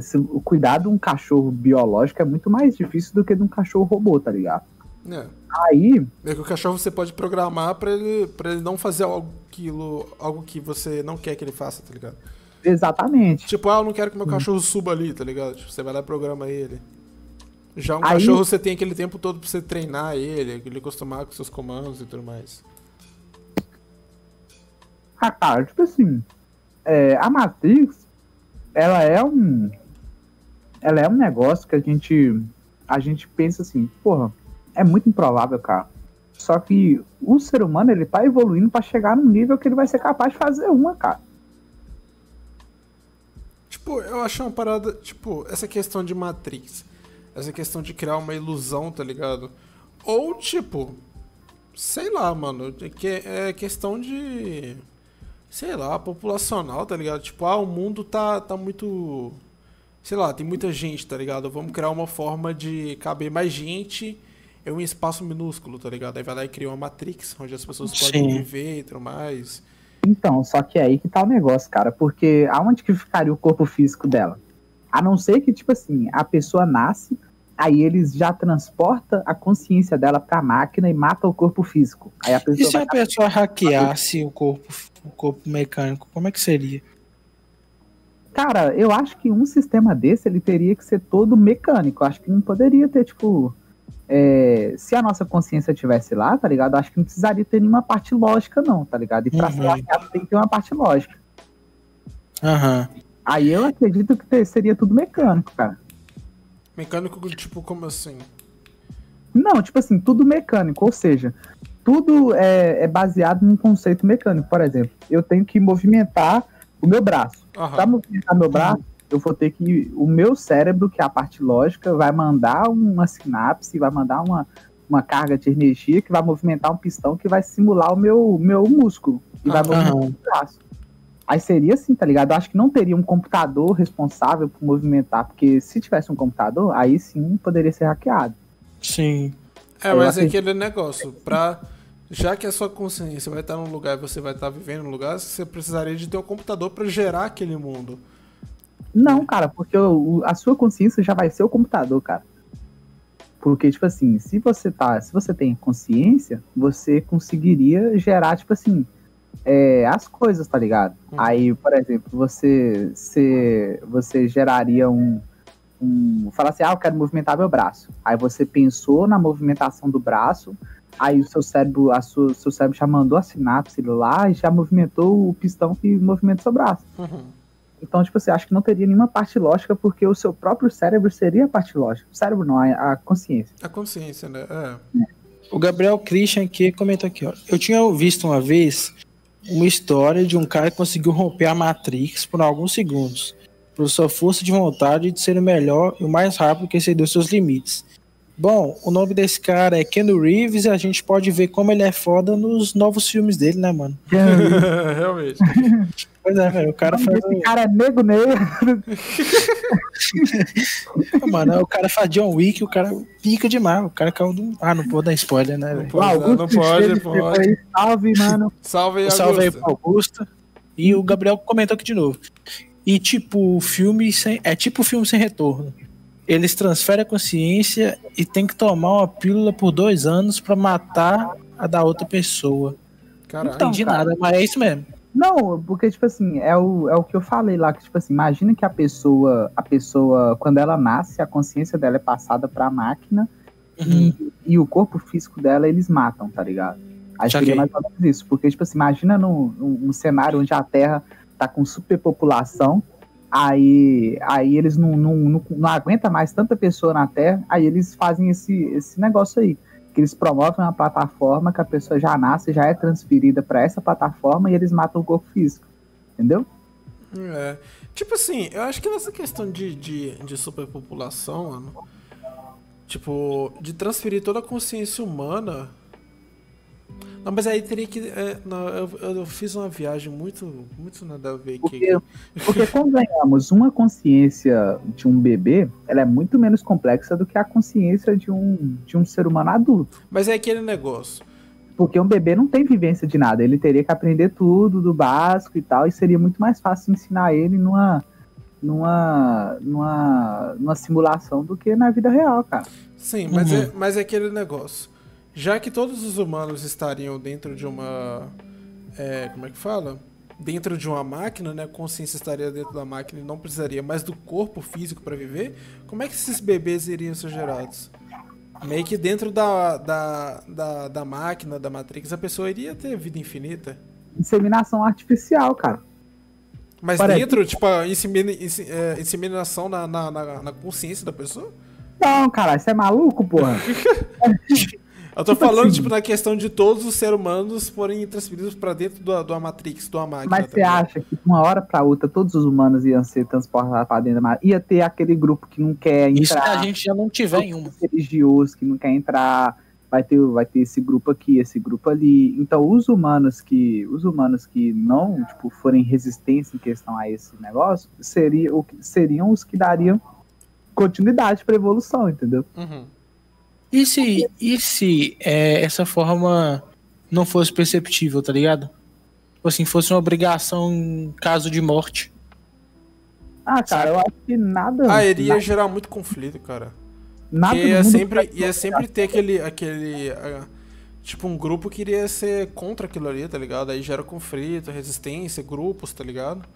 Se- o cuidar de um cachorro biológico é muito mais difícil do que de um cachorro robô, tá ligado? É. Aí, É que o cachorro você pode programar pra ele, pra ele não fazer algo, aquilo, algo que você não quer que ele faça, tá ligado? exatamente. Tipo, ah, eu não quero que meu cachorro suba ali, tá ligado? Tipo, você vai lá e programa ele. Já um Aí- cachorro você tem aquele tempo todo pra você treinar ele, ele acostumar com seus comandos e tudo mais. Ah, cara, tipo assim, é, a Matrix, ela é um. Ela é um negócio que a gente. A gente pensa assim, porra, é muito improvável, cara. Só que o ser humano, ele tá evoluindo pra chegar num nível que ele vai ser capaz de fazer uma, cara. Tipo, eu acho uma parada, tipo, essa questão de Matrix, essa questão de criar uma ilusão, tá ligado? Ou, tipo, sei lá, mano, que é questão de, sei lá, populacional, tá ligado? Tipo, ah, o mundo tá, tá muito, sei lá, tem muita gente, tá ligado? Vamos criar uma forma de caber mais gente em um espaço minúsculo, tá ligado? Aí vai lá e cria uma Matrix, onde as pessoas podem Sim. viver e tudo mais. Então, só que é aí que tá o negócio, cara. Porque aonde que ficaria o corpo físico dela? A não ser que, tipo assim, a pessoa nasce, aí eles já transporta a consciência dela pra máquina e mata o corpo físico. Aí a E pessoa se vai a pessoa hackeasse o corpo, o corpo mecânico, como é que seria? Cara, eu acho que um sistema desse ele teria que ser todo mecânico. Eu acho que não poderia ter, tipo. é, se a nossa consciência estivesse lá, tá ligado? Eu acho que não precisaria ter nenhuma parte lógica, não, tá ligado? E pra Uhum. ser hackeado tem que ter uma parte lógica. Aham. Aí eu acredito que ter- seria tudo mecânico, cara. Mecânico, tipo, como assim? Não, tipo assim, tudo mecânico, ou seja, tudo é, é baseado num conceito mecânico. Por exemplo, eu tenho que movimentar o meu braço. Aham. Para movimentar meu braço, eu vou ter que. O meu cérebro, que é a parte lógica, vai mandar uma sinapse, vai mandar uma, uma carga de energia que vai movimentar um pistão que vai simular o meu, meu músculo. E vai movimentar Aham. o braço. Aí seria assim, tá ligado? Eu acho que não teria um computador responsável por movimentar, porque se tivesse um computador, aí sim poderia ser hackeado. Sim. É, mas é aquele negócio, pra. Já que a sua consciência vai estar num lugar e você vai estar vivendo num lugar, você precisaria de ter um computador pra gerar aquele mundo. Não, cara, porque o- a sua consciência já vai ser o computador, cara. Porque, tipo assim, se você tá. Se você tem consciência, você conseguiria gerar, tipo assim, é, as coisas, tá ligado? Uhum. Aí, por exemplo, você, você, você geraria um. um fala assim, ah, eu quero movimentar meu braço. Aí você pensou na movimentação do braço, aí o seu cérebro, a sua, seu cérebro já mandou a sinapse lá e já movimentou o pistão que movimenta o seu braço. Uhum. Então, tipo assim, acho que não teria nenhuma parte lógica, porque o seu próprio cérebro seria a parte lógica. O cérebro não, a, a consciência. A consciência, né? É. O Gabriel Christian aqui comentou aqui, ó. Eu tinha visto uma vez uma história de um cara que conseguiu romper a Matrix por alguns segundos, por sua força de vontade de ser o melhor e o mais rápido que excedeu seus limites. Bom, o nome desse cara é Ken Reeves e a gente pode ver como ele é foda nos novos filmes dele, né, mano? Realmente. Pois é, velho, o cara faz. Esse cara é nego negro. Mano, o cara faz John Wick, o cara pica demais. O cara caiu do. Ah, não pode dar spoiler, né, velho? Pois é, não pode, pode. aí. Salve, mano. Salve aí, salve aí Augusto. pro Augusto. E o Gabriel comentou aqui de novo. E tipo, o filme sem. É tipo filme sem retorno. Eles transferem a consciência e tem que tomar uma pílula por dois anos pra matar a da outra pessoa. Caralho. Não entendi cara. nada, mas é isso mesmo. Não, porque, tipo assim, é o, é o que eu falei lá, que, tipo assim, imagina que a pessoa, a pessoa, quando ela nasce, a consciência dela é passada pra máquina Uhum. e, e o corpo físico dela eles matam, tá ligado? Acho que seria mais ou menos isso, porque, tipo assim, imagina num, num, num cenário onde a Terra tá com superpopulação, aí, aí eles não, não, não, não aguentam mais tanta pessoa na Terra, aí eles fazem esse, esse negócio aí, que eles promovem uma plataforma que a pessoa já nasce, já é transferida pra essa plataforma e eles matam o corpo físico, entendeu? É. Tipo assim, eu acho que nessa questão de, de, de superpopulação, mano, tipo, de transferir toda a consciência humana. Não, mas aí teria que. é, não, eu, eu fiz uma viagem muito, muito nada a ver aqui. Porque, porque convenhamos, uma consciência de um bebê, ela é muito menos complexa do que a consciência de um, de um ser humano adulto. Mas é aquele negócio. Porque um bebê não tem vivência de nada, ele teria que aprender tudo do básico e tal, e seria muito mais fácil ensinar ele numa, numa, numa, numa simulação do que na vida real, cara. Sim, mas, Uhum. é, mas é aquele negócio. Já que todos os humanos estariam dentro de uma. é, como é que fala? Dentro de uma máquina, né? A consciência estaria dentro da máquina e não precisaria mais do corpo físico para viver. Como é que esses bebês iriam ser gerados? Meio que dentro da, da, da, da máquina, da Matrix, a pessoa iria ter vida infinita. Inseminação artificial, cara. Mas Parece- dentro, tipo, insemina- inse- é, inseminação na, na, na, na consciência da pessoa? Não, cara, você é maluco, porra? Eu tô Tipo falando, assim- tipo, na questão de todos os seres humanos forem transferidos pra dentro do, do Matrix, do máquina. Mas tá você acha que de uma hora pra outra todos os humanos iam ser transportados pra dentro da máquina? Ia ter aquele grupo que não quer Isso que entrar. a gente já não tiver em uma. religioso que não quer entrar, vai ter, vai ter esse grupo aqui, esse grupo ali. Então, os humanos que os humanos que não tipo, forem resistência em questão a esse negócio seria, seriam os que dariam continuidade para evolução, entendeu? Uhum. E se, e se é, essa forma não fosse perceptível, tá ligado? Tipo assim, fosse uma obrigação em caso de morte. Ah, cara, eu acho que nada. Ah, iria nada, gerar muito conflito, cara. nada Porque no ia mundo sempre, ia sempre ter aquele. aquele ah, tipo, um grupo que iria ser contra aquilo ali, tá ligado? Aí gera conflito, resistência, grupos, tá ligado?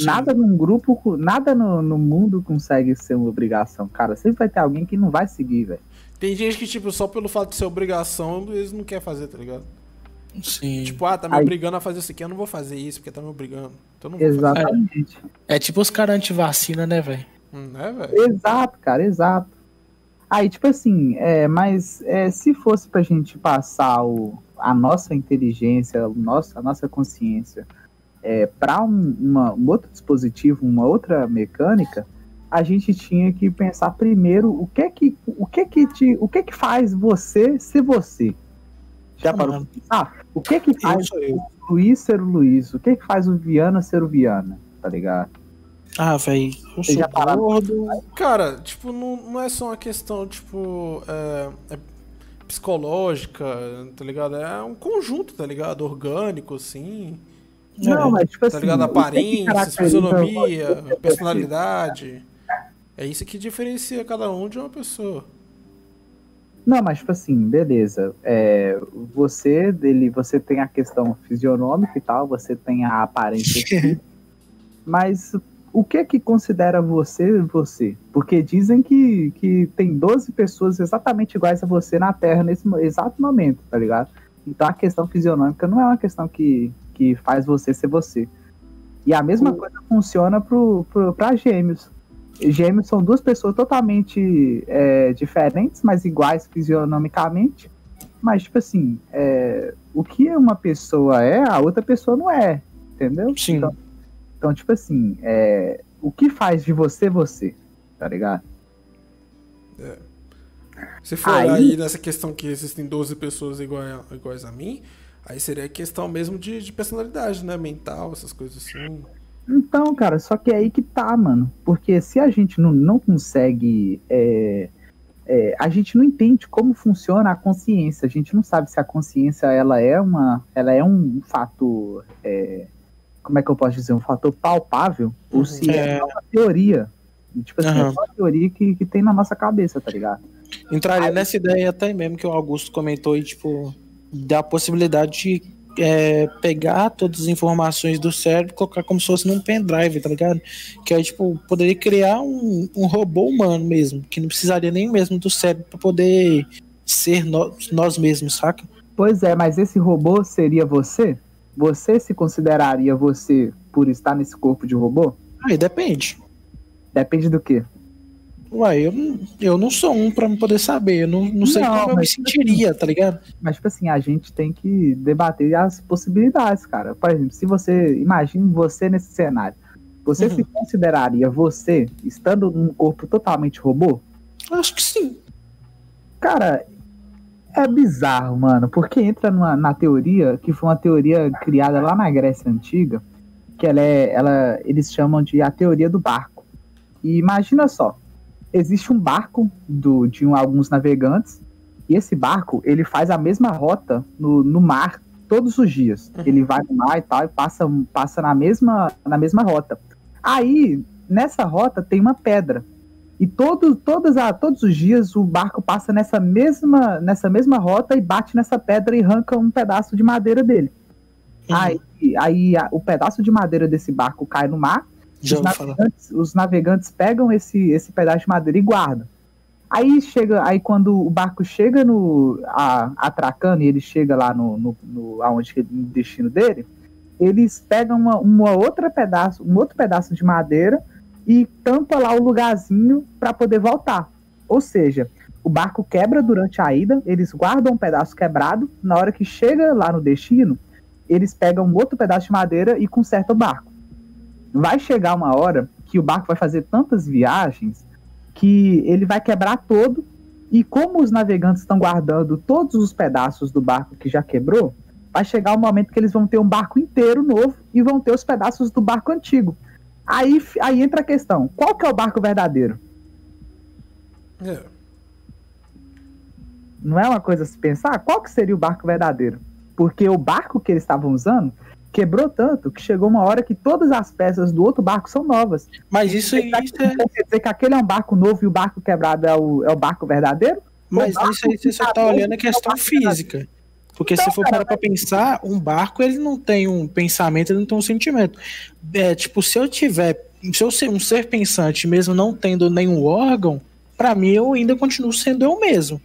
Nada num grupo, nada no, no mundo consegue ser uma obrigação, cara. Sempre vai ter alguém que não vai seguir, velho. Tem gente que, tipo, só pelo fato de ser obrigação, eles não querem fazer, tá ligado? Sim. Tipo, ah, tá me Aí- obrigando a fazer isso aqui, eu não vou fazer isso, porque tá me obrigando. Então não vou fazer. Exatamente. É tipo os caras anti-vacina, né, velho? É, velho? Exato, cara, exato. Aí, tipo assim, é, mas é, se fosse pra gente passar o, a nossa inteligência, o nosso, a nossa consciência é, para um, uma- um outro dispositivo, uma outra mecânica, a gente tinha que pensar primeiro o que é que, o que é que, te, o que, é que faz você ser você. Já Ah, parou pensar? O que é que faz eu. Luiz ser o Luiz. O que que faz o Viana ser o Viana, tá ligado? Ah, velho, eu Você sou já gordo. Cara, tipo, não, não é só uma questão, tipo, é, é psicológica, tá ligado? É um conjunto, tá ligado? Orgânico, assim, Não, É, mas tipo tá assim. ligado? o que que Aparência, fisionomia, personalidade. É isso que diferencia cada um de uma pessoa. Não, mas tipo assim, beleza. É, você dele, você tem a questão fisionômica e tal, você tem a aparência física, mas o que que considera você você? Porque dizem que, que tem 12 pessoas exatamente iguais a você na Terra nesse exato momento, tá ligado? Então a questão fisionômica não é uma questão que, que faz você ser você. E a mesma coisa funciona pro, pro, pra gêmeos. Gêmeos são duas pessoas totalmente é, diferentes, mas iguais fisionomicamente. Mas, tipo assim, é, o que uma pessoa é, a outra pessoa não é. Entendeu? Sim. Então, então, tipo assim, é, o que faz de você você? Tá ligado? Se for Aí- aí... nessa questão que existem 12 pessoas iguais, iguais a mim, aí seria questão mesmo de, de personalidade, né? Mental, essas coisas assim. Então, cara, só que é aí que tá, mano. Porque se a gente não, não consegue. é, é, a gente não entende como funciona a consciência. A gente não sabe se a consciência ela é uma. Ela é um fator. é, como é que eu posso dizer? Um fator palpável? Ou Uhum. se é, É. uma teoria. E, Tipo assim, é Aham. só uma teoria que, que tem na nossa cabeça, tá ligado? Entraria nessa ideia até mesmo que o Augusto comentou aí, tipo, da possibilidade de é, pegar todas as informações do cérebro e colocar como se fosse num pendrive, tá ligado? Que aí, tipo, poderia criar um, um robô humano mesmo, que não precisaria nem mesmo do cérebro pra poder ser nó- nós mesmos, saca? Pois é, mas esse robô seria você? Você se consideraria você por estar nesse corpo de robô? Aí depende. Depende do quê? Uai, eu, não- eu não sou um pra poder saber, eu não, não sei Não, como eu me mas- sentiria, tá ligado? Mas, tipo assim, a gente tem que debater as possibilidades, cara. Por exemplo, se você. Imagine você nesse cenário. Você Uhum. se consideraria você estando num corpo totalmente robô? Acho que sim. Cara, é bizarro, mano, porque entra numa, na teoria, que foi uma teoria criada lá na Grécia Antiga, que ela é. Ela, eles chamam de a teoria do barco. E imagina só, existe um barco do, de um- alguns navegantes, e esse barco, ele faz a mesma rota no, no mar todos os dias. Uhum. Ele vai no mar e tal, e passa, passa na, mesma, na mesma rota. Aí, nessa rota, tem uma pedra. E todo, todas a, todos os dias o barco passa nessa mesma, nessa mesma rota e bate nessa pedra e arranca um pedaço de madeira dele. Uhum. Aí, aí a- o pedaço de madeira desse barco cai no mar Já os navegantes, os navegantes pegam esse, esse pedaço de madeira e guardam. Aí chega, aí quando o barco chega no a, atracando e ele chega lá no, no, no aonde no destino dele, eles pegam uma, uma outra pedaço, um outro pedaço de madeira e tampa lá o lugarzinho para poder voltar. Ou seja, o barco quebra durante a ida, eles guardam um pedaço quebrado, na hora que chega lá no destino, eles pegam um outro pedaço de madeira e consertam o barco vai chegar uma hora que o barco vai fazer tantas viagens que ele vai quebrar todo. E como os navegantes estão guardando todos os pedaços do barco que já quebrou, vai chegar o momento que eles vão ter um barco inteiro novo e vão ter os pedaços do barco antigo. Aí, aí entra a questão: qual que é o barco verdadeiro? É. Não é uma coisa a se pensar? Qual que seria o barco verdadeiro? Porque o barco que eles estavam usando quebrou tanto que chegou uma hora que todas as peças do outro barco são novas. Mas isso, isso é. Quer dizer que aquele é um barco novo e o barco quebrado é o, é o barco verdadeiro? Mas barco isso aí você só tá olhando a questão é o barco verdade. física. Porque Então, se for parar pra pensar, um barco ele não tem um pensamento, ele não tem um sentimento. É, tipo, se eu tiver. Se eu ser um ser pensante, mesmo não tendo nenhum órgão, pra mim eu ainda continuo sendo eu mesmo.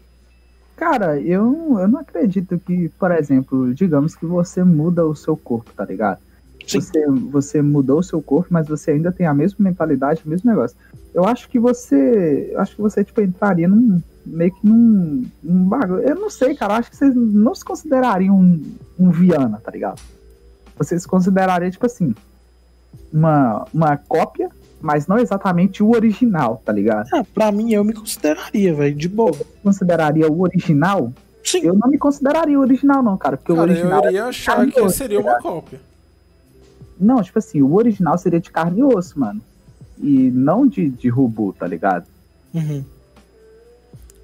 Cara, eu, eu não acredito que, por exemplo, digamos que você muda o seu corpo, tá ligado? Sim. Você, você mudou o seu corpo, mas você ainda tem a mesma mentalidade, o mesmo negócio. Eu acho que você. Acho que você, tipo, entraria num. meio que num. num bagulho. Eu não sei, cara. acho que vocês não se considerariam um, um Viana, tá ligado? Vocês se considerariam, tipo assim. Uma, uma cópia, mas não exatamente o original, tá ligado? Ah, pra mim eu me consideraria, velho, de boa. consideraria o original, Sim. Eu não me consideraria o original, não, cara. Porque o Cara, original. eu iria achar que carne seria uma cópia. Não, tipo assim, o original seria de carne e osso, mano. E não de, de robô, tá ligado? Uhum.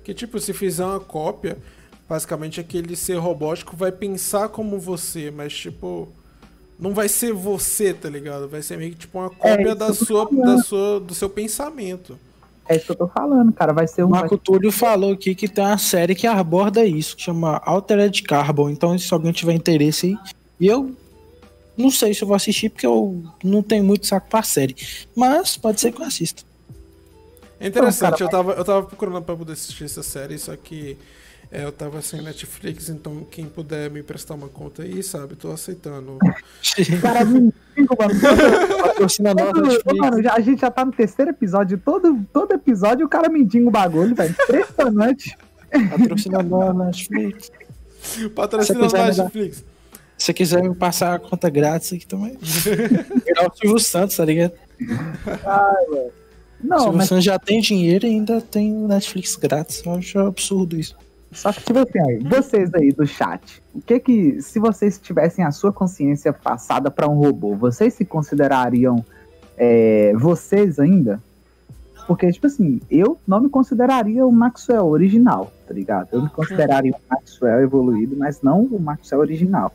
Que tipo, se fizer uma cópia, basicamente aquele ser robótico vai pensar como você, mas tipo. Não vai ser você, tá ligado? Vai ser meio que tipo uma cópia isso da sua, da sua, do seu pensamento. É isso que eu tô falando, cara. Vai ser O um. Marco Túlio falou aqui que tem uma série que aborda isso, que chama Altered Carbon. Então, se alguém tiver interesse aí. E eu não sei se eu vou assistir, porque eu não tenho muito saco pra série. Mas pode ser que eu assista. É interessante, eu, tava, eu tava procurando pra poder assistir essa série, só que é, eu tava sem Netflix, então quem puder me prestar uma conta aí, sabe? Tô aceitando. Cara. Patrocina Todo- Netflix. mano, a gente já tá no terceiro episódio. Todo, todo episódio o cara mendiga o bagulho, velho. Impressionante. Patrocina nós, Netflix. Patrocina dar- Netflix. Se você quiser me passar a conta grátis aqui também. Virar o Silvio Santos, tá ligado? Não, Silvio mas Santos já tem dinheiro e ainda tem Netflix grátis. Eu acho absurdo isso. Só que, tipo assim, aí, vocês aí do chat, o que que, se vocês tivessem a sua consciência passada pra um robô, vocês se considerariam é, vocês ainda? Porque, tipo assim, eu não me consideraria o Maxwell original, tá ligado? Eu me consideraria o Maxwell evoluído, mas não o Maxwell original.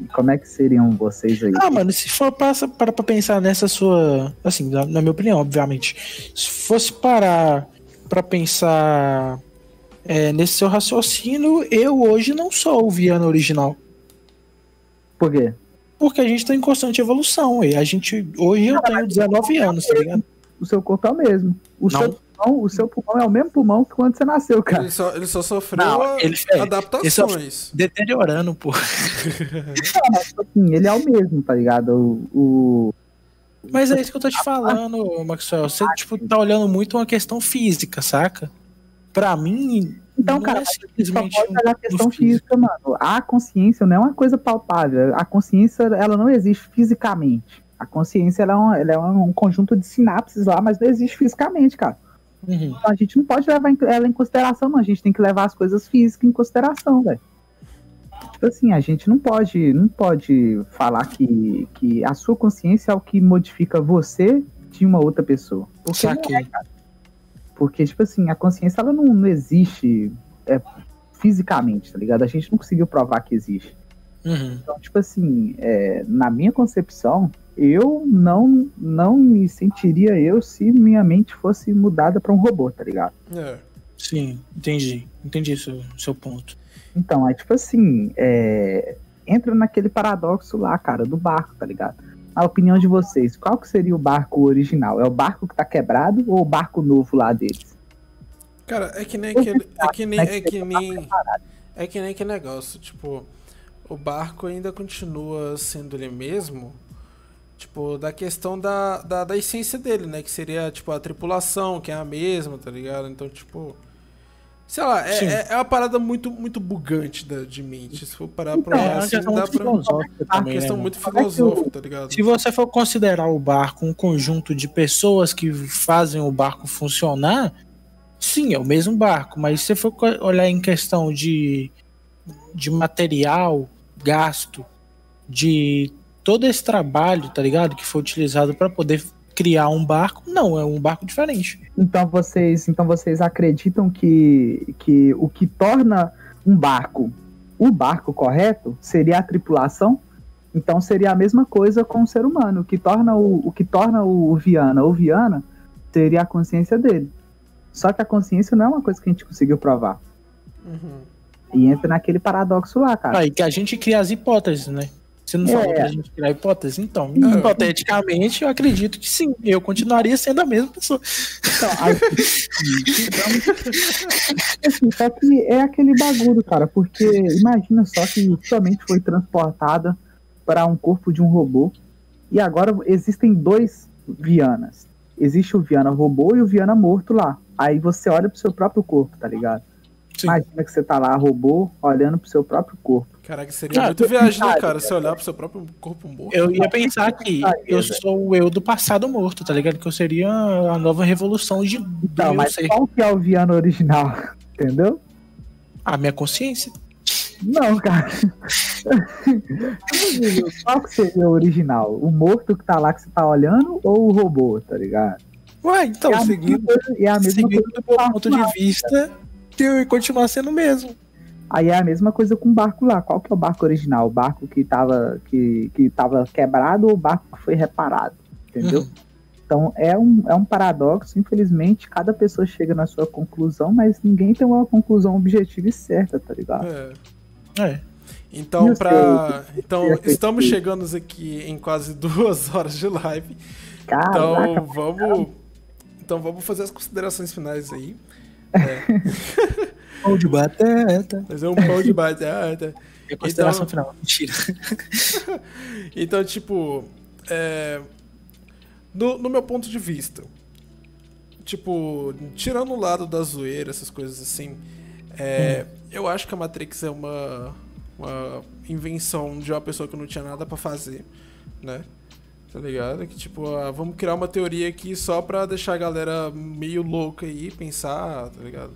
E como é que seriam vocês aí? Ah, mano, se for para para pra pensar nessa sua. Assim, na, na minha opinião, obviamente. Se fosse parar pra pensar é, nesse seu raciocínio, eu hoje não sou o Viana original. Por quê? Porque a gente tá em constante evolução. E a gente. Hoje eu tenho 19 anos, tá ligado? O seu corpo é o mesmo. O Não. seu pulmão, o seu pulmão é o mesmo pulmão que quando você nasceu, cara. Ele só, ele só sofreu Não, ele- é, adaptações. Deteriorando, pô. Assim, ele é o mesmo, tá ligado? O, o- Mas é isso que eu tô te falando, Maxwell. Você, tipo, tá olhando muito uma questão física, saca? Pra mim. Então, cara, é gente só simplesmente pode olhar a questão um física, mano. A consciência não é uma coisa palpável. A consciência, ela não existe fisicamente. A consciência, ela é, um, ela é um conjunto de sinapses lá, mas não existe fisicamente, cara. Uhum. Então a gente não pode levar ela em consideração, não. A gente tem que levar as coisas físicas em consideração, velho. Tipo assim, a gente não pode, não pode falar que, que a sua consciência é o que modifica você de uma outra pessoa. Porque, é, Saquei. Porque tipo assim, a consciência ela não, não existe é, fisicamente, tá ligado? A gente não conseguiu provar que existe. Uhum. Então, tipo assim, é, na minha concepção, eu não, não me sentiria eu se minha mente fosse mudada pra um robô, tá ligado? É. Sim, entendi. Entendi seu, seu ponto. Então, é tipo assim, é, entra naquele paradoxo lá, cara, do barco, tá ligado? A opinião de vocês, qual que seria o barco original? É o barco que tá quebrado ou o barco novo lá deles? Cara, é que nem aquele. É que nem. É que nem. É que nem aquele negócio, tipo, o barco ainda continua sendo ele mesmo, tipo, da questão da, da, da essência dele, né? Que seria, tipo, a tripulação, que é a mesma, tá ligado? Então, tipo. Sei lá, é, é, é uma parada muito, muito bugante da, de mente. Se for parar pra Então, olhar É uma assim, questão dá muito pra. filosófica Uma né, questão mano? muito é filosófica, tá ligado? Se você for considerar o barco um conjunto de pessoas que fazem o barco funcionar, sim, é o mesmo barco. Mas se você for olhar em questão de, de material, gasto, de todo esse trabalho, tá ligado? Que foi utilizado para poder criar um barco, não, é um barco diferente. Então vocês, então vocês acreditam que, que o que torna um barco o barco correto seria a tripulação? Então seria a mesma coisa com o ser humano. O que torna o, o, que torna o Viana o Viana seria a consciência dele. Só que a consciência não é uma coisa que a gente conseguiu provar. Uhum. E entra naquele paradoxo lá, cara. Aí que a gente cria as hipóteses, né? Você não É. falou pra gente criar hipóteses? Então, É. hipoteticamente, eu acredito que sim. Eu continuaria sendo a mesma pessoa. Então, assim, só que é aquele bagulho, cara, porque imagina só que sua mente foi transportada para um corpo de um robô e agora existem dois Vianas. Existe o Viana robô e o Viana morto lá. Aí você olha pro seu próprio corpo, tá ligado? Sim. Imagina que você tá lá, robô, olhando pro seu próprio corpo. Caraca, seria Ah, muito viagem, né, cara? Se olhar pro seu próprio corpo morto. Eu ia pensar que eu sou o eu do passado morto, tá ligado? Que eu seria a nova revolução de meu mas ser. qual que é o Viana original? Entendeu? A minha consciência. Não, cara. Qual que seria o original? O morto que tá lá que você tá olhando ou o robô, tá ligado? Ué, então, é a seguindo, mesma coisa, é a mesma seguindo coisa do ponto de vista, eu continuar sendo o mesmo. Aí é a mesma coisa com o barco lá. Qual que é o barco original? O barco que tava, que, que tava quebrado ou o barco que foi reparado? Entendeu? Uhum. Então é um, é um paradoxo. Infelizmente, cada pessoa chega na sua conclusão, mas ninguém tem uma conclusão objetiva e certa, tá ligado? É. É. Então, pra... então estamos chegando aqui em quase duas horas de live. Caraca, Então vamos. Então vamos fazer as considerações finais aí. Pão de batata. Fazer um pão de batata. É consideração Então- final. Mentira. Então, tipo, é, no, no meu ponto de vista, tipo, tirando o lado da zoeira, essas coisas assim, é, eu acho que a Matrix é uma, uma invenção de uma pessoa que não tinha nada pra fazer, né? Tá ligado? Que tipo, ah, vamos criar uma teoria aqui só pra deixar a galera meio louca aí, pensar, tá ligado?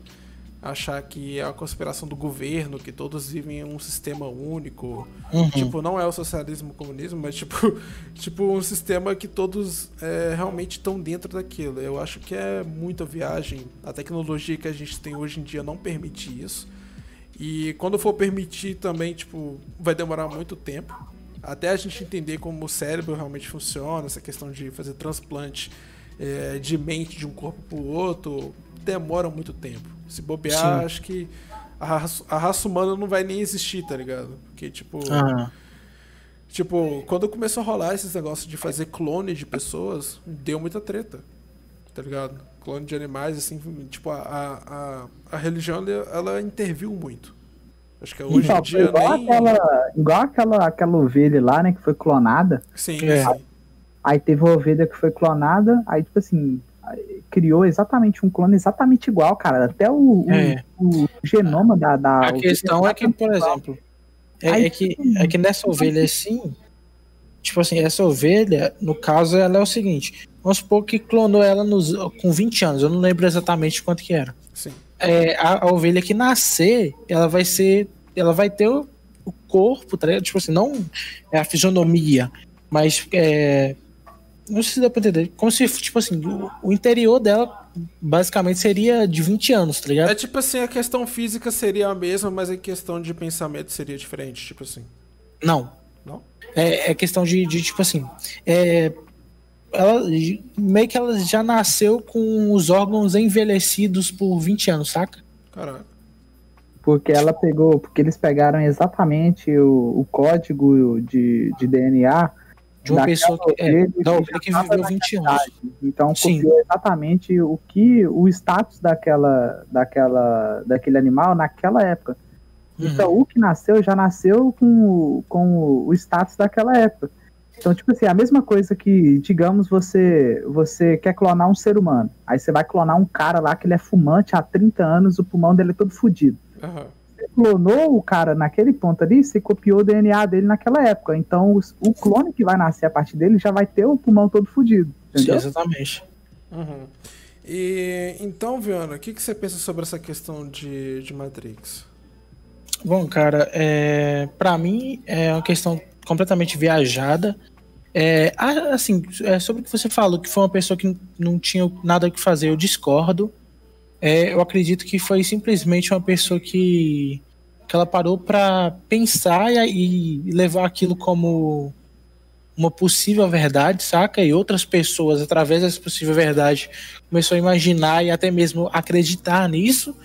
Achar que é a conspiração do governo, que todos vivem em um sistema único. Uhum. Tipo, não é o socialismo o comunismo, mas tipo, tipo um sistema que todos é, realmente estão dentro daquilo. Eu acho que é muita viagem. A tecnologia que a gente tem hoje em dia não permite isso. E quando for permitir também, tipo, vai demorar muito tempo. Até a gente entender como o cérebro realmente funciona, essa questão de fazer transplante é, de mente de um corpo pro outro, demora muito tempo. Se bobear, Sim. acho que a raça, a raça humana não vai nem existir, tá ligado? Porque, tipo. Ah, Tipo, quando começou a rolar esses negócios de fazer clone de pessoas, deu muita treta. Tá ligado? Clone de animais, assim, tipo, a, a, a, a religião ela, interviu muito. Acho que hoje Então, em dia igual, nem. aquela, igual aquela, aquela ovelha lá, né, que foi clonada. Sim, É. sim. Aí teve uma ovelha que foi clonada, aí, tipo assim, aí criou exatamente um clone exatamente igual, cara. Até o, o- É. o genoma da. da a questão é que, por exemplo, é, Aí- é que, é que nessa ovelha assim, tipo assim, essa ovelha, no caso, ela é o seguinte: vamos supor que clonou ela nos, com 20 anos, eu não lembro exatamente quanto que era. sim. É, a, a ovelha que nascer, ela vai ser. Ela vai ter o, o corpo, tá ligado? Tipo assim, não é a fisionomia, mas é. Não sei se dá pra entender. Como se, tipo assim, o, o interior dela basicamente seria de 20 anos, tá ligado? É tipo assim, a questão física seria a mesma, mas a questão de pensamento seria diferente, tipo assim. Não. Não? É, é questão de, de, tipo assim. É, ela, meio que ela já nasceu com os órgãos envelhecidos por 20 anos, saca? Caraca. Porque ela pegou, porque eles pegaram exatamente o, o código de, de DNA De uma pessoa que, é, da que ovelha que viveu tava 20 naquela anos. Então Sim. copiou exatamente o que o status daquela, daquela, daquele animal naquela época. Uhum. Então o que nasceu já nasceu com, o- com o status daquela época. Então, tipo assim, a mesma coisa que, digamos, você você quer clonar um ser humano. Aí você vai clonar um cara lá que ele é fumante há 30 anos, o pulmão dele é todo fodido. Aham. Você clonou o cara naquele ponto ali, você copiou o DNA dele naquela época. Então, os- o clone que vai nascer a partir dele já vai ter o pulmão todo fodido. Exatamente. Uhum. E então, Viana, o que, que você pensa sobre essa questão de, de Matrix? Bom, cara, é, para mim é uma questão completamente viajada. É, assim, é, sobre o que você falou, que foi uma pessoa que não tinha nada o que fazer, eu discordo. É, eu acredito que foi simplesmente uma pessoa que, que ela parou para pensar e, e levar aquilo como uma possível verdade, saca? E outras pessoas, através dessa possível verdade, começou a imaginar e até mesmo acreditar nisso.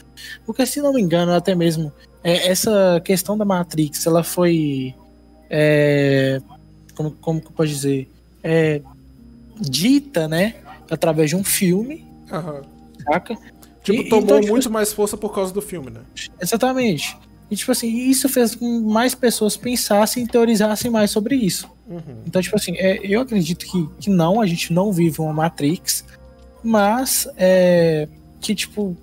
Porque, se não me engano, até mesmo é, essa questão da Matrix, ela foi. é, como, como que eu posso dizer? É, dita, né? Através de um filme, Aham. saca? Tipo, E- tomou então, tipo, muito mais força por causa do filme, né? Exatamente. E, tipo assim, isso fez com que mais pessoas pensassem e teorizassem mais sobre isso. Uhum. Então, tipo assim, é, eu acredito que, que não, a gente não vive uma Matrix, mas é, que, tipo,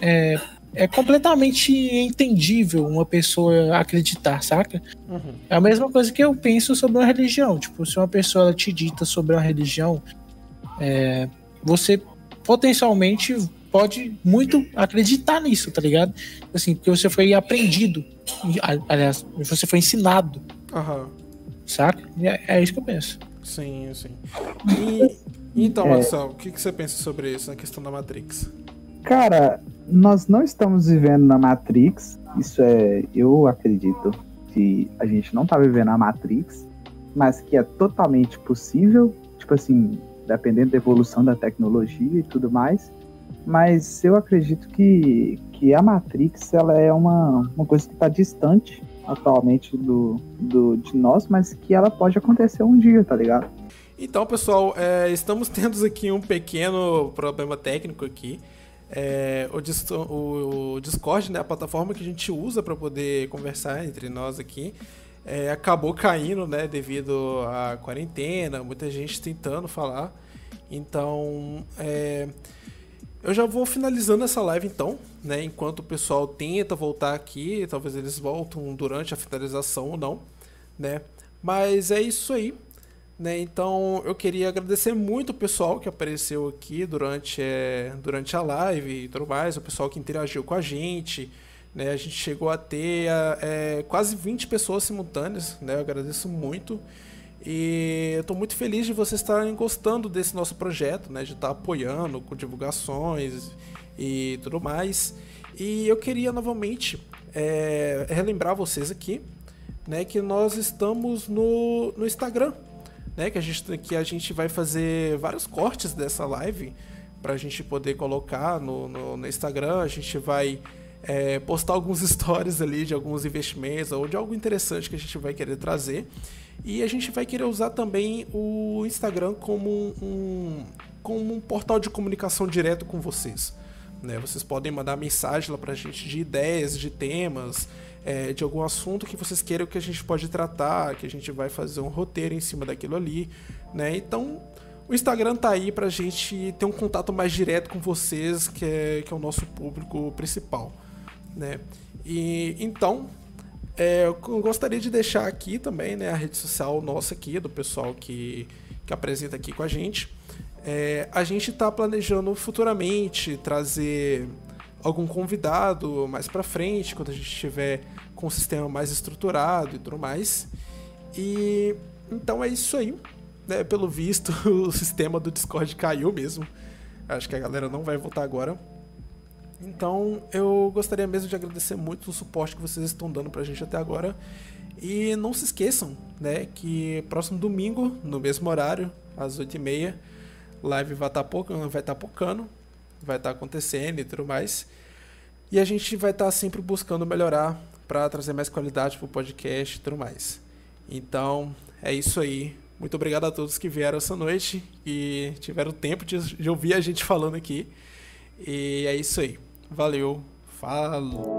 é, é completamente entendível uma pessoa acreditar, saca? Uhum. É a mesma coisa que eu penso sobre uma religião. Tipo, se uma pessoa ela te dita sobre uma religião, é, você potencialmente pode muito acreditar nisso, tá ligado? Assim, porque você foi aprendido. Aliás, você foi ensinado. Aham. Saca? É, é, isso que eu penso. Sim, sim. E, então, é... Marcelo, o que, que você pensa sobre isso, na questão da Matrix? Cara, nós não estamos vivendo na Matrix. Isso é. Eu acredito que a gente não tá vivendo a Matrix, mas que é totalmente possível. Tipo assim, dependendo da evolução da tecnologia e tudo mais. Mas eu acredito que, que a Matrix ela é uma, uma coisa que está distante atualmente do, do, de nós, mas que ela pode acontecer um dia, tá ligado? Então, pessoal, é, estamos tendo aqui um pequeno problema técnico aqui. É, o, o, Discord, né, a plataforma que a gente usa para poder conversar entre nós aqui, é, acabou caindo, né, devido à quarentena, muita gente tentando falar. Então, é, eu já vou finalizando essa live então, né, enquanto o pessoal tenta voltar aqui, talvez eles voltam durante a finalização ou não, né? Mas é isso aí. Né, então eu queria agradecer muito o pessoal que apareceu aqui durante, é, durante a live e tudo mais, o pessoal que interagiu com a gente, né? A gente chegou a ter é, quase 20 pessoas simultâneas, né? Eu agradeço muito. E eu estou muito feliz de vocês estarem gostando desse nosso projeto, né? De estar apoiando com divulgações e tudo mais. E eu queria novamente é, relembrar vocês aqui, né? Que nós estamos no, no Instagram, né? Que a, gente, que a gente vai fazer vários cortes dessa live para a gente poder colocar no, no, no Instagram. A gente vai é, postar alguns stories ali de alguns investimentos ou de algo interessante que a gente vai querer trazer. E a gente vai querer usar também o Instagram como um, como um portal de comunicação direto com vocês. Né? Vocês podem mandar mensagem lá pra gente de ideias, de temas, é, de algum assunto que vocês queiram que a gente pode tratar, que a gente vai fazer um roteiro em cima daquilo ali. Né? Então, o Instagram tá aí pra gente ter um contato mais direto com vocês, que é, que é o nosso público principal né? E então é, eu gostaria de deixar aqui também, né, a rede social nossa aqui do pessoal que, que apresenta aqui com a gente. É, a gente está planejando futuramente trazer algum convidado mais para frente, quando a gente estiver com o sistema mais estruturado e tudo mais. E então é isso aí. Né? Pelo visto, o sistema do Discord caiu mesmo. Acho que a galera não vai voltar agora. Então, eu gostaria mesmo de agradecer muito o suporte que vocês estão dando pra gente até agora. E não se esqueçam, né, que próximo domingo, no mesmo horário, às 8h30, live vai estar tá vai estar tá pocando, vai estar tá acontecendo e tudo mais. E a gente vai estar tá sempre buscando melhorar para trazer mais qualidade pro podcast e tudo mais. Então, é isso aí. Muito obrigado a todos que vieram essa noite e tiveram tempo de ouvir a gente falando aqui. E é isso aí. Valeu, falou!